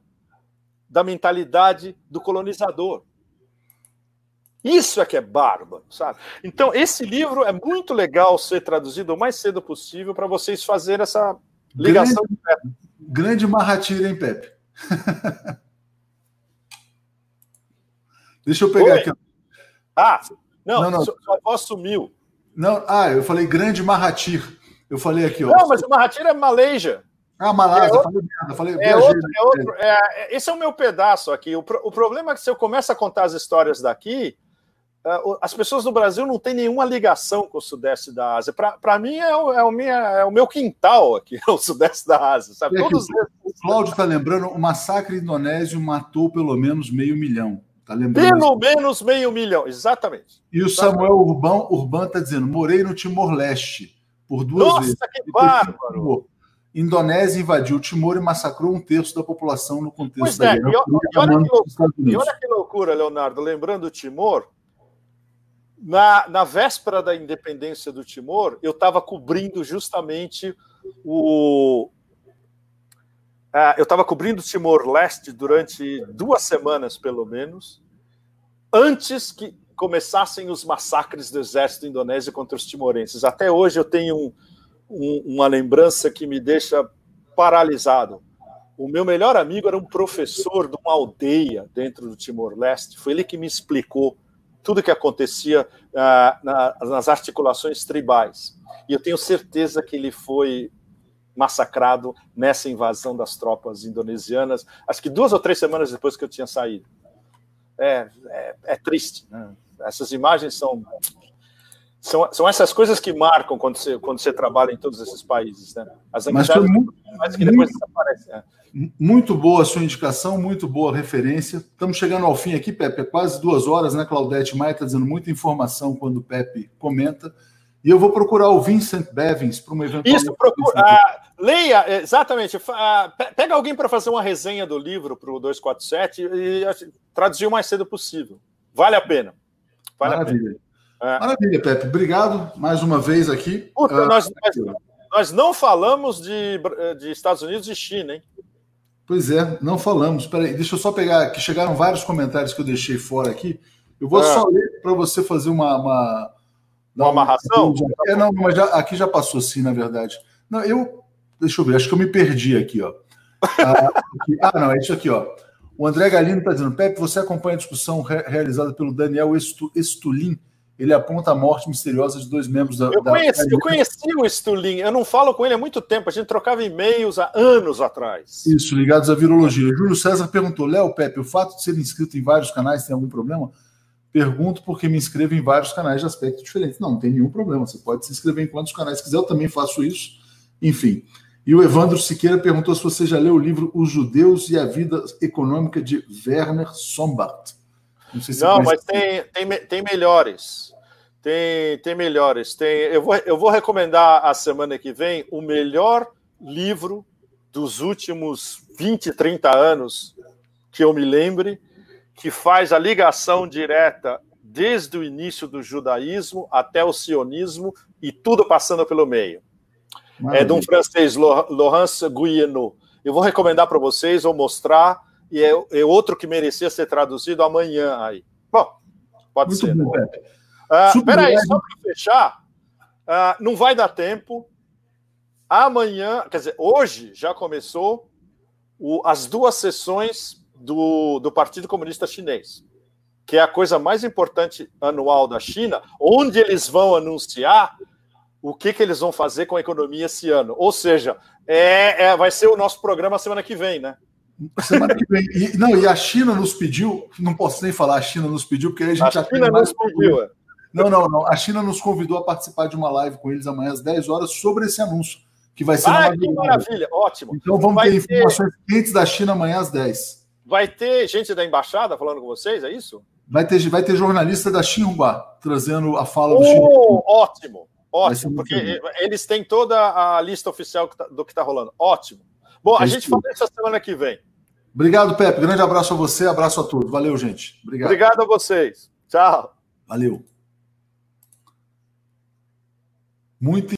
da mentalidade do colonizador. Isso é que é bárbaro, sabe? Então, esse livro é muito legal ser traduzido o mais cedo possível para vocês fazerem essa ligação. Grande, grande Mahatira, hein, Pepe? Deixa eu pegar Oi? aqui. Ah, não, não, não. sua voz sumiu. Não, ah, eu falei grande Mahatir. Eu falei aqui, ó. Não, mas o Mahatir é Malaysia. Ah, Malásia, é falei merda, falei, é outro, é outro, é, esse é o meu pedaço aqui. O, o problema é que se eu começo a contar as histórias daqui, uh, as pessoas do Brasil não têm nenhuma ligação com o Sudeste da Ásia. Para mim é o, é, o minha, é o meu quintal aqui, o Sudeste da Ásia. Sabe? Todos o, o Cláudio está lembrando, o massacre indonésio matou pelo menos meio milhão. Tá Pelo menos meio milhão, exatamente. E o Samuel Urban Urban está dizendo: morei no Timor-Leste por duas Nossa, vezes. Nossa, que bárbaro! Indonésia invadiu Timor e massacrou um terço da população no contexto pois da é, guerra. E, e, olha que loucura, e olha que loucura, Leonardo, lembrando o Timor, na, na véspera da independência do Timor, eu estava cobrindo justamente o. Uh, eu estava cobrindo Timor-Leste durante duas semanas, pelo menos, antes que começassem os massacres do exército indonésio contra os timorenses. Até hoje eu tenho um, um, uma lembrança que me deixa paralisado. O meu melhor amigo era um professor de uma aldeia dentro do Timor-Leste. Foi ele que me explicou tudo o que acontecia uh, na, nas articulações tribais. E eu tenho certeza que ele foi massacrado nessa invasão das tropas indonesianas, acho que duas ou três semanas depois que eu tinha saído. É, é, é triste. Né? Essas imagens são, são, são essas coisas que marcam quando você, quando você trabalha em todos esses países. Né? As amizades muito, que depois muito, desaparecem. Né? Muito boa a sua indicação, muito boa referência. Estamos chegando ao fim aqui, Pepe. É quase duas horas, né? Claudete Maia está dizendo muita informação quando o Pepe comenta. E eu vou procurar o Vincent Bevins para uma eventual. Isso, procura. Ah, leia, exatamente. Ah, pega alguém para fazer uma resenha do livro para o 247 e assim, traduzir o mais cedo possível. Vale a pena. Vale Maravilha. A pena. É. Maravilha, Pepe. Obrigado mais uma vez aqui. Puta, uh, nós, nós, nós, não falamos de, de Estados Unidos e China, hein? Pois é, não falamos. Peraí, deixa eu só pegar, que chegaram vários comentários que eu deixei fora aqui. Eu vou é. só ler para você fazer uma, uma uma amarração? É, não, mas já, aqui já passou sim, na verdade. Não, eu. Deixa eu ver, acho que eu me perdi aqui, ó. Ah, aqui, ah não, é isso aqui, ó. O André Galino está dizendo: Pepe, você acompanha a discussão re realizada pelo Daniel Estulin. Ele aponta a morte misteriosa de dois membros da. Eu conheci, da... eu conheci o Estulin, eu não falo com ele há muito tempo, a gente trocava e-mails há anos atrás. Isso, ligados à virologia. Júlio César perguntou: Léo, Pepe, o fato de ser inscrito em vários canais tem algum problema? Pergunto porque me inscrevo em vários canais de aspecto diferente. Não, não tem nenhum problema. Você pode se inscrever em quantos canais quiser. Eu também faço isso. Enfim. E o Evandro Siqueira perguntou se você já leu o livro Os Judeus e a Vida Econômica de Werner Sombart. Não, sei se não mas tem, tem, tem melhores. Tem, tem melhores. Tem, eu, vou, eu vou recomendar a semana que vem o melhor livro dos últimos 20, 30 anos que eu me lembre, que faz a ligação direta desde o início do judaísmo até o sionismo e tudo passando pelo meio. Maravilha. É de um francês, Laurence Guyeno. Eu vou recomendar para vocês, vou mostrar, e é, é, outro que merecia ser traduzido amanhã aí. Bom, pode Muito ser. Bom, uh, peraí, só para fechar, uh, não vai dar tempo. Amanhã, quer dizer, hoje já começou o, as duas sessões do, do Partido Comunista Chinês que é a coisa mais importante anual da China, onde eles vão anunciar o que, que eles vão fazer com a economia esse ano. Ou seja, é, é vai ser o nosso programa semana que vem, né? Semana que vem. E, não, e a China nos pediu, não posso nem falar, a China nos pediu, porque a gente a já China nos pediu. É. Não, não, não. A China nos convidou a participar de uma live com eles amanhã às 10 horas sobre esse anúncio, que vai ser ah, que maravilha, ótimo. Então vamos vai ter informações quentes da China amanhã às 10. Vai ter gente da embaixada falando com vocês, é isso? Vai ter, vai ter jornalista da Xinhua trazendo a fala oh, do Xinhua. Ótimo, ótimo, porque eles têm toda a lista oficial tá, do que está rolando. Ótimo. Bom, a gente fala isso semana que vem. Obrigado, Pepe. Grande abraço a você, abraço a todos. Valeu, gente. Obrigado. Obrigado a vocês. Tchau. Valeu. Muito